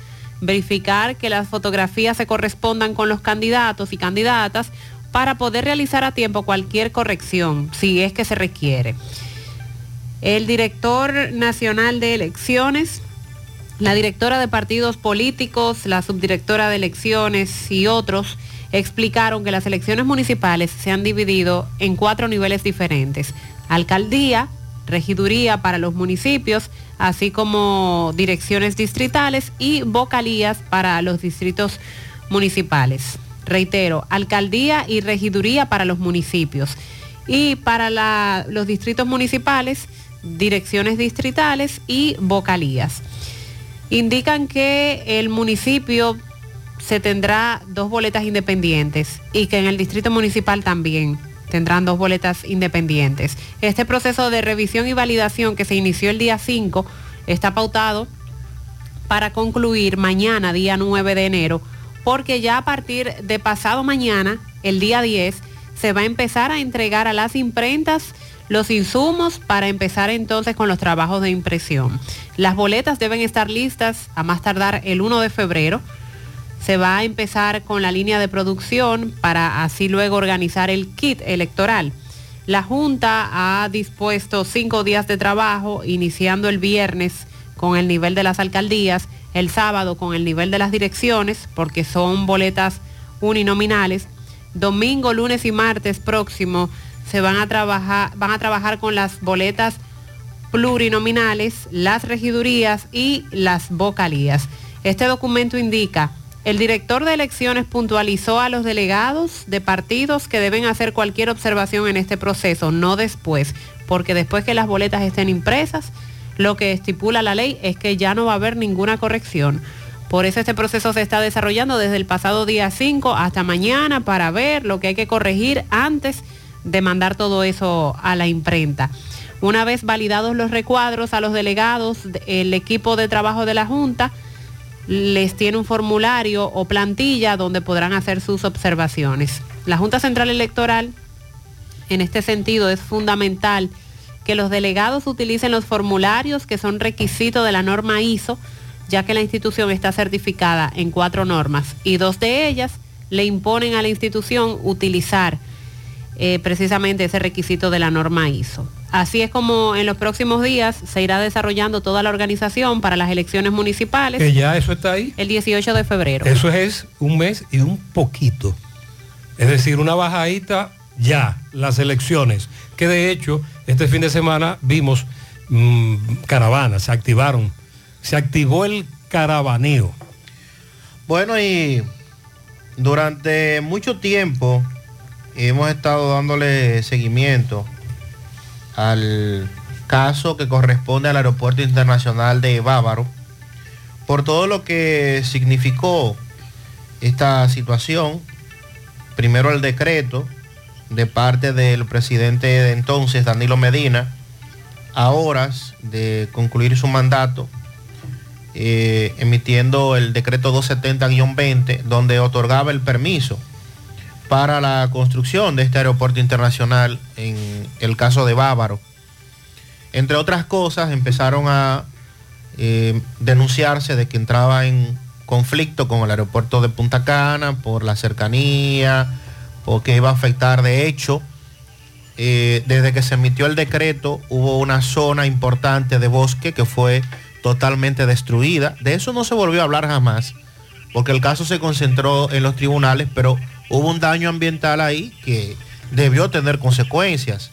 verificar que las fotografías se correspondan con los candidatos y candidatas para poder realizar a tiempo cualquier corrección, si es que se requiere. El director nacional de elecciones, la directora de partidos políticos, la subdirectora de elecciones y otros explicaron que las elecciones municipales se han dividido en cuatro niveles diferentes. Alcaldía, regiduría para los municipios, así como direcciones distritales y vocalías para los distritos municipales. Reitero, alcaldía y regiduría para los municipios. Y para los distritos municipales, direcciones distritales y vocalías. Indican que el municipio se tendrá dos boletas independientes y que en el distrito municipal también tendrán dos boletas independientes. Este proceso de revisión y validación que se inició el día 5 está pautado para concluir mañana, día 9 de enero, porque ya a partir de pasado mañana, el día 10, se va a empezar a entregar a las imprentas los insumos para empezar entonces con los trabajos de impresión. Las boletas deben estar listas a más tardar el 1 de febrero. Se va a empezar con la línea de producción para así luego organizar el kit electoral. La Junta ha dispuesto cinco días de trabajo, iniciando el viernes con el nivel de las alcaldías, el sábado con el nivel de las direcciones, porque son boletas uninominales. Domingo, lunes y martes próximo se van a trabajar, van a trabajar con las boletas plurinominales, las regidurías y las vocalías. Este documento indica, el director de elecciones puntualizó a los delegados de partidos que deben hacer cualquier observación en este proceso, no después, porque después que las boletas estén impresas, lo que estipula la ley es que ya no va a haber ninguna corrección. Por eso este proceso se está desarrollando desde el pasado día 5 hasta mañana para ver lo que hay que corregir antes de mandar todo eso a la imprenta. Una vez validados los recuadros a los delegados, el equipo de trabajo de la Junta les tiene un formulario o plantilla donde podrán hacer sus observaciones. La Junta Central Electoral, en este sentido, es fundamental que los delegados utilicen los formularios que son requisitos de la norma ISO, ya que la institución está certificada en cuatro normas y dos de ellas le imponen a la institución utilizar eh, precisamente ese requisito de la norma ISO. Así es como en los próximos días se irá desarrollando toda la organización para las elecciones municipales. Que ya eso está ahí. El 18 de febrero. Eso es un mes y un poquito. Es decir, una bajadita ya, las elecciones. Que de hecho, este fin de semana vimos mm, caravanas, se activaron. Se activó el caravaneo. Bueno, y durante mucho tiempo hemos estado dándole seguimiento al caso que corresponde al Aeropuerto Internacional de Bávaro por todo lo que significó esta situación. Primero el decreto de parte del presidente de entonces, Danilo Medina, a horas de concluir su mandato, eh, emitiendo el decreto 270-20, donde otorgaba el permiso para la construcción de este aeropuerto internacional en el caso de Bávaro. Entre otras cosas, empezaron a eh, denunciarse de que entraba en conflicto con el aeropuerto de Punta Cana por la cercanía, o que iba a afectar de hecho. eh, desde que se emitió el decreto hubo una zona importante de bosque que fue totalmente destruida. De eso no se volvió a hablar jamás, porque el caso se concentró en los tribunales, pero hubo un daño ambiental ahí que debió tener consecuencias,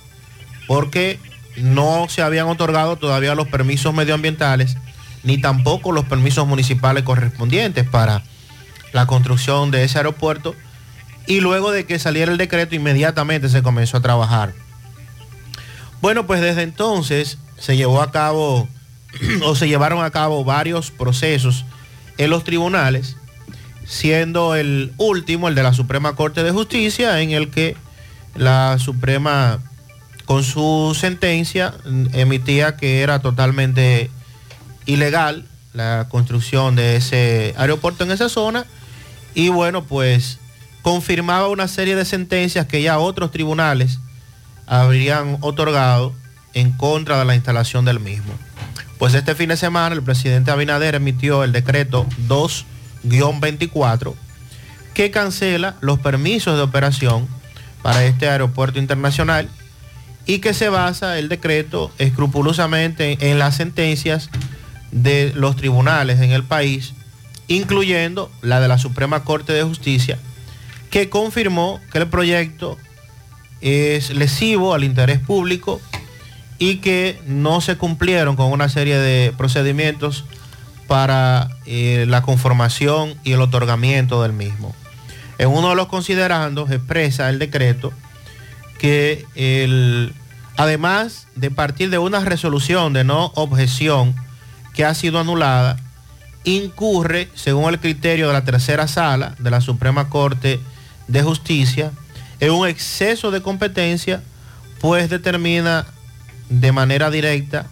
porque no se habían otorgado todavía los permisos medioambientales, ni tampoco los permisos municipales correspondientes para la construcción de ese aeropuerto. Y luego de que saliera el decreto, inmediatamente se comenzó a trabajar. Bueno, pues desde entonces se llevó a cabo o se llevaron a cabo varios procesos en los tribunales, siendo el último el de la Suprema Corte de Justicia, en el que la Suprema, con su sentencia, emitía que era totalmente ilegal la construcción de ese aeropuerto en esa zona y bueno, pues confirmaba una serie de sentencias que ya otros tribunales habrían otorgado en contra de la instalación del mismo. Pues este fin de semana el presidente Abinader emitió el decreto 2-24 que cancela los permisos de operación para este aeropuerto internacional y que se basa el decreto escrupulosamente en las sentencias de los tribunales en el país, incluyendo la de la Suprema Corte de Justicia, que confirmó que el proyecto es lesivo al interés público y que no se cumplieron con una serie de procedimientos para eh, la conformación y el otorgamiento del mismo. En uno de los considerandos expresa el decreto que el, además de partir de una resolución de no objeción que ha sido anulada, incurre, según el criterio de la tercera sala de la Suprema Corte de Justicia, en un exceso de competencia, pues determina de manera directa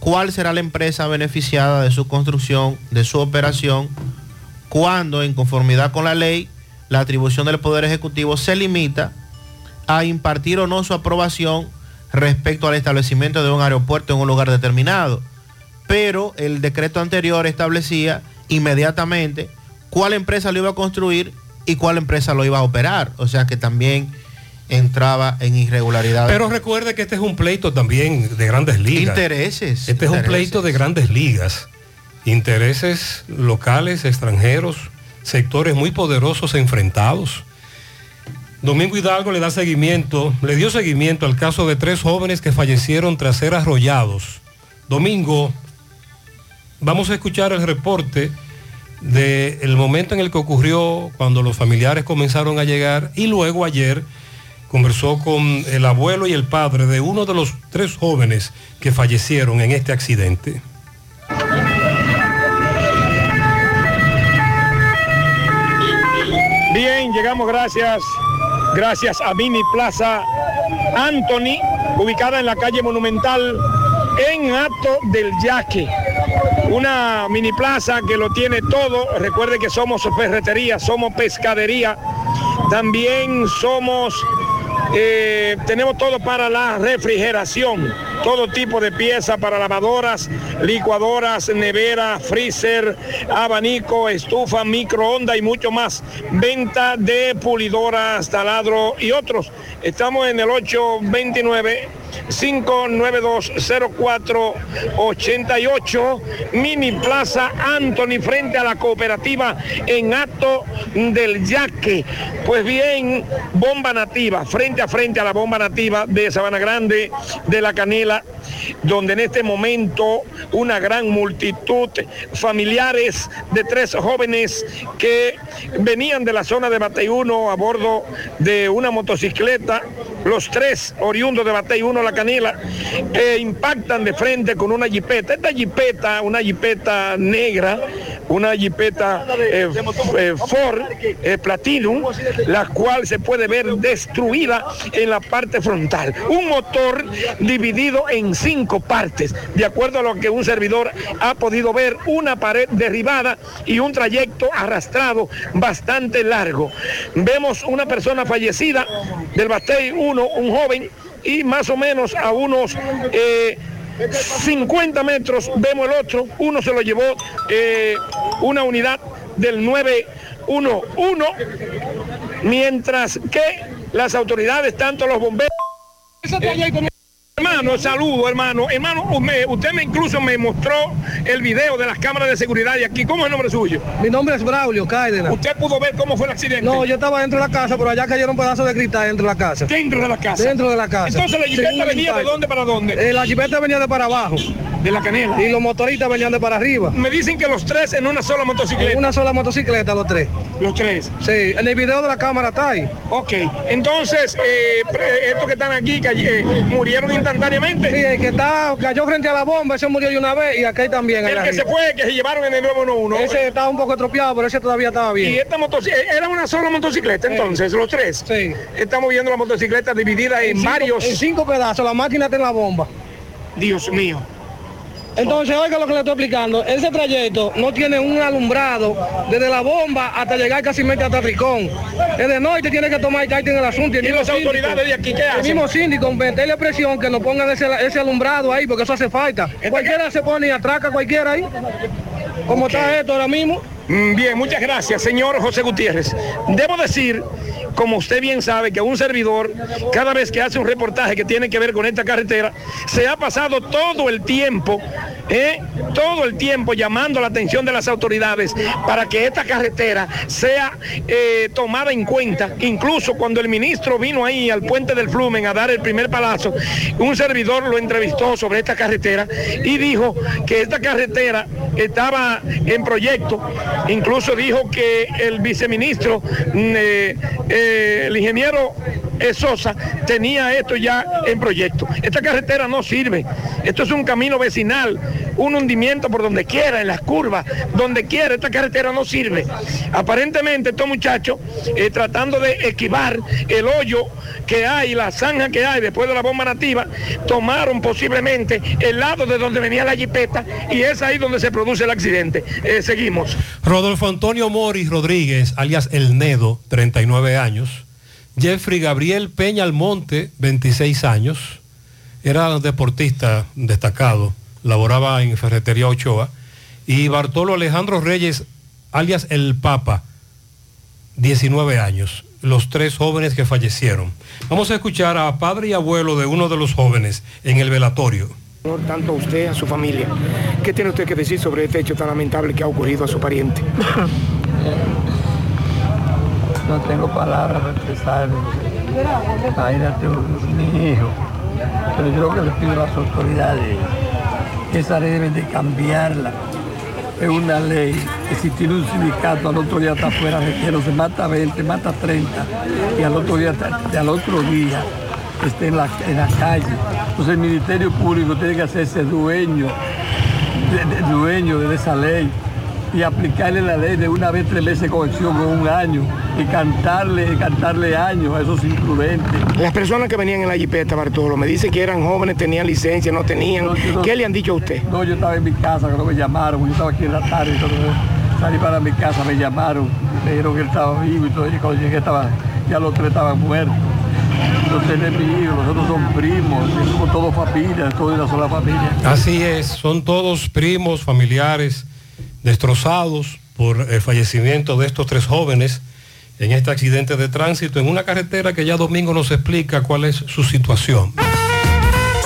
cuál será la empresa beneficiada de su construcción, de su operación, cuando en conformidad con la ley, la atribución del Poder Ejecutivo se limita a impartir o no su aprobación respecto al establecimiento de un aeropuerto en un lugar determinado. Pero el decreto anterior establecía inmediatamente cuál empresa lo iba a construir y cuál empresa lo iba a operar. O sea que también entraba en irregularidades. Pero recuerde que este es un pleito también de grandes ligas. Intereses. Este es un pleito de grandes ligas. Intereses locales, extranjeros, sectores muy poderosos enfrentados. Domingo Hidalgo le da seguimiento, le dio seguimiento al caso de tres jóvenes que fallecieron tras ser arrollados. Domingo, vamos a escuchar el reporte del momento en el que ocurrió cuando los familiares comenzaron a llegar y luego ayer conversó con el abuelo y el padre de uno de los tres jóvenes que fallecieron en este accidente. Bien, llegamos gracias, gracias a Mini Plaza Anthony, ubicada en la calle Monumental, en Acto del Yaque. Una mini plaza que lo tiene todo. Recuerde que somos ferretería, somos pescadería, también somos eh, tenemos todo para la refrigeración, todo tipo de piezas para lavadoras, licuadoras, nevera, freezer, abanico, estufa, microondas y mucho más. Venta de pulidoras, taladro y otros. Estamos en el 829. 592-0488, Mini Plaza Anthony, frente a la cooperativa en acto del Yaque. Pues bien, bomba nativa, frente a frente a la bomba nativa de Sabana Grande, de La Canela, ಇಲ್ಲ donde en este momento una gran multitud, familiares de tres jóvenes que venían de la zona de Batey 1 a bordo de una motocicleta, los tres oriundos de Batey 1, La Canela, impactan de frente con una jipeta. Esta jipeta, una jipeta negra, una jipeta eh, eh, Ford eh, Platinum, la cual se puede ver destruida en la parte frontal. Un motor dividido en cinco partes, de acuerdo a lo que un servidor ha podido ver, una pared derribada y un trayecto arrastrado bastante largo. Vemos una persona fallecida del Bastey 1, un joven, y más o menos a unos eh, 50 metros vemos el otro, uno se lo llevó eh, una unidad del 911, mientras que las autoridades, tanto los bomberos... Hermano, saludo, hermano. Hermano, usted me incluso me mostró el video de las cámaras de seguridad de aquí. ¿Cómo es el nombre suyo? Mi nombre es Braulio Cárdenas. ¿Usted pudo ver cómo fue el accidente? No, yo estaba dentro de la casa, pero allá cayeron pedazos de cristal dentro de la casa. ¿Dentro de la casa? Dentro de la casa. Entonces la jipeta venía de dónde para dónde? Eh, la jipeta venía de para abajo. De la canela. Y los motoristas venían de para arriba. Me dicen que los tres en una sola motocicleta. En una sola motocicleta, los tres. Los tres. Sí, en el video de la cámara está ahí. Ok, entonces, eh, estos que están aquí que, eh, murieron instantáneamente. Sí, el que está, cayó frente a la bomba, ese murió de una vez y aquí también. El que se fue, que se llevaron en el 911. Ese estaba un poco estropeado, pero ese todavía estaba bien. Y esta motocicleta, era una sola motocicleta entonces, los tres. Sí. Estamos viendo la motocicleta dividida en, cinco- varios. En cinco pedazos, la máquina en la bomba. Dios mío. Entonces, oiga lo que le estoy explicando. Ese trayecto no tiene un alumbrado desde la bomba hasta llegar casi hasta Tricón. Es de noche, tiene que tomar carta en el asunto. el ¿Y mismo las autoridades de aquí qué El hacen? mismo síndico, meterle presión que nos pongan ese, ese alumbrado ahí, porque eso hace falta. Cualquiera se pone y atraca cualquiera ahí. Como está esto ahora mismo. Mm, Bien, muchas gracias, señor José Gutiérrez. Debo decir, como usted bien sabe, que un servidor, cada vez que hace un reportaje que tiene que ver con esta carretera, se ha pasado todo el tiempo, ¿eh? todo el tiempo llamando la atención de las autoridades para que esta carretera sea eh, tomada en cuenta. Incluso cuando el ministro vino ahí al puente del Flumen a dar el primer palazo, un servidor lo entrevistó sobre esta carretera y dijo que esta carretera estaba en proyecto. Incluso dijo que el viceministro, mm, eh, eh, el ingeniero eh, Sosa, tenía esto ya en proyecto. Esta carretera no sirve. Esto es un camino vecinal, un hundimiento por donde quiera, en las curvas, donde quiera. Esta carretera no sirve. Aparentemente estos muchachos, eh, tratando de esquivar el hoyo que hay, la zanja que hay después de la bomba nativa, tomaron posiblemente el lado de donde venía la jipeta y es ahí donde se produce el accidente. Seguimos. Rodolfo Antonio Moris Rodríguez, alias El Nedo, 39 años. Jeffrey Gabriel Peña Almonte, 26 años. Era deportista destacado, laboraba en Ferretería Ochoa. Y Bartolo Alejandro Reyes, alias El Papa, 19 años. Los tres jóvenes que fallecieron. Vamos a escuchar a padre y abuelo de uno de los jóvenes en el velatorio. Tanto a usted, a su familia. ¿Qué tiene usted que decir sobre este hecho tan lamentable que ha ocurrido a su pariente? No tengo palabras para expresar. Imagínate un- mi hijo. Pero yo lo que le pido a las autoridades esa ley deben de cambiarla. Es una ley tiene un sindicato al otro día está fuera de quiero, se mata 20, mata 30 y al otro día, al otro día esté en la, en la calle. Entonces el Ministerio Público tiene que hacerse dueño, dueño de esa ley y aplicarle la ley de una vez tres meses de corrección con un año y cantarle, cantarle años a esos imprudentes. Las personas que venían en la jipeta, Bartolo, me dicen que eran jóvenes, tenían licencia, no tenían. ¿Qué le han dicho a usted? No, yo estaba en mi casa, cuando me llamaron, yo estaba aquí en la tarde, salí para mi casa me llamaron, me dijeron que él estaba vivo y todo, y cuando llegué estaba, ya los tres estaban muertos. Entonces él es mi hijo, nosotros somos primos, somos todos familias, todos de una sola familia. Así es, son todos primos, familiares, destrozados por el fallecimiento de estos tres jóvenes en este accidente de tránsito en una carretera que ya Domingo nos explica cuál es su situación.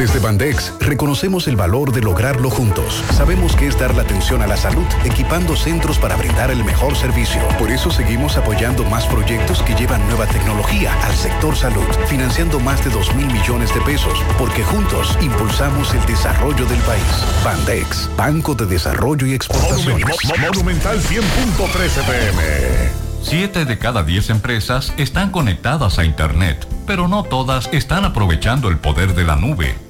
Desde Bandex reconocemos el valor de lograrlo juntos. Sabemos que es dar la atención a la salud, equipando centros para brindar el mejor servicio. Por eso seguimos apoyando más proyectos que llevan nueva tecnología al sector salud, financiando más de 2 mil millones de pesos, porque juntos impulsamos el desarrollo del país. Bandex, Banco de Desarrollo y Exportaciones. Monumental 100.13 pm. Siete de cada diez empresas están conectadas a Internet, pero no todas están aprovechando el poder de la nube.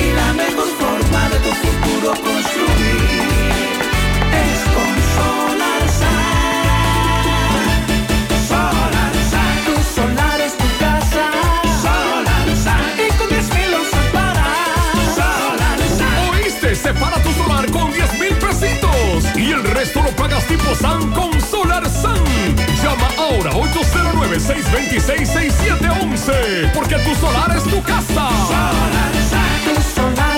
y la mejor forma de tu futuro construir es con Solar Solar Tu solar es tu casa. Solar Y con 10 mil lo separas. Solar ¿Oíste? Separa tu solar con 10 mil pesitos y el resto lo pagas tipo SAN con Solar San. Llama ahora 809-626-6711 porque tu solar es tu casa. Solar Tu solar es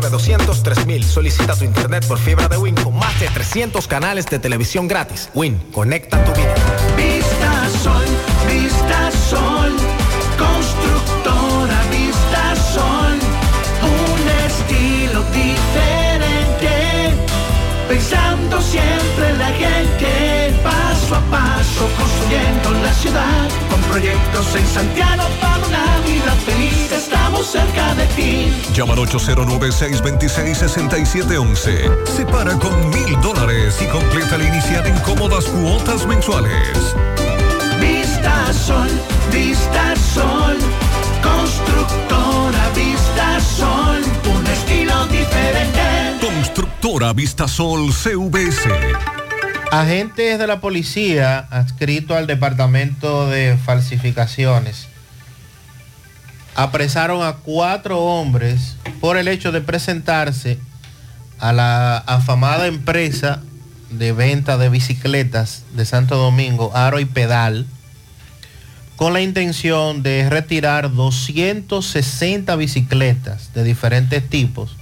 909-203.000. Solicita tu internet por fibra de Win con más de 300 canales de televisión gratis. Win, conecta tu vida. Vista Sol, Vista Sol, constructora Vista Sol, un estilo diferente, pensando siempre en la gente, paso a paso construyendo la ciudad, con proyectos en Santiago para una vida feliz. Estamos cerca de ti. Llama al 809-626-6711. Separa con mil dólares y completa la inicial en cómodas cuotas mensuales. Vista Sol, Vista Sol. Constructora Vista Sol. Un estilo diferente. Constructora Vistasol CVS. Agentes de la policía adscrito al Departamento de Falsificaciones apresaron a cuatro hombres por el hecho de presentarse a la afamada empresa de venta de bicicletas de Santo Domingo, Aro y Pedal, con la intención de retirar 260 bicicletas de diferentes tipos,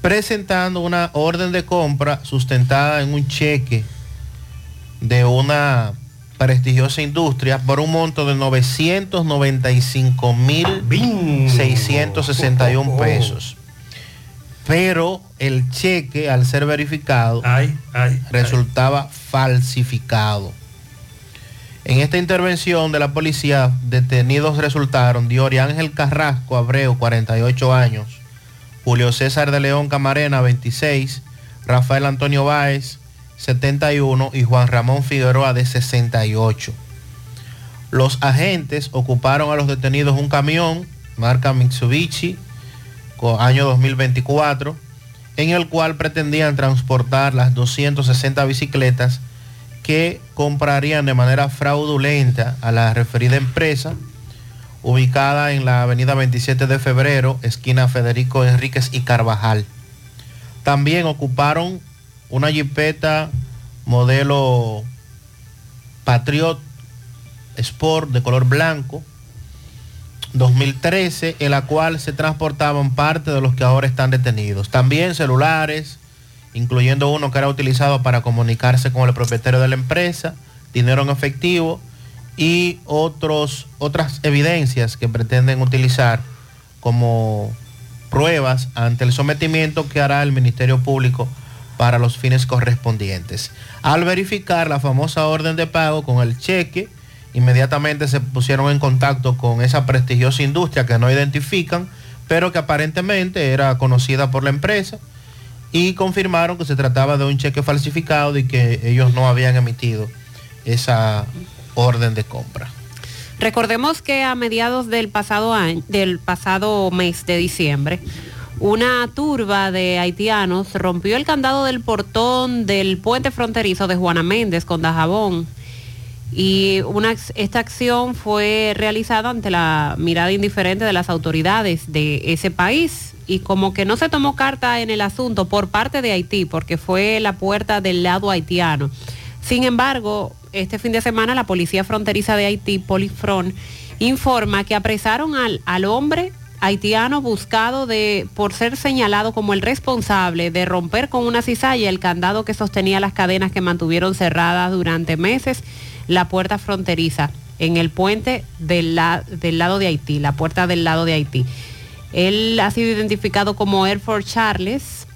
presentando una orden de compra sustentada en un cheque de una prestigiosa industria por un monto de 995 mil 661 pesos. Pero el cheque, al ser verificado, resultaba falsificado. En esta intervención de la policía, detenidos resultaron Diori Ángel Carrasco Abreu, 48 años, Julio César de León Camarena, 26, Rafael Antonio Báez, 71 y Juan Ramón Figueroa de 68. Los agentes ocuparon a los detenidos un camión, marca Mitsubishi, año 2024, en el cual pretendían transportar las 260 bicicletas que comprarían de manera fraudulenta a la referida empresa, ubicada en la avenida 27 de febrero, esquina Federico Enríquez y Carvajal. También ocuparon una jipeta modelo Patriot Sport de color blanco 2013, en la cual se transportaban parte de los que ahora están detenidos. También celulares, incluyendo uno que era utilizado para comunicarse con el propietario de la empresa, dinero en efectivo y otros, otras evidencias que pretenden utilizar como pruebas ante el sometimiento que hará el Ministerio Público para los fines correspondientes. Al verificar la famosa orden de pago con el cheque, inmediatamente se pusieron en contacto con esa prestigiosa industria que no identifican, pero que aparentemente era conocida por la empresa y confirmaron que se trataba de un cheque falsificado y que ellos no habían emitido esa orden de compra. Recordemos que a mediados del pasado año, del pasado mes de diciembre, una turba de haitianos rompió el candado del portón del puente fronterizo de Juana Méndez con Dajabón. Y esta acción fue realizada ante la mirada indiferente de las autoridades de ese país y como que no se tomó carta en el asunto por parte de Haití, porque fue la puerta del lado haitiano. Sin embargo, este fin de semana la Policía Fronteriza de Haití, Polifron, informa que apresaron al, al hombre haitiano buscado de, por ser señalado como el responsable de romper con una cizalla el candado que sostenía las cadenas que mantuvieron cerradas durante meses la puerta fronteriza en el puente del, del lado de Haití, la puerta del lado de Haití. Él ha sido identificado como Air Force Charles,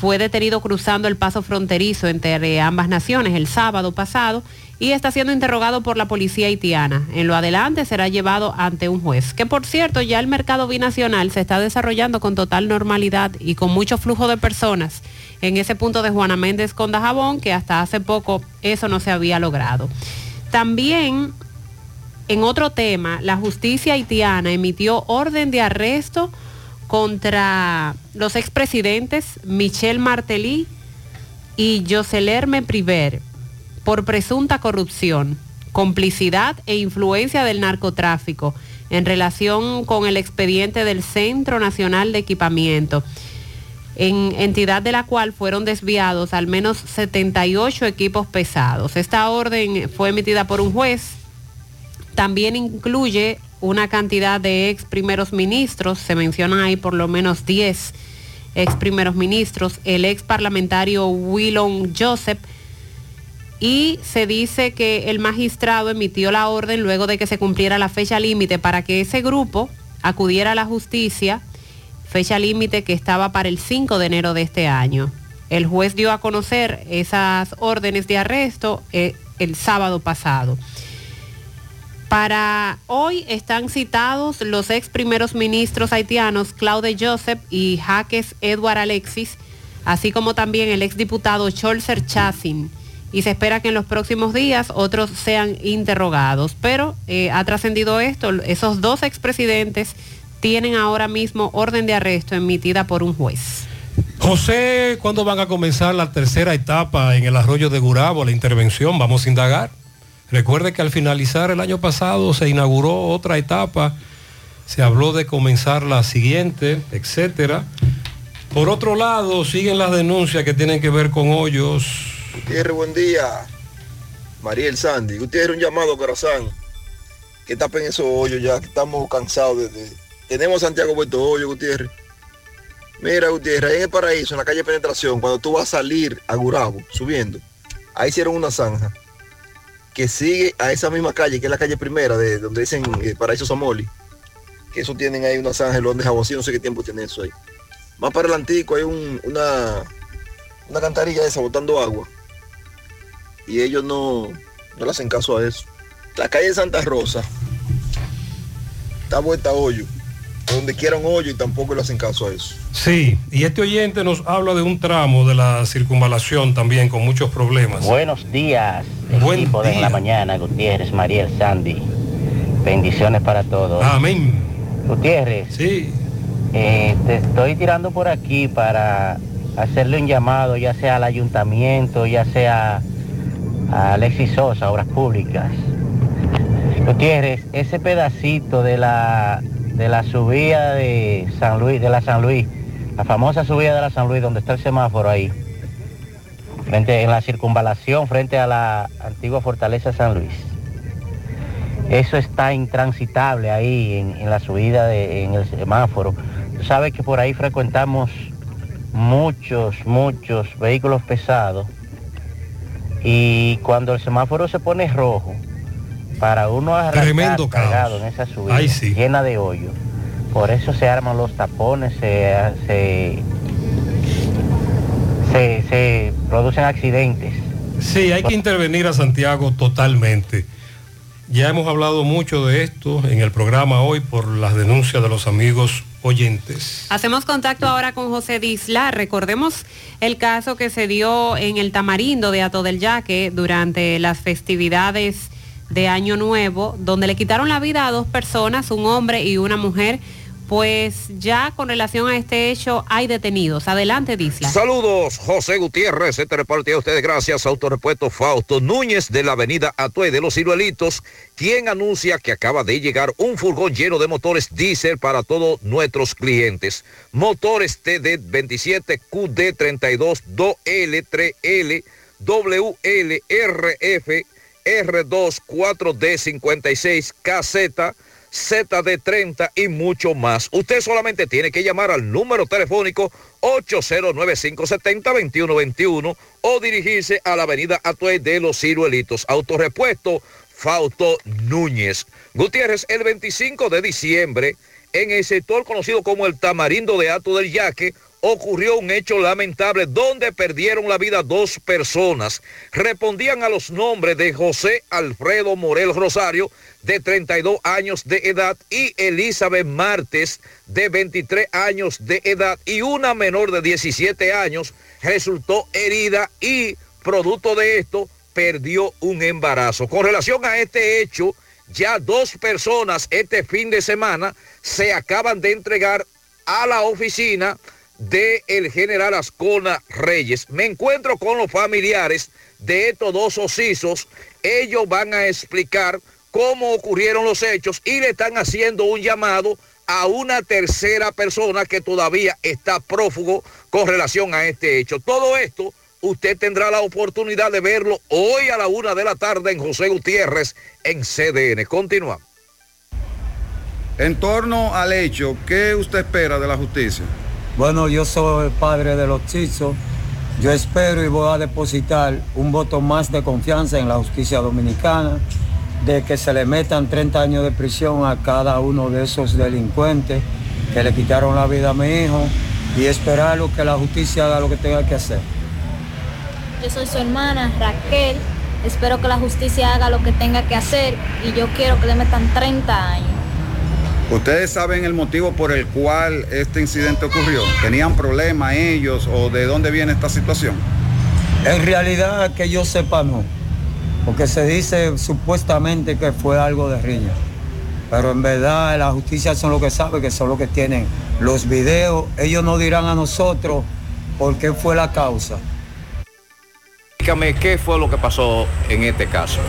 fue detenido cruzando el paso fronterizo entre ambas naciones el sábado pasado y está siendo interrogado por la policía haitiana. En lo adelante será llevado ante un juez. Que por cierto, ya el mercado binacional se está desarrollando con total normalidad y con mucho flujo de personas en ese punto de Juana Méndez con Dajabón, que hasta hace poco eso no se había logrado. También, en otro tema, la justicia haitiana emitió orden de arresto contra los expresidentes Michel Martelly y Joselerme Priver por presunta corrupción, complicidad e influencia del narcotráfico en relación con el expediente del Centro Nacional de Equipamiento, en entidad de la cual fueron desviados al menos 78 equipos pesados. Esta orden fue emitida por un juez. También incluye una cantidad de ex primeros ministros, se mencionan ahí por lo menos 10 ex primeros ministros, el ex parlamentario Willon Joseph, y se dice que el magistrado emitió la orden luego de que se cumpliera la fecha límite para que ese grupo acudiera a la justicia, fecha límite que estaba para el 5 de enero de este año. El juez dio a conocer esas órdenes de arresto eh, el sábado pasado. Para hoy están citados los ex primeros ministros haitianos Claude Joseph y Jaques Edward Alexis, así como también el exdiputado Cholzer Chassin. Y se espera que en los próximos días otros sean interrogados. Pero eh, ha trascendido esto, esos dos expresidentes tienen ahora mismo orden de arresto emitida por un juez. José, ¿cuándo van a comenzar la tercera etapa en el arroyo de Gurabo, la intervención? Vamos a indagar. Recuerde que al finalizar el año pasado se inauguró otra etapa, se habló de comenzar la siguiente, etcétera. Por otro lado, siguen las denuncias que tienen que ver con hoyos. Gutiérrez, buen día. Mariel Sandy. Gutiérrez, un llamado corazón. Que tapen esos hoyos ya, que estamos cansados de... de- Tenemos Santiago Puerto Hoyo, Gutiérrez. Mira, Gutiérrez, ahí en el paraíso, en la calle Penetración, cuando tú vas a salir a Gurabo, subiendo, ahí hicieron una zanja que sigue a esa misma calle, que es la calle primera, de donde dicen eh, Paraíso Somoli. Que eso tienen ahí una zanja, lo han dejado así, no sé qué tiempo tiene eso ahí. Más para el antico hay un- una, una cantarilla esa botando agua. Y ellos no, no le hacen caso a eso. La calle de Santa Rosa está vuelta a hoyo. Donde quiera un hoyo y tampoco le hacen caso a eso. Sí, y este oyente nos habla de un tramo de la circunvalación también con muchos problemas. Buenos días, Buen equipo de en la mañana, Gutiérrez, Mariel, Sandy. Bendiciones para todos. Amén. Gutiérrez. Sí. eh, te estoy tirando por aquí para hacerle un llamado, ya sea al ayuntamiento, ya sea Alexis Sosa, Obras Públicas. Gutiérrez, ese pedacito de la de la subida de San Luis, de la San Luis, la famosa subida de la San Luis, donde está el semáforo ahí, frente en la circunvalación frente a la antigua fortaleza San Luis. Eso está intransitable ahí en, la subida de, en el semáforo. Tú sabes que por ahí frecuentamos muchos, muchos vehículos pesados y cuando el semáforo se pone rojo, para uno arrancar Tremendo cargado en esa subida Ay, sí. llena de hoyo, por eso se arman los tapones, se, se, se, se producen accidentes. Sí, hay que intervenir a Santiago totalmente. Ya hemos hablado mucho de esto en el programa hoy por las denuncias de los amigos oyentes. Hacemos contacto ahora con José Disla. Recordemos el caso que se dio en el Tamarindo de Ato del Yaque durante las festividades de Año Nuevo, donde le quitaron la vida a dos personas, un hombre y una mujer. Pues ya con relación a este hecho hay detenidos. Adelante, Disla. Saludos, José Gutiérrez. Este reporte a ustedes gracias Autorepuesto Fausto Núñez de la avenida Atue de los Ciruelitos, quien anuncia que acaba de llegar un furgón lleno de motores diésel para todos nuestros clientes. Motores TD27, QD32, 2L, 3L, WL, RF, R2, 4D56, KZ, ZD30 y mucho más. Usted solamente tiene que llamar al número telefónico 809-570-2121 o dirigirse a la avenida Atuey de los Ciruelitos. Autorepuesto Fausto Núñez. Gutiérrez, el 25 de diciembre, en el sector conocido como el Tamarindo de Ato del Yaque, ocurrió un hecho lamentable donde perdieron la vida dos personas. Respondían a los nombres de José Alfredo Morel Rosario, de 32 años de edad, y Elizabeth Martes, de 23 años de edad, y una menor de 17 años resultó herida y, producto de esto, perdió un embarazo. Con relación a este hecho, ya dos personas este fin de semana se acaban de entregar a la oficina de el general Ascona Reyes. Me encuentro con los familiares de estos dos osisos. Ellos van a explicar cómo ocurrieron los hechos y le están haciendo un llamado a una tercera persona que todavía está prófugo con relación a este hecho. Todo esto usted tendrá la oportunidad de verlo hoy a la una de la tarde en José Gutiérrez en CDN. Continuamos. En torno al hecho, ¿qué usted espera de la justicia? Bueno, yo soy el padre de los chizos. Yo espero y voy a depositar un voto más de confianza en la justicia dominicana, de que se le metan 30 años de prisión a cada uno de esos delincuentes que le quitaron la vida a mi hijo y esperar lo que la justicia haga lo que tenga que hacer. Yo soy su hermana Raquel Espero que la justicia haga lo que tenga que hacer y yo quiero que le metan 30 años. ¿Ustedes saben el motivo por el cual este incidente ocurrió? ¿Tenían problemas ellos o de dónde viene esta situación? En realidad que yo sepa no, porque se dice supuestamente que fue algo de riña. Pero en verdad la justicia son los que sabe, que son los que tienen los videos. Ellos nos dirán a nosotros por qué fue la causa. Dígame qué fue lo que pasó en este caso.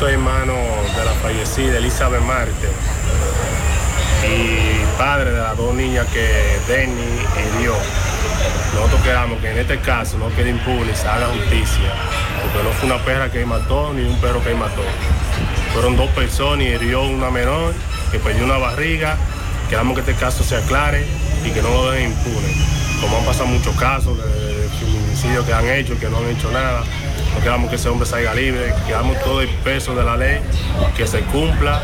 Soy hermano de la fallecida Elizabeth Marte y padre de las dos niñas que Denny hirió. Nosotros queramos que en este caso no quede impune, se haga justicia, porque no fue una perra que mató ni un perro que mató. Fueron dos personas y hirió una menor que perdió una barriga. Queramos que este caso se aclare y que no lo dejen impune. Como han pasado muchos casos de, feminicidios que han hecho que no han hecho nada, no queramos que ese hombre salga libre, que damos todo el peso de la ley, que se cumpla,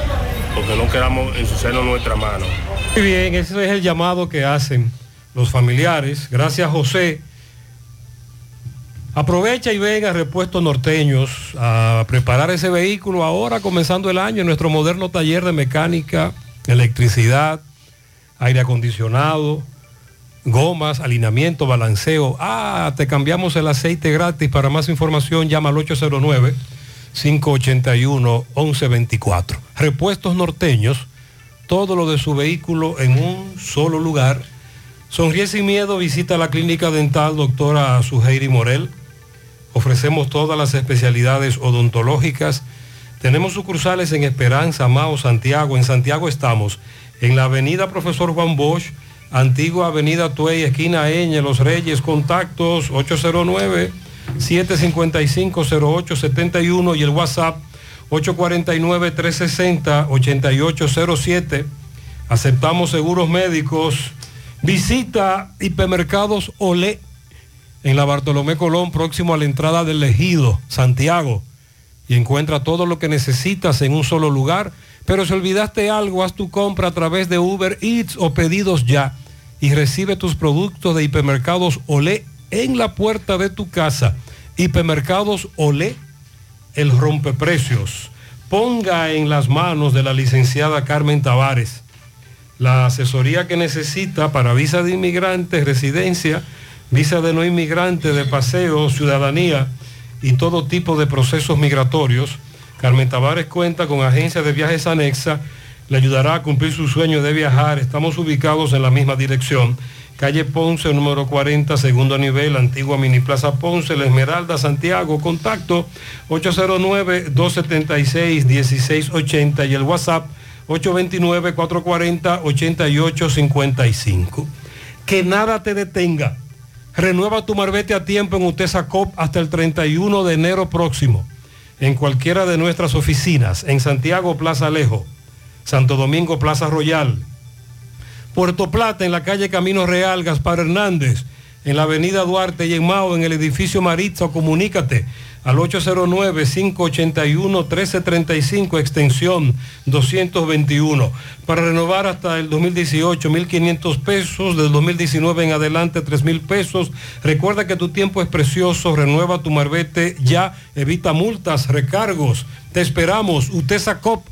porque no queramos ensuciarnos nuestra mano. Muy bien, ese es el llamado que hacen los familiares. Gracias, José. Aprovecha y venga Repuestos Norteños a preparar ese vehículo ahora, comenzando el año, en nuestro moderno taller de mecánica, electricidad, aire acondicionado, gomas, alineamiento, balanceo. Ah, te cambiamos el aceite gratis. Para más información, llama al 809-581-1124. Repuestos Norteños, todo lo de su vehículo en un solo lugar. Sonríe sin miedo, visita la clínica dental doctora Suheiri Morel. Ofrecemos todas las especialidades odontológicas. Tenemos sucursales en Esperanza, Mao, Santiago. En Santiago estamos en la avenida Profesor Juan Bosch, antigua avenida Tuey, esquina Eñe, Los Reyes, contactos 809-755-0871 y el WhatsApp 849-360-8807. Aceptamos seguros médicos. Visita hipermercados Olé en la Bartolomé Colón, próximo a la entrada del Ejido, Santiago. Y encuentra todo lo que necesitas en un solo lugar. Pero si olvidaste algo, haz tu compra a través de Uber Eats o pedidos ya y recibe tus productos de hipermercados Olé en la puerta de tu casa. Hipermercados Olé, el rompeprecios. Ponga en las manos de la licenciada Carmen Tavares la asesoría que necesita para visa de inmigrante, residencia, visa de no inmigrante, de paseo, ciudadanía y todo tipo de procesos migratorios. Carmen Tavares cuenta con agencia de viajes anexa, le ayudará a cumplir su sueño de viajar. Estamos ubicados en la misma dirección. Calle Ponce, número 40, segundo nivel, antigua Mini Plaza Ponce, La Esmeralda, Santiago. Contacto 809-276-1680 y el WhatsApp 829-440-8855. Que nada te detenga. Renueva tu marbete a tiempo en Utesa Cop hasta el 31 de enero próximo. En cualquiera de nuestras oficinas, en Santiago Plaza Alejo, Santo Domingo Plaza Royal, Puerto Plata en la calle Camino Real, Gaspar Hernández, en la avenida Duarte y en Mao en el edificio Maritza, comunícate al 809-581-1335, extensión 221. Para renovar hasta el 2018, 1.500 pesos, del 2019 en adelante, 3.000 pesos. Recuerda que tu tiempo es precioso, renueva tu marbete ya, evita multas, recargos. Te esperamos, UTESA COP,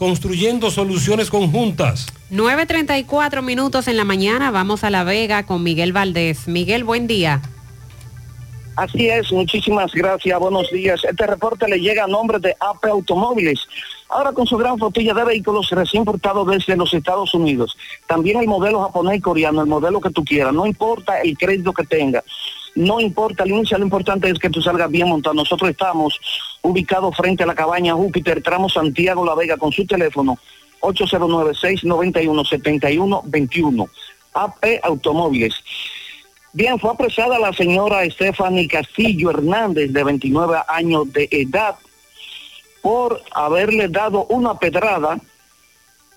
construyendo soluciones conjuntas. 9.34 minutos en la mañana, vamos a La Vega con Miguel Valdés. Miguel, buen día. Así es, muchísimas gracias, buenos días. Este reporte le llega a nombre de AP Automóviles. Ahora con su gran flotilla de vehículos recién importados desde los Estados Unidos. También el modelo japonés y coreano, el modelo que tú quieras. No importa el crédito que tenga. No importa el inicio, lo importante es que tú salgas bien montado. Nosotros estamos ubicados frente a la cabaña Júpiter, tramo Santiago La Vega, con su teléfono 809-691-7121. AP Automóviles. Bien, fue apresada la señora Stephanie Castillo Hernández, de 29 años de edad, por haberle dado una pedrada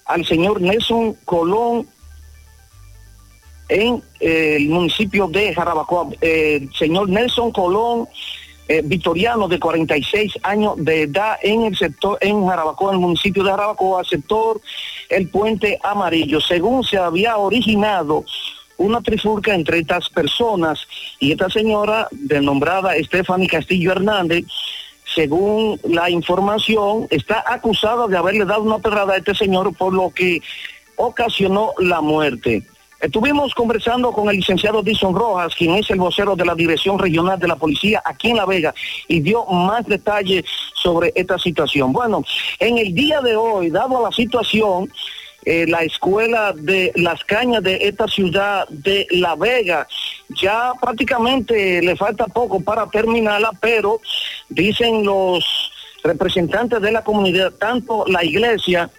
al señor Nelson Colón en eh, el municipio de Jarabacoa. Eh, señor Nelson Colón, eh, victoriano de 46 años de edad en el sector, en Jarabacoa, el municipio de Jarabacoa, sector El Puente Amarillo. Según se había originado una trifulca entre estas personas y esta señora, denombrada Stephanie Castillo Hernández, según la información, está acusada de haberle dado una pedrada a este señor por lo que ocasionó la muerte. Estuvimos conversando con el licenciado Dison Rojas, quien es el vocero de la Dirección Regional de la Policía aquí en La Vega, y dio más detalles sobre esta situación. Bueno, en el día de hoy, dado la situación, eh, la escuela de Las Cañas de esta ciudad de La Vega. Ya prácticamente le falta poco para terminarla, pero dicen los representantes de la comunidad, tanto la iglesia,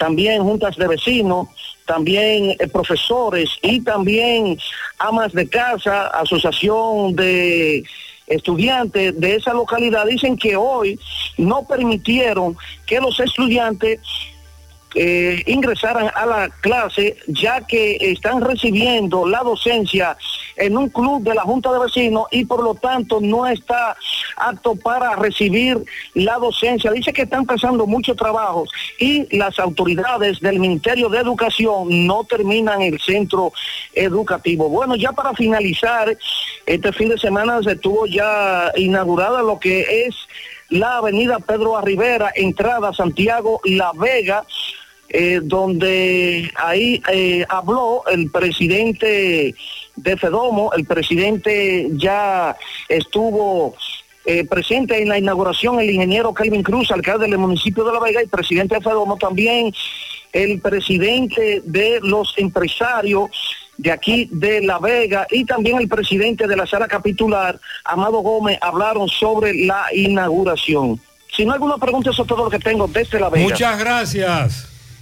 también juntas de vecinos, también eh, profesores y también amas de casa, asociación de estudiantes de esa localidad, dicen que hoy no permitieron que los estudiantes eh, ingresaran a la clase ya que están recibiendo la docencia en un club de la Junta de Vecinos y por lo tanto no está apto para recibir la docencia. Dice que están pasando muchos trabajos y las autoridades del Ministerio de Educación no terminan el centro educativo. Bueno, ya para finalizar, este fin de semana se tuvo ya inaugurada lo que es la avenida Pedro A. Rivera, entrada Santiago La Vega, eh, donde ahí eh, habló el presidente de Fedomo, el presidente ya estuvo eh, presente en la inauguración, el ingeniero Calvin Cruz, alcalde del municipio de La Vega y presidente de Fedomo también, el presidente de los empresarios de aquí de La Vega y también el presidente de la sala capitular, Amado Gómez, hablaron sobre la inauguración. Si no hay alguna pregunta, eso es todo lo que tengo desde La Vega. Muchas gracias.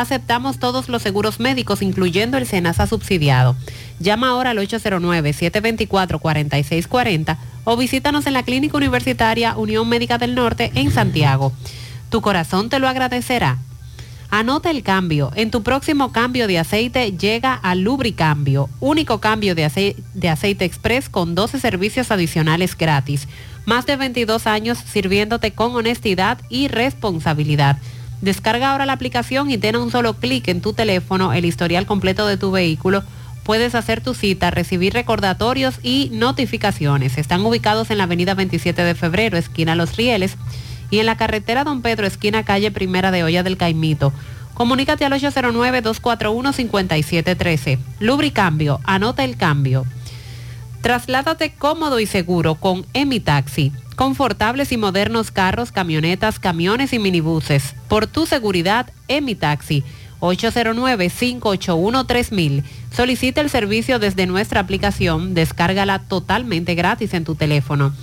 Aceptamos todos los seguros médicos, incluyendo el SENASA subsidiado. Llama ahora al 809-724-4640 o visítanos en la Clínica Universitaria Unión Médica del Norte en Santiago. Tu corazón te lo agradecerá. Anota el cambio. En tu próximo cambio de aceite llega a Lubricambio, único cambio de, de aceite express con 12 servicios adicionales gratis. Más de 22 años sirviéndote con honestidad y responsabilidad. Descarga ahora la aplicación y ten un solo clic en tu teléfono el historial completo de tu vehículo. Puedes hacer tu cita, recibir recordatorios y notificaciones. Están ubicados en la avenida 27 de febrero, esquina Los Rieles, y en la carretera Don Pedro, esquina calle Primera de Olla del Caimito. Comunícate al 809-241-5713. Lubricambio, anota el cambio. Trasládate cómodo y seguro con Emitaxi. Confortables y modernos carros, camionetas, camiones y minibuses. Por tu seguridad, Emitaxi. 809-581-3000. Solicita el servicio desde nuestra aplicación. Descárgala totalmente gratis en tu teléfono.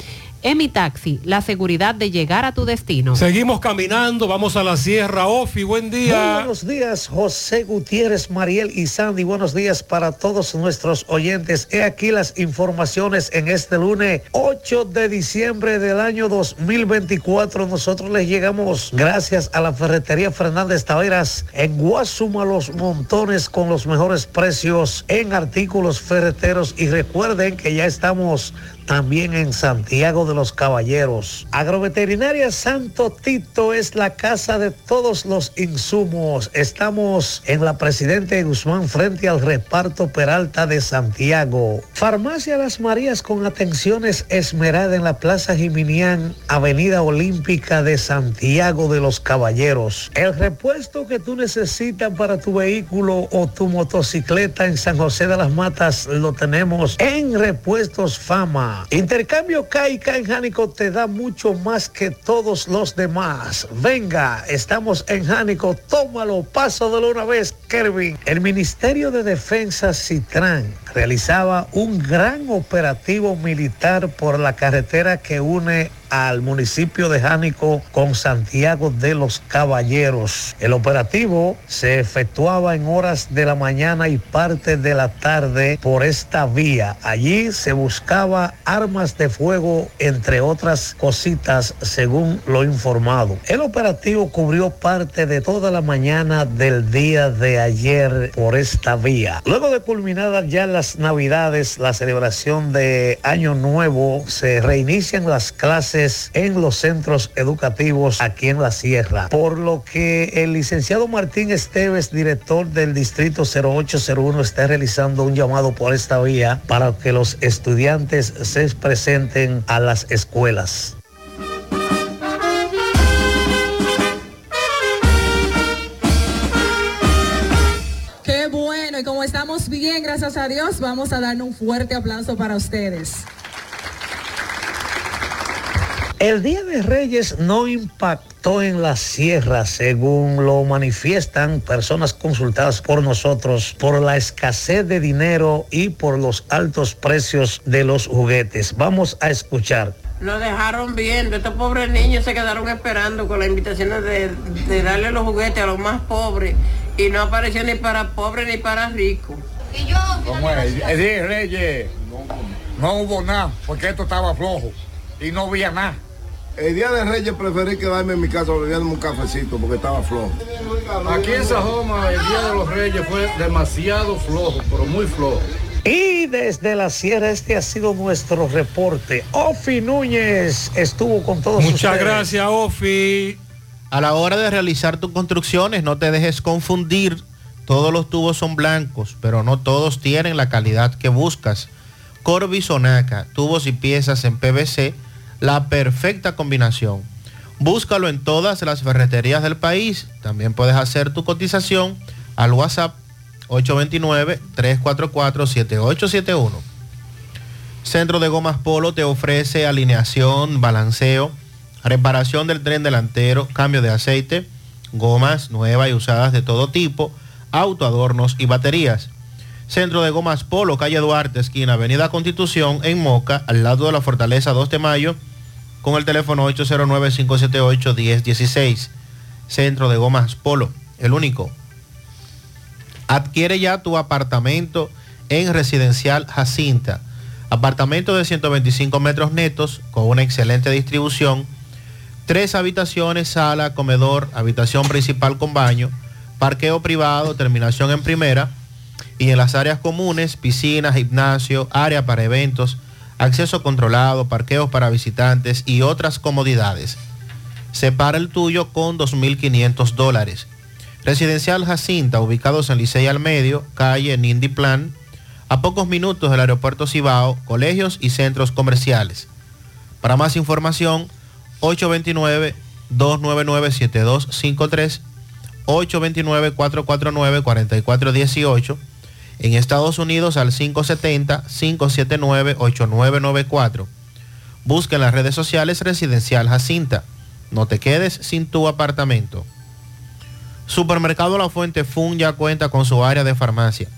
Emi Taxi, la seguridad de llegar a tu destino. Seguimos caminando, vamos a la Sierra Ofi, buen día. Muy buenos días, José Gutiérrez, Mariel y Sandy. Buenos días para todos nuestros oyentes. He aquí las informaciones en este lunes 8 de diciembre del año 2024. Nosotros les llegamos gracias a la ferretería Fernández Taveras en Guasuma Los Montones con los mejores precios en artículos ferreteros. Y recuerden que ya estamos también en Santiago de los Caballeros. Agroveterinaria Santo Tito es la casa de todos los insumos. Estamos en la Presidente Guzmán frente al reparto Peralta de Santiago. Farmacia Las Marías con atenciones Esmerada en la Plaza Jiminián, Avenida Olímpica de Santiago de los Caballeros. El repuesto que tú necesitas para tu vehículo o tu motocicleta en San José de las Matas lo tenemos en Repuestos Fama. Intercambio Caica en Jánico te da mucho más que todos los demás. Venga, estamos en Jánico, tómalo, paso de una vez, Kervin. El Ministerio de Defensa Citran realizaba un gran operativo militar por la carretera que une al municipio de Jánico con Santiago de los Caballeros. El operativo se efectuaba en horas de la mañana y parte de la tarde por esta vía. Allí se buscaba armas de fuego, entre otras cositas, según lo informado. El operativo cubrió parte de toda la mañana del día de ayer por esta vía. Luego de culminadas ya las navidades, la celebración de Año Nuevo, se reinician las clases en los centros educativos aquí en la Sierra, por lo que el licenciado Martín Esteves, director del Distrito 0801, está realizando un llamado por esta vía para que los estudiantes se presenten a las escuelas. Gracias a Dios, vamos a darle un fuerte aplauso para ustedes. El Día de Reyes no impactó en la sierra, según lo manifiestan personas consultadas por nosotros, por la escasez de dinero y por los altos precios de los juguetes. Vamos a escuchar. Lo dejaron viendo, estos pobres niños se quedaron esperando con las invitaciones de, de darle los juguetes a los más pobres y no apareció ni para pobres ni para ricos. ¿Y yo? ¿Cómo es? El día de Reyes no hubo nada, porque esto estaba flojo y no había nada. El día de Reyes preferí quedarme en mi casa bebiendo un cafecito porque estaba flojo. Aquí en Sajoma el día de los Reyes fue demasiado flojo, pero muy flojo. Y desde la Sierra este ha sido nuestro reporte. Ofi Núñez estuvo con todos Muchas ustedes. gracias, Ofi. A la hora de realizar tus construcciones, no te dejes confundir. Todos los tubos son blancos, pero no todos tienen la calidad que buscas. Corby Sonaca, tubos y piezas en PVC, la perfecta combinación. Búscalo en todas las ferreterías del país. También puedes hacer tu cotización al WhatsApp 829-344-7871. Centro de Gomas Polo te ofrece alineación, balanceo, reparación del tren delantero, cambio de aceite, gomas nuevas y usadas de todo tipo, autoadornos y baterías. Centro de Gomas Polo, calle Duarte, esquina Avenida Constitución, en Moca, al lado de la Fortaleza 2 de Mayo, con el teléfono 809-578-1016. Centro de Gomas Polo, el único. Adquiere ya tu apartamento en Residencial Jacinta. Apartamento de 125 metros netos con una excelente distribución. Tres habitaciones, sala, comedor, habitación principal con baño, parqueo privado, terminación en primera y en las áreas comunes, piscina, gimnasio, área para eventos, acceso controlado, parqueos para visitantes y otras comodidades. Separa el tuyo con 2.500 dólares. Residencial Jacinta, ubicados en Licey al Medio, calle Nindy Plan, a pocos minutos del aeropuerto Cibao, colegios y centros comerciales. Para más información, 829-299-7253, 829-449-4418, en Estados Unidos al 570-579-8994. Busca en las redes sociales Residencial Jacinta. No te quedes sin tu apartamento. Supermercado La Fuente Fun ya cuenta con su área de farmacia,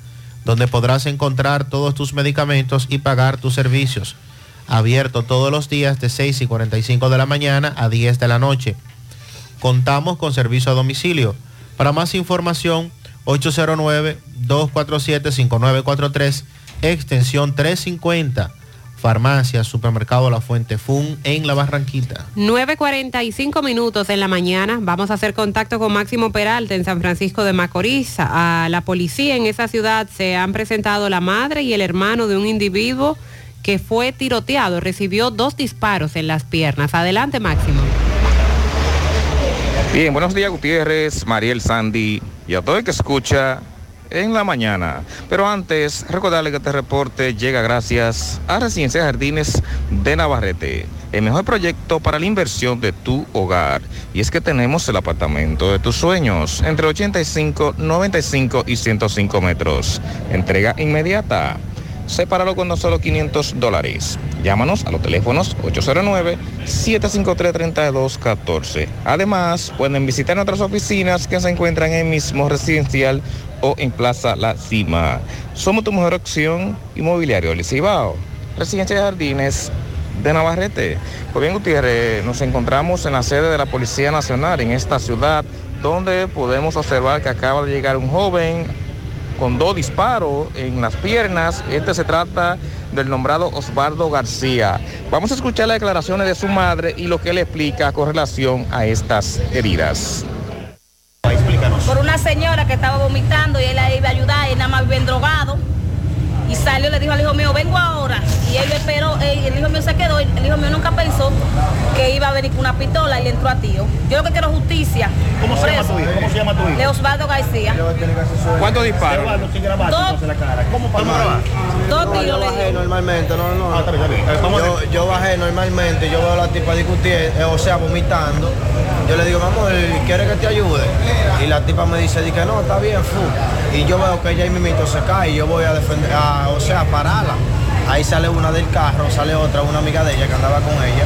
donde podrás encontrar todos tus medicamentos y pagar tus servicios. Abierto todos los días de 6 y 45 de la mañana a 10 de la noche. Contamos con servicio a domicilio. Para más información, 809-247-5943, extensión 350. Farmacia, Supermercado La Fuente Fun en La Barranquita. 9.45 minutos en la mañana. Vamos a hacer contacto con Máximo Peralta en San Francisco de Macorís. A la policía en esa ciudad se han presentado la madre y el hermano de un individuo que fue tiroteado. Recibió dos disparos en las piernas. Adelante, Máximo. Bien, buenos días Gutiérrez, Mariel Sandy y a todo el que escucha en la mañana. Pero antes, recordarle que este reporte llega gracias a Residencia Jardines de Navarrete, el mejor proyecto para la inversión de tu hogar. Y es que tenemos el apartamento de tus sueños, entre 85, 95 y 105 metros. Entrega inmediata. Sepáralo con no solo 500 dólares. Llámanos a los teléfonos 809-753-3214. Además, pueden visitar nuestras oficinas que se encuentran en el mismo residencial o en Plaza La Cima. Somos tu mejor opción inmobiliario Licibao. Residencia de Jardines de Navarrete. Pues bien, Gutiérrez, nos encontramos en la sede de la Policía Nacional en esta ciudad, donde podemos observar que acaba de llegar un joven con dos disparos en las piernas. Este se trata del nombrado Osvaldo García. Vamos a escuchar las declaraciones de su madre y lo que él explica con relación a estas heridas. Por una señora que estaba vomitando y él la iba a ayudar y nada más bien drogado. Y salió, le dijo al hijo mío, vengo ahora. Y él esperó, eh, el hijo mío se quedó, y el hijo mío nunca pensó que iba a venir con una pistola y le entró a tío. Yo lo que quiero es justicia. ¿Cómo se llama tu hijo? ¿Cómo se llama tu hijo? De Osvaldo García. ¿Cuántos disparos? Dos. yo le bajé normalmente, no, no. Ah, vamos Yo, yo bajé normalmente, yo veo a la tipa discutir, eh, o sea, vomitando. Yo le digo, amor, ¿quieres que te ayude? Y la tipa me dice, di que no, está bien, fu. Y yo veo que ella y mimito se cae y yo voy a defender, a- o sea, pararla. Ahí sale una del carro, sale otra, una amiga de ella que andaba con ella.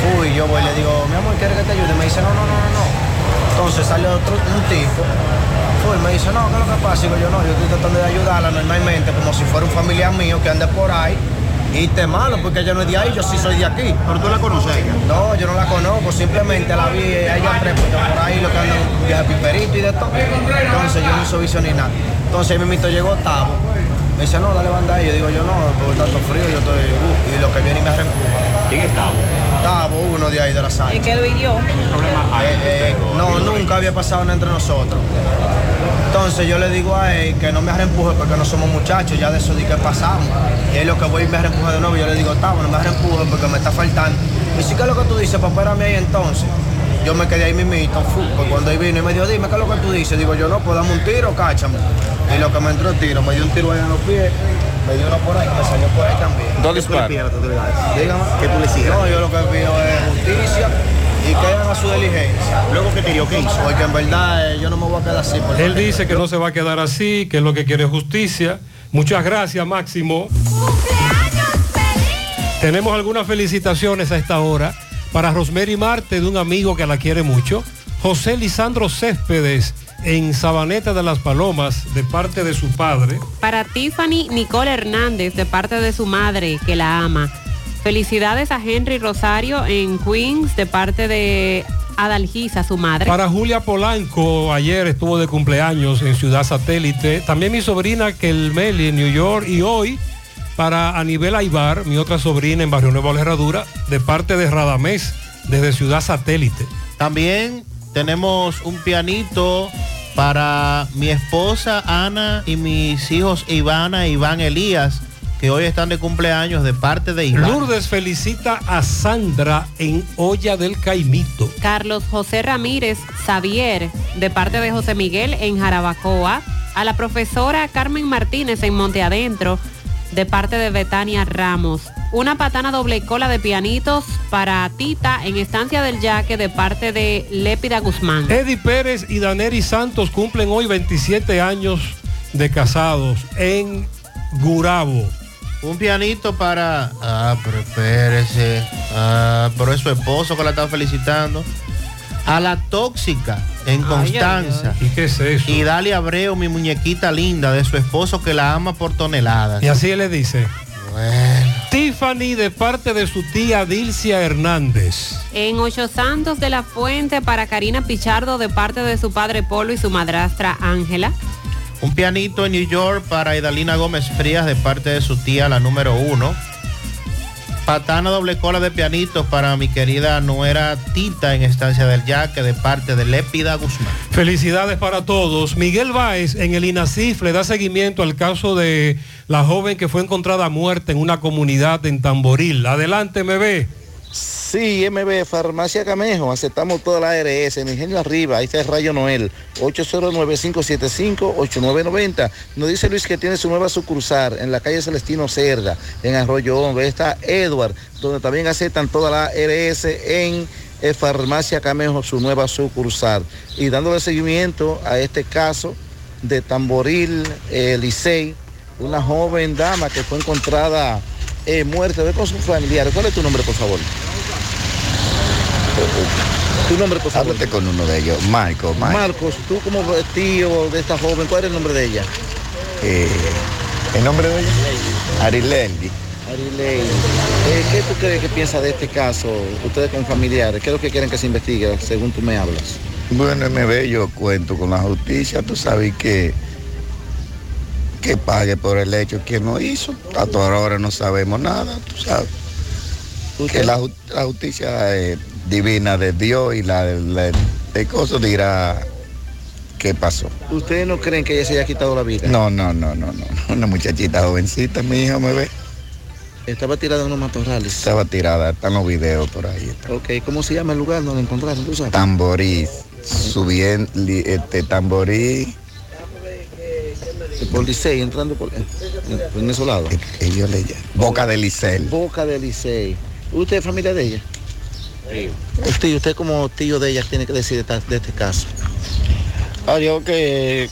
Fu, y yo voy y le digo, mi amor, ¿quieres que te ayude? Me dice, no, no, no, no, no. Entonces sale otro, un tipo. Fu, y me dice, no, ¿qué es lo que pasa? Digo yo, no, yo estoy tratando de ayudarla normalmente, como si fuera un familiar mío que ande por ahí. Y te malo, porque ella no es de ahí, yo sí soy de aquí. ¿Pero tú la conoces? No, yo no la conozco, simplemente la vi ella tres porque por ahí lo que andan de piperito y de todo. Entonces yo no hice visión ni nada. Entonces mi mito llegó Tavo. Me dice, no, dale banda ahí. Yo digo, yo no, por tanto frío, yo estoy. uh, y lo que viene y me reempuja. ¿Quién es Tavo? Tavo, uno de ahí de la sala. El que lo hirió. Eh, eh, no, nunca había pasado nada entre nosotros. Entonces yo le digo a él que no me reempuje porque no somos muchachos, ya de eso di que pasamos. Y él lo que voy y me reempuje de nuevo, yo le digo, Tavo, no me reempuje porque me está faltando. Y sí que es lo que tú dices, pues espérame ahí entonces. Yo me quedé ahí mismito, fu, pues cuando él vino y me dijo, dime qué es lo que tú dices. Digo yo, no, pues dame un tiro, cáchame. Y lo que me entró el tiro, me dio un tiro ahí en los pies, me dio uno por ahí, me salió por ahí también. Dos disparos. Dígame. Que tú le sigas. No, yo lo que pido es justicia y que hagan a su diligencia. Luego que te dio, ¿qué hizo? Porque en verdad eh, yo no me voy a quedar así. porque- Él dice que no se va a quedar así, que es lo que quiere es justicia. Muchas gracias, Máximo. Tenemos algunas felicitaciones a esta hora para Rosemary Marte, de un amigo que la quiere mucho. José Lisandro Céspedes, en Sabaneta de las Palomas, de parte de su padre. Para Tiffany Nicole Hernández, de parte de su madre, que la ama. Felicidades a Henry Rosario en Queens, de parte de Adalgisa, su madre. Para Julia Polanco, ayer estuvo de cumpleaños en Ciudad Satélite. También mi sobrina Kelmeli en New York. Y hoy para Anibel Aibar, mi otra sobrina en Barrio Nuevo La Herradura, de parte de Radamés, desde Ciudad Satélite. También tenemos un pianito para mi esposa Ana y mis hijos Ivana e Iván Elías, que hoy están de cumpleaños de parte de Iván. Lourdes felicita a Sandra en Olla del Caimito. Carlos José Ramírez Xavier, de parte de José Miguel en Jarabacoa. A la profesora Carmen Martínez en Monte Adentro, de parte de Betania Ramos. Una patana doble cola de pianitos para Tita en Estancia del Yaque, de parte de Lépida Guzmán. Eddie Pérez y Daneri Santos cumplen hoy 27 años de casados en Gurabo. Un pianito para... Ah, pero espérese. Ah, pero es su esposo que la está felicitando. A la tóxica en Constanza. ¿Y qué es eso? Y Dale Abreu, mi muñequita linda, de su esposo que la ama por toneladas. Y así él le dice. Tiffany de parte de su tía Dilcia Hernández. En Ocho Santos de la Fuente para Karina Pichardo de parte de su padre Polo y su madrastra Ángela. Un pianito en New York para Idalina Gómez Frías de parte de su tía, la número uno. Patana doble cola de pianitos para mi querida nuera Tita en Estancia del Yaque de parte de Lépida Guzmán. Felicidades para todos. Miguel Báez en el INACIF le da seguimiento al caso de la joven que fue encontrada muerta en una comunidad en Tamboril. Adelante, me ve. Sí, MB, Farmacia Camejo, aceptamos toda la ARS, mi genio arriba, ahí está el Rayo Noel, 809-575-8990. Nos dice Luis que tiene su nueva sucursal en la calle Celestino Cerda, en Arroyo Hondo. Ahí está Edward, donde también aceptan toda la ARS en eh, Farmacia Camejo, su nueva sucursal. Y dándole seguimiento a este caso de Tamboril, eh, Licey, una joven dama que fue encontrada eh, muerta ve con sus familiares. ¿Cuál es tu nombre, por favor? Tu nombre, por favor. Háblate con uno de ellos, Marco, Marco. Marcos, tú como tío de esta joven, ¿cuál es el nombre de ella? Eh, ¿El nombre de ella? Arilendi. Arilei, eh, ¿qué tú crees que piensa de este caso? Ustedes como familiares, ¿qué es lo que quieren que se investigue, según tú me hablas? Bueno, me ve, yo cuento con la justicia, tú sabes que que pague por el hecho que no hizo. Hasta ahora no sabemos nada, tú sabes. Que la, la justicia eh, divina de Dios y la de, la de cosas dirá qué pasó. ¿Ustedes no creen que ella se haya quitado la vida? No, no, no, no, no. Una muchachita jovencita, mi hija me ve. Estaba tirada en unos matorrales. Estaba tirada, están los videos por ahí. Ok, ¿cómo se llama el lugar donde la encontraron? ¿Tú sabes? Tamborí, subiendo, este, tamborí. Por Licey, entrando por, en, en esos lados. Ellos le llaman. Boca de Licey. Boca de Licey. ¿Usted es familia de ella? Usted, usted como tío de ella tiene que decir de, este caso. Adiós que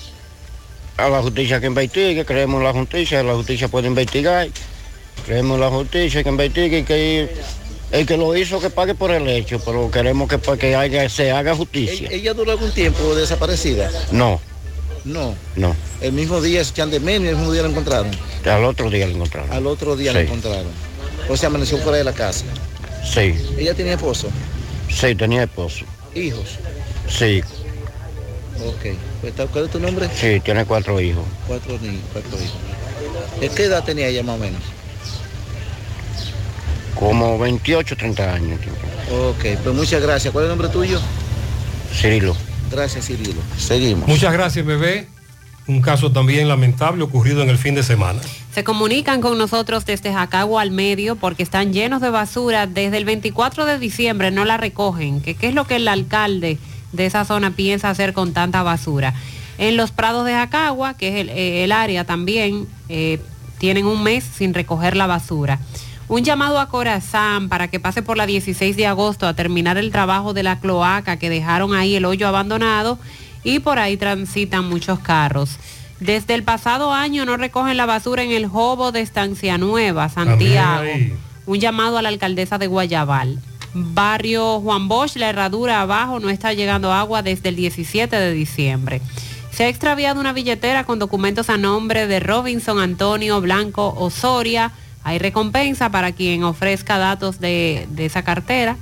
a la justicia que investigue, creemos en la justicia, la justicia puede investigar, creemos en la justicia que investigue y que el que lo hizo que pague por el hecho, pero queremos que, que haya- se haga justicia. ¿Ella duró algún tiempo desaparecida? No, No. no, El mismo día es Chandemen y el mismo día la encontraron. al otro día lo encontraron. Al otro día Sí. encontraron. O sea, amaneció fuera de la casa. Sí, Ella tenía esposo, sí, tenía esposo. hijos. Sí, Ok. Pues, ¿Cuál es tu nombre? sí, tiene cuatro hijos. Cuatro niños, cuatro hijos. ¿De qué edad tenía ella más o menos? Como 28, 30 años. Ok, pues muchas gracias. ¿Cuál es el nombre tuyo? Cirilo. Gracias, Cirilo. Seguimos. Muchas gracias, bebé. Un caso también lamentable ocurrido en el fin de semana. Se comunican con nosotros desde Jacagua al medio porque están llenos de basura. Desde el 24 de diciembre no la recogen. ¿Qué, qué es lo que el alcalde de esa zona piensa hacer con tanta basura? En los prados de Jacagua, que es el, eh, el área también, eh, tienen un mes sin recoger la basura. Un llamado a Corazán para que pase por la 16 de agosto a terminar el trabajo de la cloaca que dejaron ahí el hoyo abandonado y por ahí transitan muchos carros. Desde el pasado año no recogen la basura en el Jobo de Estancia Nueva, Santiago. Un llamado a la alcaldesa de Guayabal. Barrio Juan Bosch, la herradura abajo, no está llegando agua desde el 17 de diciembre. Se ha extraviado una billetera con documentos a nombre de Robinson Antonio Blanco Osoria. Hay recompensa para quien ofrezca datos de, de esa cartera.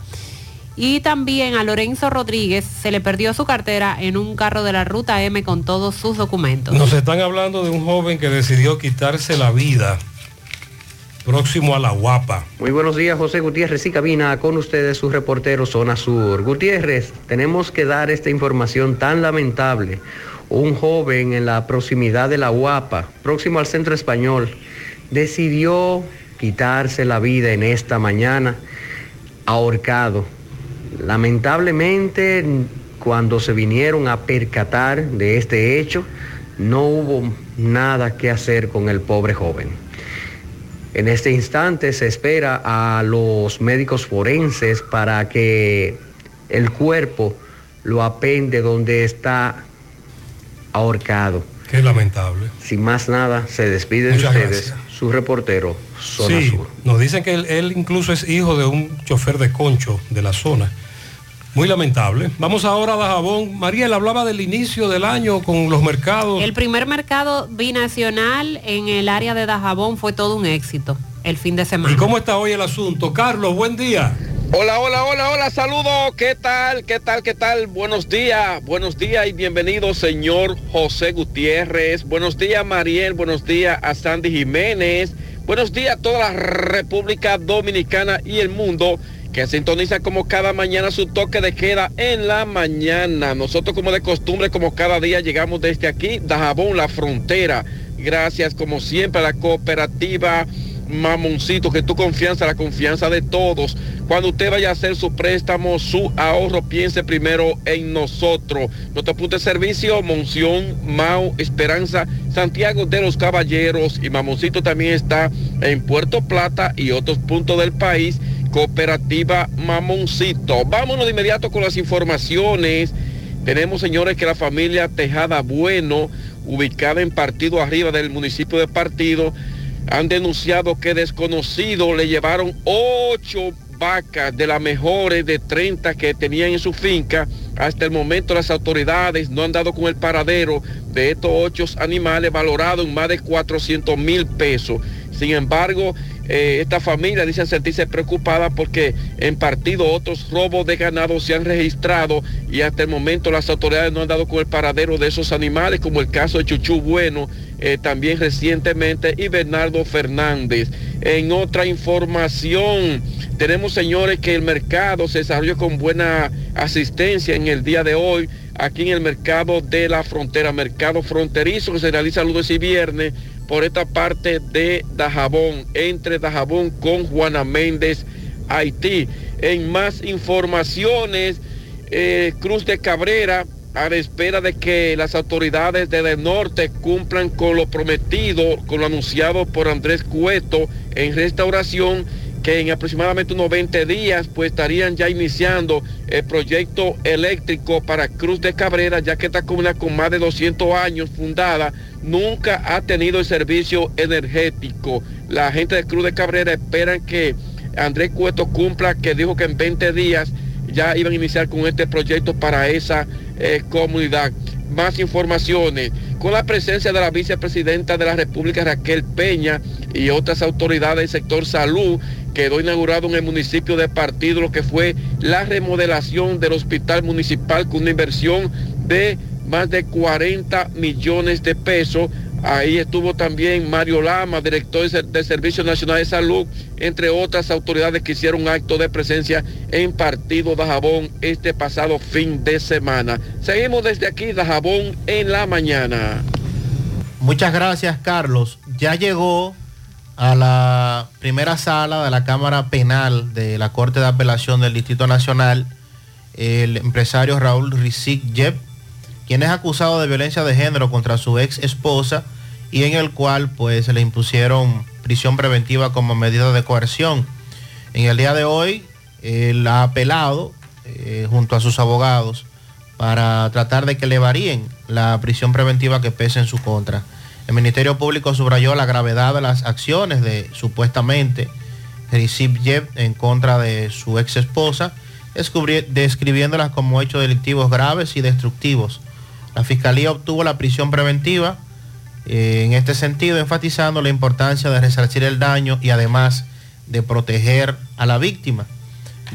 Y también a Lorenzo Rodríguez se le perdió su cartera en un carro de la ruta M con todos sus documentos. Nos están hablando de un joven que decidió quitarse la vida próximo a la guapa. Muy buenos días, José Gutiérrez y cabina con ustedes su reportero Zona Sur. Gutiérrez, tenemos que dar esta información tan lamentable. Un joven en la proximidad de la Guapa, próximo al centro español, decidió quitarse la vida en esta mañana ahorcado. Lamentablemente, cuando se vinieron a percatar de este hecho, no hubo nada que hacer con el pobre joven. En este instante se espera a los médicos forenses para que el cuerpo lo apende donde está ahorcado. Qué lamentable. Sin más nada, se despide de ustedes su reportero, Zona Sí, Sur. nos dicen que él, él incluso es hijo de un chofer de concho de la zona. Muy lamentable. Vamos ahora a Dajabón. Mariel hablaba del inicio del año con los mercados. El primer mercado binacional en el área de Dajabón fue todo un éxito el fin de semana. ¿Y cómo está hoy el asunto? Carlos, buen día. Hola, hola, hola, hola, saludos. ¿Qué tal? ¿Qué tal? ¿Qué tal? Buenos días, buenos días y bienvenido, señor José Gutiérrez. Buenos días, Mariel. Buenos días a Sandy Jiménez. Buenos días a toda la República Dominicana y el mundo que sintoniza como cada mañana su toque de queda en la mañana. Nosotros como de costumbre, como cada día llegamos desde aquí, Dajabón, la frontera. Gracias como siempre a la cooperativa Mamoncito, que tu confianza, la confianza de todos. Cuando usted vaya a hacer su préstamo, su ahorro, piense primero en nosotros. Nuestro punto de servicio, Monción, Mau, Esperanza, Santiago de los Caballeros y Mamoncito también está en Puerto Plata y otros puntos del país. Cooperativa Mamoncito. Vámonos de inmediato con las informaciones. Tenemos, señores, que la familia Tejada Bueno ubicada en Partido Arriba del municipio de Partido, han denunciado que desconocidos le llevaron ocho vacas de las mejores de 30 que tenían en su finca. Hasta el momento las autoridades no han dado con el paradero de estos ocho animales valorados en más de 400 mil pesos. Sin embargo, eh, esta familia dicen sentirse preocupada porque en partido otros robos de ganado se han registrado y hasta el momento las autoridades no han dado con el paradero de esos animales, como el caso de Chuchú Bueno, eh, también recientemente, y Bernardo Fernández. En otra información, tenemos señores que el mercado se desarrolló con buena asistencia en el día de hoy aquí en el mercado de la frontera, mercado fronterizo que se realiza lunes y viernes por esta parte de Dajabón, entre Dajabón con Juana Méndez, Haití. En más informaciones, eh, Cruz de Cabrera, a la espera de que las autoridades del norte cumplan con lo prometido, con lo anunciado por Andrés Cueto en restauración, que en aproximadamente unos 20 días pues estarían ya iniciando el proyecto eléctrico para Cruz de Cabrera, ya que esta comunidad con más de 200 años fundada nunca ha tenido el servicio energético. La gente de Cruz de Cabrera esperan que Andrés Cueto cumpla, que dijo que en 20 días ya iban a iniciar con este proyecto para esa eh, comunidad. Más informaciones, con la presencia de la vicepresidenta de la República, Raquel Peña, y otras autoridades del sector salud, quedó inaugurado en el municipio de Partido lo que fue la remodelación del hospital municipal con una inversión de más de 40 millones de pesos. Ahí estuvo también Mario Lama, director del Servicio Nacional de Salud, entre otras autoridades que hicieron acto de presencia en Partido Dajabón este pasado fin de semana. Seguimos desde aquí, Dajabón, en la mañana. Muchas gracias, Carlos. Ya llegó a la primera sala de la Cámara Penal de la Corte de Apelación del Distrito Nacional el empresario Raúl Rizik Yep, quien es acusado de violencia de género contra su ex esposa y en el cual pues se le impusieron prisión preventiva como medida de coerción. En el día de hoy él ha apelado eh, junto a sus abogados para tratar de que le varíen la prisión preventiva que pese en su contra. El Ministerio Público subrayó la gravedad de las acciones de supuestamente Recep Yep en contra de su ex esposa, describiéndolas como hechos delictivos graves y destructivos. La Fiscalía obtuvo la prisión preventiva en este sentido, enfatizando la importancia de resarcir el daño y además de proteger a la víctima,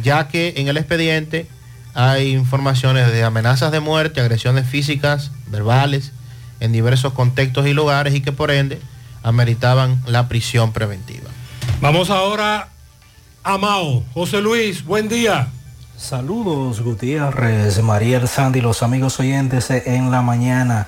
ya que en el expediente hay informaciones de amenazas de muerte, agresiones físicas, verbales, en diversos contextos y lugares y que por ende ameritaban la prisión preventiva. Vamos ahora a Mao. José Luis, buen día. Saludos Gutiérrez, Mariel Sandy, los amigos oyentes en la mañana.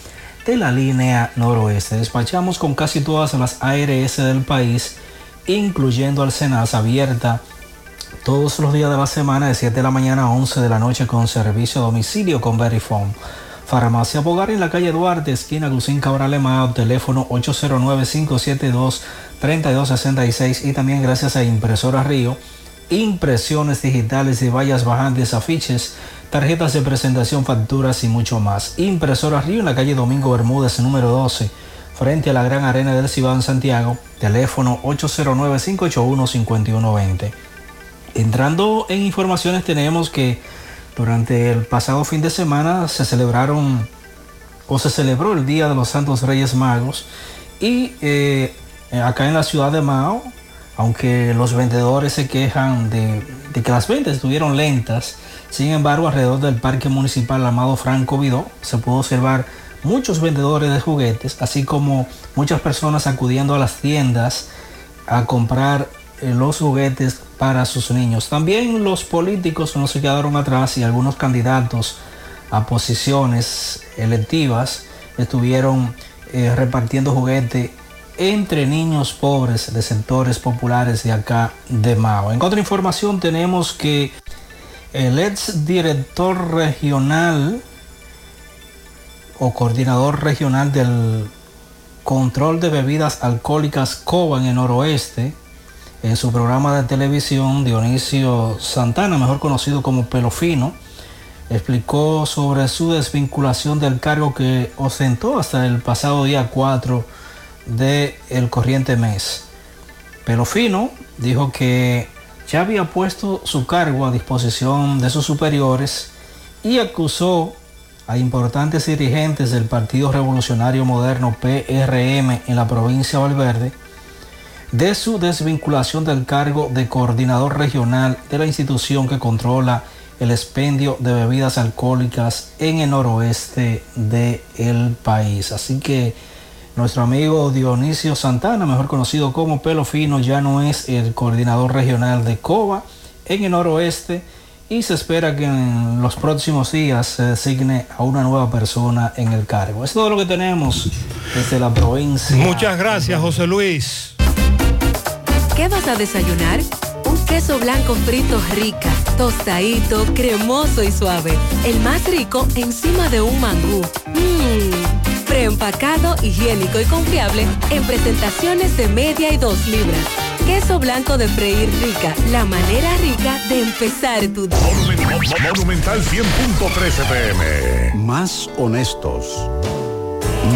de la línea noroeste. Despachamos con casi todas las ARS del país, incluyendo al abierta todos los días de la semana de 7 de la mañana a 11 de la noche con servicio a domicilio con Verifone. Farmacia Bogar en la calle Duarte, esquina Lucín Cabral Emao, teléfono 809-572-3266 y también gracias a Impresora Río, impresiones digitales de vallas bajantes, afiches, tarjetas de presentación, facturas y mucho más. Impresora Río en la calle Domingo Bermúdez, número 12, frente a la Gran Arena del Cibao en Santiago, teléfono 809-581-5120. Entrando en informaciones tenemos que durante el pasado fin de semana se celebraron o se celebró el Día de los Santos Reyes Magos y eh, acá en la ciudad de Mao, aunque los vendedores se quejan de, de, que las ventas estuvieron lentas, sin embargo alrededor del Parque Municipal Amado Franco Vidó se pudo observar muchos vendedores de juguetes, así como muchas personas acudiendo a las tiendas a comprar eh, los juguetes para sus niños. También los políticos no se quedaron atrás y algunos candidatos a posiciones electivas estuvieron eh, repartiendo juguetes entre niños pobres de sectores populares de acá de Mao. En otra información tenemos que el ex director regional o coordinador regional del control de bebidas alcohólicas COBA en el noroeste, en su programa de televisión, Dionisio Santana, mejor conocido como Pelofino, explicó sobre su desvinculación del cargo que ostentó hasta el pasado día 4 del el corriente mes. Pelofino dijo que ya había puesto su cargo a disposición de sus superiores y acusó a importantes dirigentes del Partido Revolucionario Moderno PRM en la provincia de Valverde de su desvinculación del cargo de coordinador regional de la institución que controla el expendio de bebidas alcohólicas en el noroeste del país. Así que nuestro amigo Dionisio Santana, mejor conocido como Pelo Fino, ya no es el coordinador regional de COBA en el noroeste y se espera que en los próximos días se designe a una nueva persona en el cargo. Es todo lo que tenemos desde la provincia. Muchas gracias, José Luis. ¿Qué vas a desayunar? Queso blanco frito rica, tostadito, cremoso y suave. El más rico encima de un mangú. Mmm, preempacado, higiénico y confiable en presentaciones de media y dos libras. Queso blanco de freír rica, la manera rica de empezar tu día. Monumental 100.13 pm. Más honestos.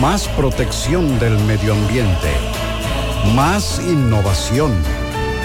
Más protección del medio ambiente. Más innovación.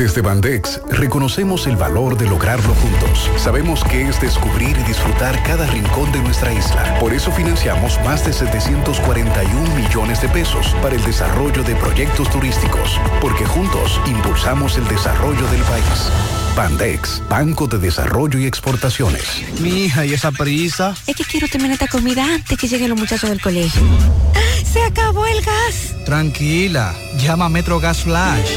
Desde Bandex reconocemos el valor de lograrlo juntos. Sabemos que es descubrir y disfrutar cada rincón de nuestra isla. Por eso financiamos más de 741 millones de pesos para el desarrollo de proyectos turísticos, porque juntos impulsamos el desarrollo del país. Bandex, Banco de Desarrollo y Exportaciones. Mi hija, ¿y esa prisa? Es que quiero terminar esta comida antes que lleguen los muchachos del colegio. ¡Se acabó el gas! Tranquila, llama a Metro Gas Flash.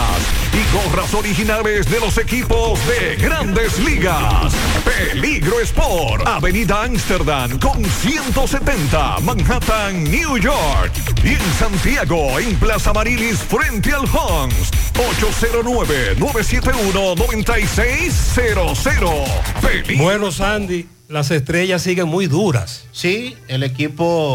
y gorras originales de los equipos de grandes ligas. Peligro Sport, Avenida Amsterdam con 170, Manhattan, New York. Y en Santiago, en Plaza Marilis, frente al Hans, 809-971-9600. Bueno, Sandy, las estrellas siguen muy duras. Sí, el equipo